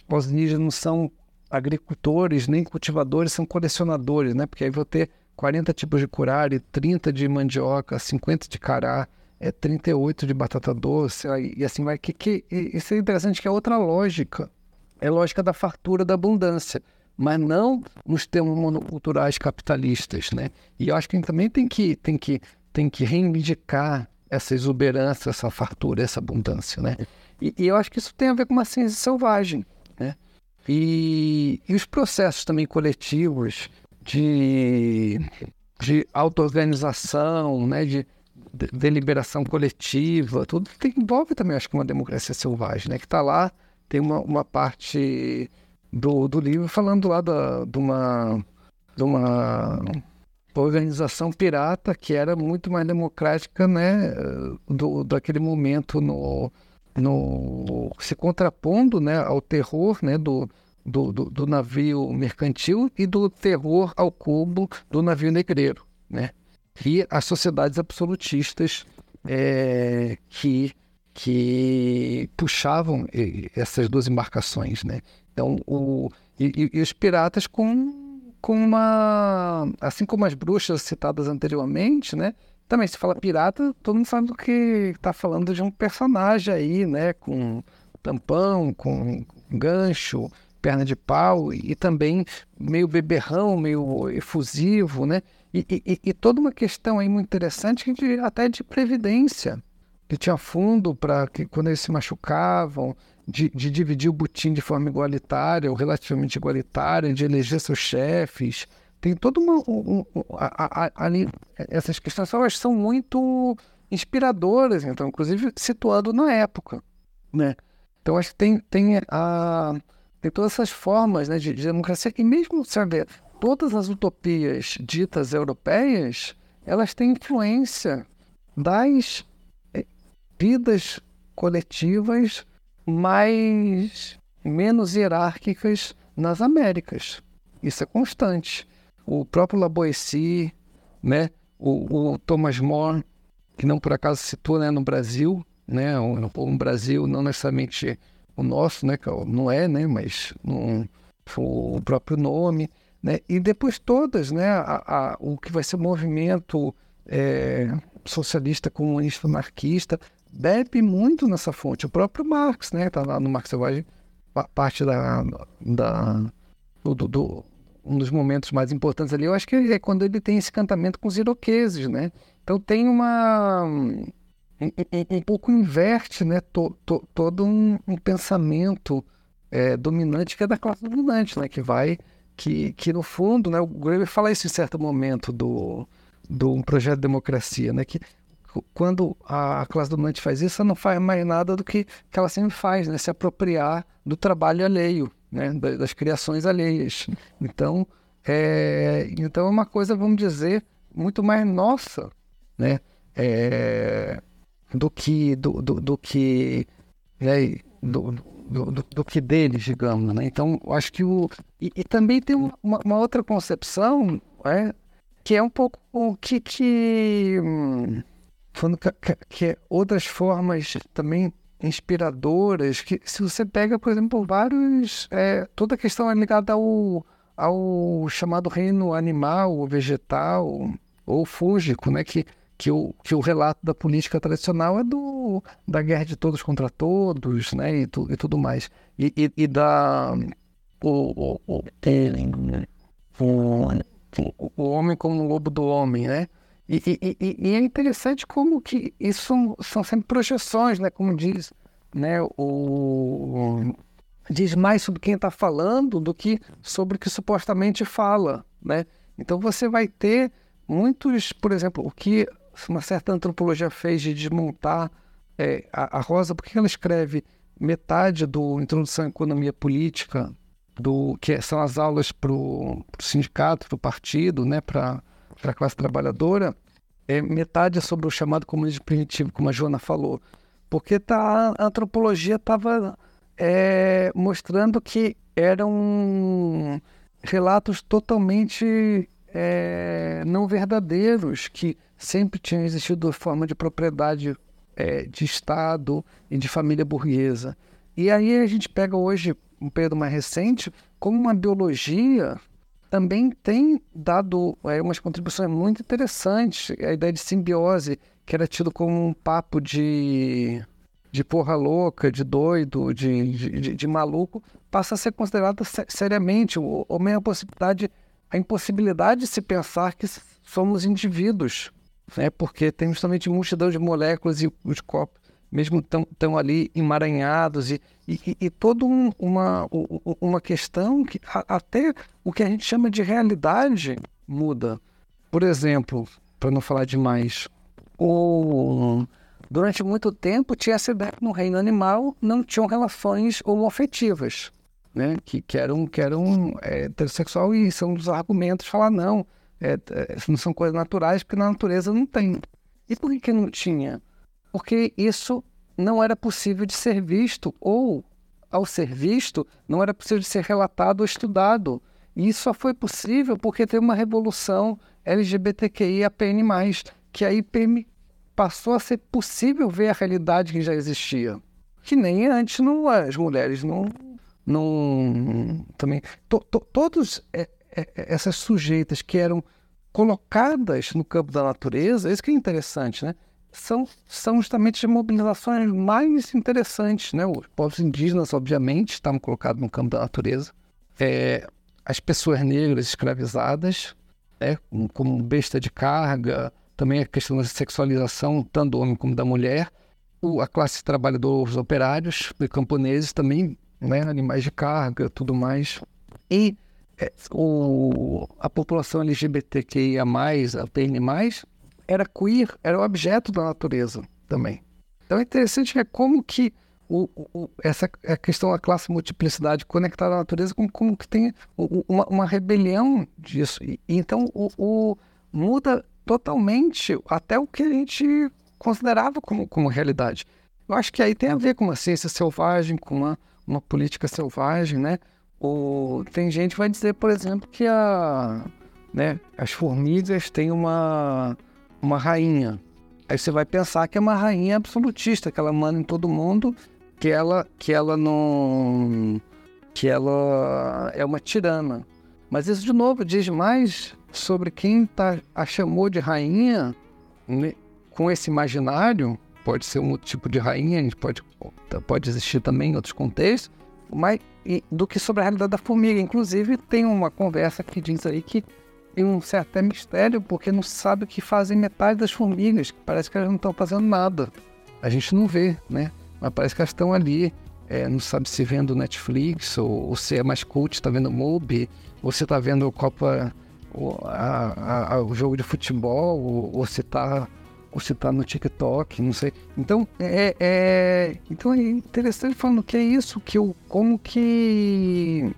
os indígenas não são agricultores nem cultivadores são colecionadores, né? Porque aí vou ter 40 tipos de curare, 30 de mandioca, 50 de cará. é 38 de batata doce, e assim vai. Que, que, isso é interessante, que é outra lógica. É lógica da fartura, da abundância, mas não nos termos monoculturais capitalistas, né? E eu acho que também tem que, tem que, tem que reivindicar essa exuberância, essa fartura, essa abundância, né? E, e eu acho que isso tem a ver com uma ciência selvagem, né? E, e os processos também coletivos de, de auto-organização, né? De, deliberação coletiva, tudo que envolve também, acho que uma democracia selvagem, né? Que está lá, tem uma, uma parte do, do livro falando lá da, de uma de uma organização pirata que era muito mais democrática, né? Do, daquele momento no, no se contrapondo, né? Ao terror, né? Do, do, do, do navio mercantil e do terror ao cubo do navio negreiro, né? e as sociedades absolutistas é, que, que puxavam essas duas embarcações. Né? Então, o, e, e, os piratas com, com uma. Assim como as bruxas citadas anteriormente, né? Também se fala pirata, todo mundo sabe do que está falando de um personagem aí, né? Com tampão, com gancho, perna de pau e, e também meio beberrão, meio efusivo, né? E, e, e, toda uma questão aí muito interessante de, até de previdência, que tinha fundo para que quando eles se machucavam, de, de, dividir o butim de forma igualitária ou relativamente igualitária, de eleger seus chefes. Tem toda uma. Um, um, a, a, ali, essas questões elas são muito inspiradoras, então, inclusive situando na época. Né? Então, acho que tem, tem, a, tem todas essas formas né, de, de democracia, e mesmo, sabe, todas as utopias ditas europeias, elas têm influência das eh, vidas coletivas mais menos hierárquicas nas Américas. Isso é constante. O próprio Laboessi, né, o, o, Thomas More, que não por acaso citou né, no Brasil, né, um, um Brasil não necessariamente o nosso, né, não é, né, mas um, o próprio nome. Né? E depois todas, né, a, a, o que vai ser o movimento é, socialista, comunista, marxista, bebe muito nessa fonte. O próprio Marx, né, está lá no Marx Selvagem, parte da, da do, do, um dos momentos mais importantes ali, eu acho que é quando ele tem esse cantamento com os iroqueses, né? Então tem uma um, um, um pouco inverte, né, to, to, todo um, um pensamento é, dominante que é da classe dominante, né, que vai que, que no fundo, né, o Greber fala isso em certo momento do, do projeto de democracia, né, que quando a classe dominante faz isso, ela não faz mais nada do que, que ela sempre faz, né, se apropriar do trabalho alheio, né, das criações alheias. Então, é, então é uma coisa, vamos dizer, muito mais nossa, né, é, do que do, do, do que né, do, do, do, que deles, digamos. Né? Então, acho que o. E, e também tem uma, uma, outra concepção é, que é um pouco o que. que hum, que, outras formas também inspiradoras, que se você pega, por exemplo, vários. É, toda a questão é ligada ao, ao chamado reino animal, vegetal ou fúngico, né? Que que o, que o relato da política tradicional é do, da guerra de todos contra todos, né, e, tu, e tudo mais. E, e, e da... O, o, o, o, homem como o lobo do homem, né? E, e, e, é interessante como que isso são, sempre projeções, né? Como diz, né? O, diz mais sobre quem está falando do que sobre o que supostamente fala, né? Então você vai ter muitos, por exemplo, o que uma certa antropologia fez de desmontar é, a, a, Rosa, porque ela escreve metade do Introdução à Economia Política, do que são as aulas para o sindicato, para o partido, né, para a classe trabalhadora, é, metade é sobre o chamado comunismo primitivo, como a Joana falou, porque tá, a antropologia estava é, mostrando que eram relatos totalmente é, não verdadeiros, que sempre tinham existido forma de propriedade é, de Estado e de família burguesa. E aí a gente pega hoje, um período mais recente, como uma biologia também tem dado é, umas contribuições muito interessantes. A ideia de simbiose, que era tido como um papo de, de porra louca, de doido, de, de, de maluco, passa a ser considerada seriamente, ou, ou mesmo a possibilidade, a impossibilidade de se pensar que somos indivíduos, né? porque tem justamente multidão de moléculas e os corpos mesmo estão ali emaranhados e, e, e toda um, uma, uma questão que até o que a gente chama de realidade muda. Por exemplo, para não falar demais, o, durante muito tempo tinha essa ideia que no reino animal não tinham relações homoafetivas, né? que, que eram, que eram é, heterossexual e são dos argumentos falar não, é, é, não são coisas naturais porque na natureza não tem. E por que, que não tinha? Porque isso não era possível de ser visto, ou, ao ser visto, não era possível de ser relatado ou estudado. E isso só foi possível porque teve uma revolução LGBTQIAPN+, que aí passou a ser possível ver a realidade que já existia. Que nem antes não, as mulheres não... não também to, to, Todos é, é, essas sujeitas que eram colocadas no campo da natureza, isso que é interessante, né? São, são justamente as mobilizações mais interessantes. Né? Os povos indígenas, obviamente, estavam colocados no campo da natureza. É, as pessoas negras escravizadas, né? como besta de carga, também a questão da sexualização, tanto do homem como da mulher. O, a classe de trabalhadores operários, e camponeses também, né? animais de carga, tudo mais. E é, o, a população LGBTQIA+, a PN+, era queer, era objeto da natureza também. Então é interessante ver como que o, o, essa a questão da classe multiplicidade conectada à natureza, como, como que tem uma, uma rebelião disso. E, então o, o, muda totalmente até o que a gente considerava como, como realidade. Eu acho que aí tem a ver com uma ciência selvagem, com uma, uma política selvagem, né? O, tem gente que vai dizer, por exemplo, que a, né, as formigas têm uma uma rainha. Aí você vai pensar que é uma rainha absolutista, que ela manda em todo mundo, que ela, que ela não. que ela é uma tirana. Mas isso, de novo, diz mais sobre quem tá, a chamou de rainha né, com esse imaginário. Pode ser um tipo de rainha, pode, pode existir também em outros contextos, mas do que sobre a realidade da formiga. Inclusive, tem uma conversa que diz aí que tem um certo mistério, porque não sabe o que fazem metade das formigas. Parece que elas não estão fazendo nada. A gente não vê, né? Mas parece que elas estão ali. É, não sabe se vendo Netflix, ou, ou se é mais cult, está vendo Mubi, ou se está vendo Copa, o, a, a, o jogo de futebol, ou, ou se está ou tá no TikTok, não sei. Então é, é, então é interessante falando que é isso, que o como que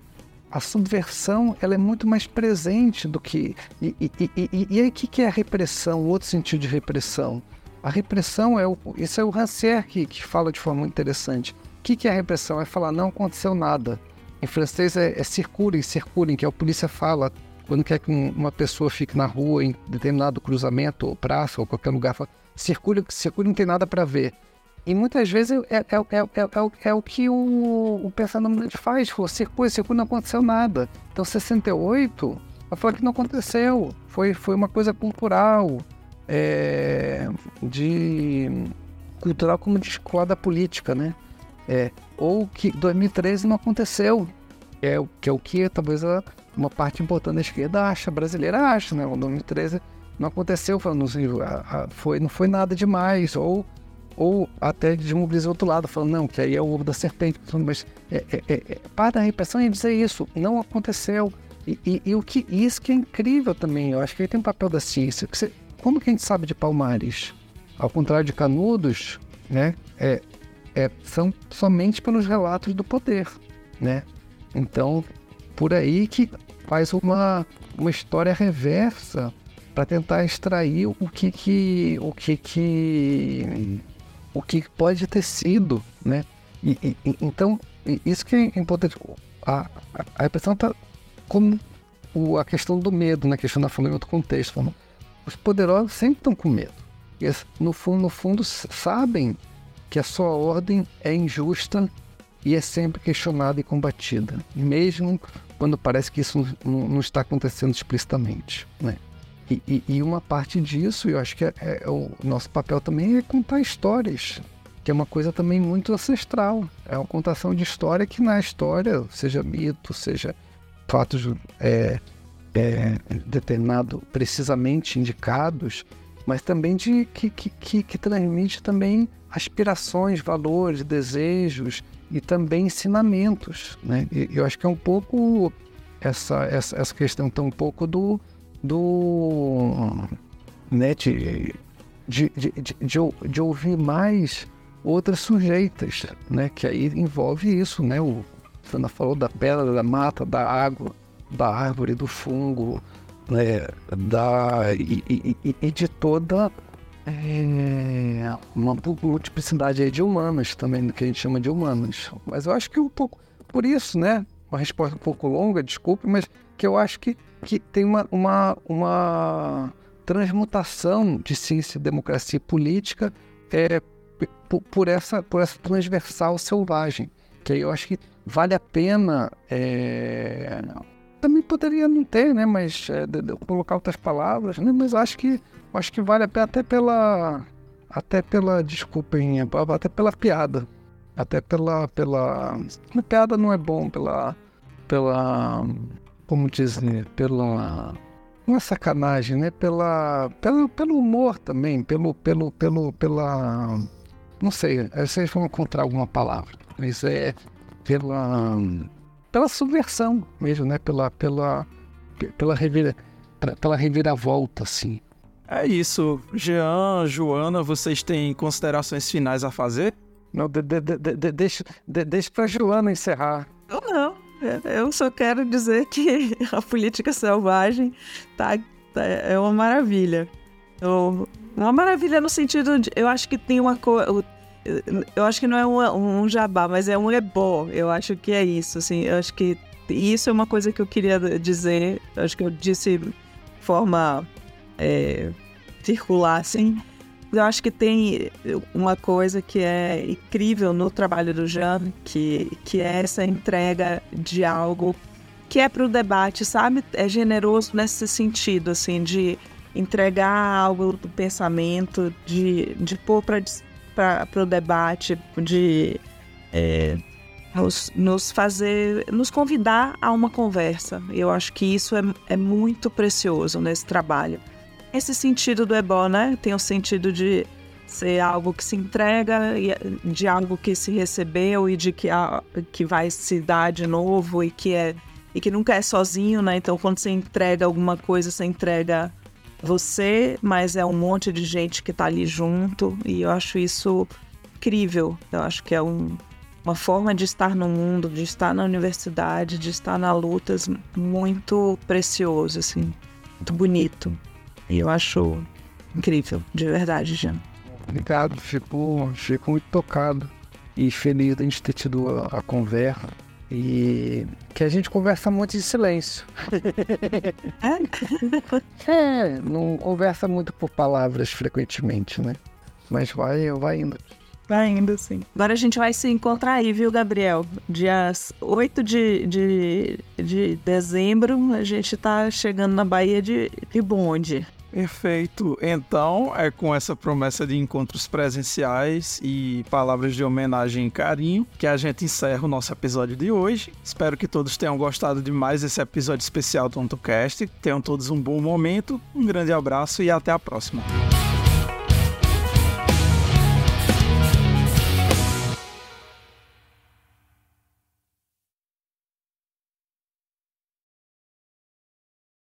a subversão ela é muito mais presente do que. E, e, e, e aí, o que é a repressão? Outro sentido de repressão. A repressão é o. Isso é o Rancière que, que fala de forma muito interessante. O que, que é a repressão? É falar não aconteceu nada. Em francês é, é circulem, circulem, que a polícia fala quando quer que uma pessoa fique na rua, em determinado cruzamento, ou praça, ou qualquer lugar, fala, circule, circule, não tem nada para ver. E muitas vezes é, é, é, é, o que o, o pensamento faz. Você, pô, esse não aconteceu nada. Então, 68 foi que não aconteceu. Foi, foi uma coisa cultural, de cultural como de escola da política, né? É, ou que 2013 não aconteceu, é, que é o que talvez uma parte importante da esquerda acha, brasileira acha, né? O 2013 não aconteceu, falando, foi, não foi nada demais, ou ou até desmobilizar o outro lado, falando, não, que aí é o ovo da serpente. Mas é, é, é, é para a repressão e dizer isso, não aconteceu. E, e, e, o que, isso que é incrível também, eu acho que aí tem um papel da ciência. Você, como que a gente sabe de Palmares? Ao contrário de Canudos, né, é, é, são somente pelos relatos do poder, né? Então, por aí que faz uma, uma história reversa para tentar extrair o que que o que que o que pode ter sido, né? E, e, então, isso que é importante. A, a, a repressão está como o, a questão do medo, né? A questão da família em outro contexto. Falando, os poderosos sempre estão com medo. E, no fundo, no fundo, sabem que a sua ordem é injusta e é sempre questionada e combatida, mesmo quando parece que isso não, não está acontecendo explicitamente. Né? E, e, e, uma parte disso, eu acho que é, é, o nosso papel também é contar histórias, que é uma coisa também muito ancestral. É uma contação de história que na história, seja mito, seja fatos é, é, determinado, precisamente indicados, mas também de que, que, que, que transmite também aspirações, valores, desejos e também ensinamentos. Né? E, eu acho que é um pouco essa, essa, essa questão tão um pouco do, do né, de, de, de, de, ouvir mais outras sujeitas, né? que aí envolve isso, né? O Fana falou da pedra, da mata, da água, da árvore, do fungo, né? da, e, e, e de toda é, uma multiplicidade de humanos também, que a gente chama de humanos. Mas eu acho que um pouco por isso, né? Uma resposta um pouco longa, desculpe, mas que eu acho que, que tem uma, uma, uma transmutação de ciência, democracia e política é, por, por, essa, por essa transversal selvagem. Que eu acho que vale a pena. É, também poderia não ter, né? Mas é, de, de, colocar outras palavras, né? Mas acho que acho que vale a pena até pela até pela desculpem, até pela piada, até pela pela piada não é bom pela pela como dizer pela não é sacanagem, né? Pela pelo pelo humor também, pelo pelo pelo pela não sei, vocês vão encontrar alguma palavra, mas é pela pela subversão mesmo, né? Pela, pela, pela, revira, pela reviravolta, assim. É isso. Jean, Joana, vocês têm considerações finais a fazer? Não, de, de, de, deixa, de, deixa pra Joana encerrar. Eu não. Eu só quero dizer que [LAUGHS] a política selvagem tá, tá é uma maravilha. Eu, uma maravilha no sentido de. Eu acho que tem uma coisa eu acho que não é um, um jabá, mas é um ebó. Eu acho que é isso, assim. Eu acho que isso é uma coisa que eu queria dizer. Eu acho que eu disse de forma é, circular, assim. Eu acho que tem uma coisa que é incrível no trabalho do Jean, que, que é essa entrega de algo que é para o debate, sabe? É generoso nesse sentido, assim, de entregar algo do pensamento, de, de pôr para o debate, de é, nos, nos, fazer, nos convidar a uma conversa. Eu acho que isso é, é muito precioso nesse trabalho. Esse sentido do ebó, né? Tem o sentido de ser algo que se entrega, de algo que se recebeu e de que, a, que vai se dar de novo e que é e que nunca é sozinho, né? Então, quando você entrega alguma coisa, você entrega você, mas é um monte de gente que está ali junto e eu acho isso incrível. Eu acho que é um, uma forma de estar no mundo, de estar na universidade, de estar na lutas muito precioso, assim, muito bonito. E eu acho incrível, de verdade, Jean. Obrigado, fico, fico muito tocado e feliz de a gente ter tido a, a conversa. E que a gente conversa muito em silêncio. [LAUGHS] É? é, não conversa muito por palavras frequentemente, né? Mas vai, vai indo. Vai indo, sim. Agora a gente vai se encontrar aí, viu, Gabriel? Dias 8 de, de, de dezembro, a gente tá chegando na Bahia de, de bonde. Perfeito. Então, é com essa promessa de encontros presenciais e palavras de homenagem e carinho que a gente encerra o nosso episódio de hoje. Espero que todos tenham gostado de mais esse episódio especial do OntoCast. Tenham todos um bom momento, um grande abraço e até a próxima.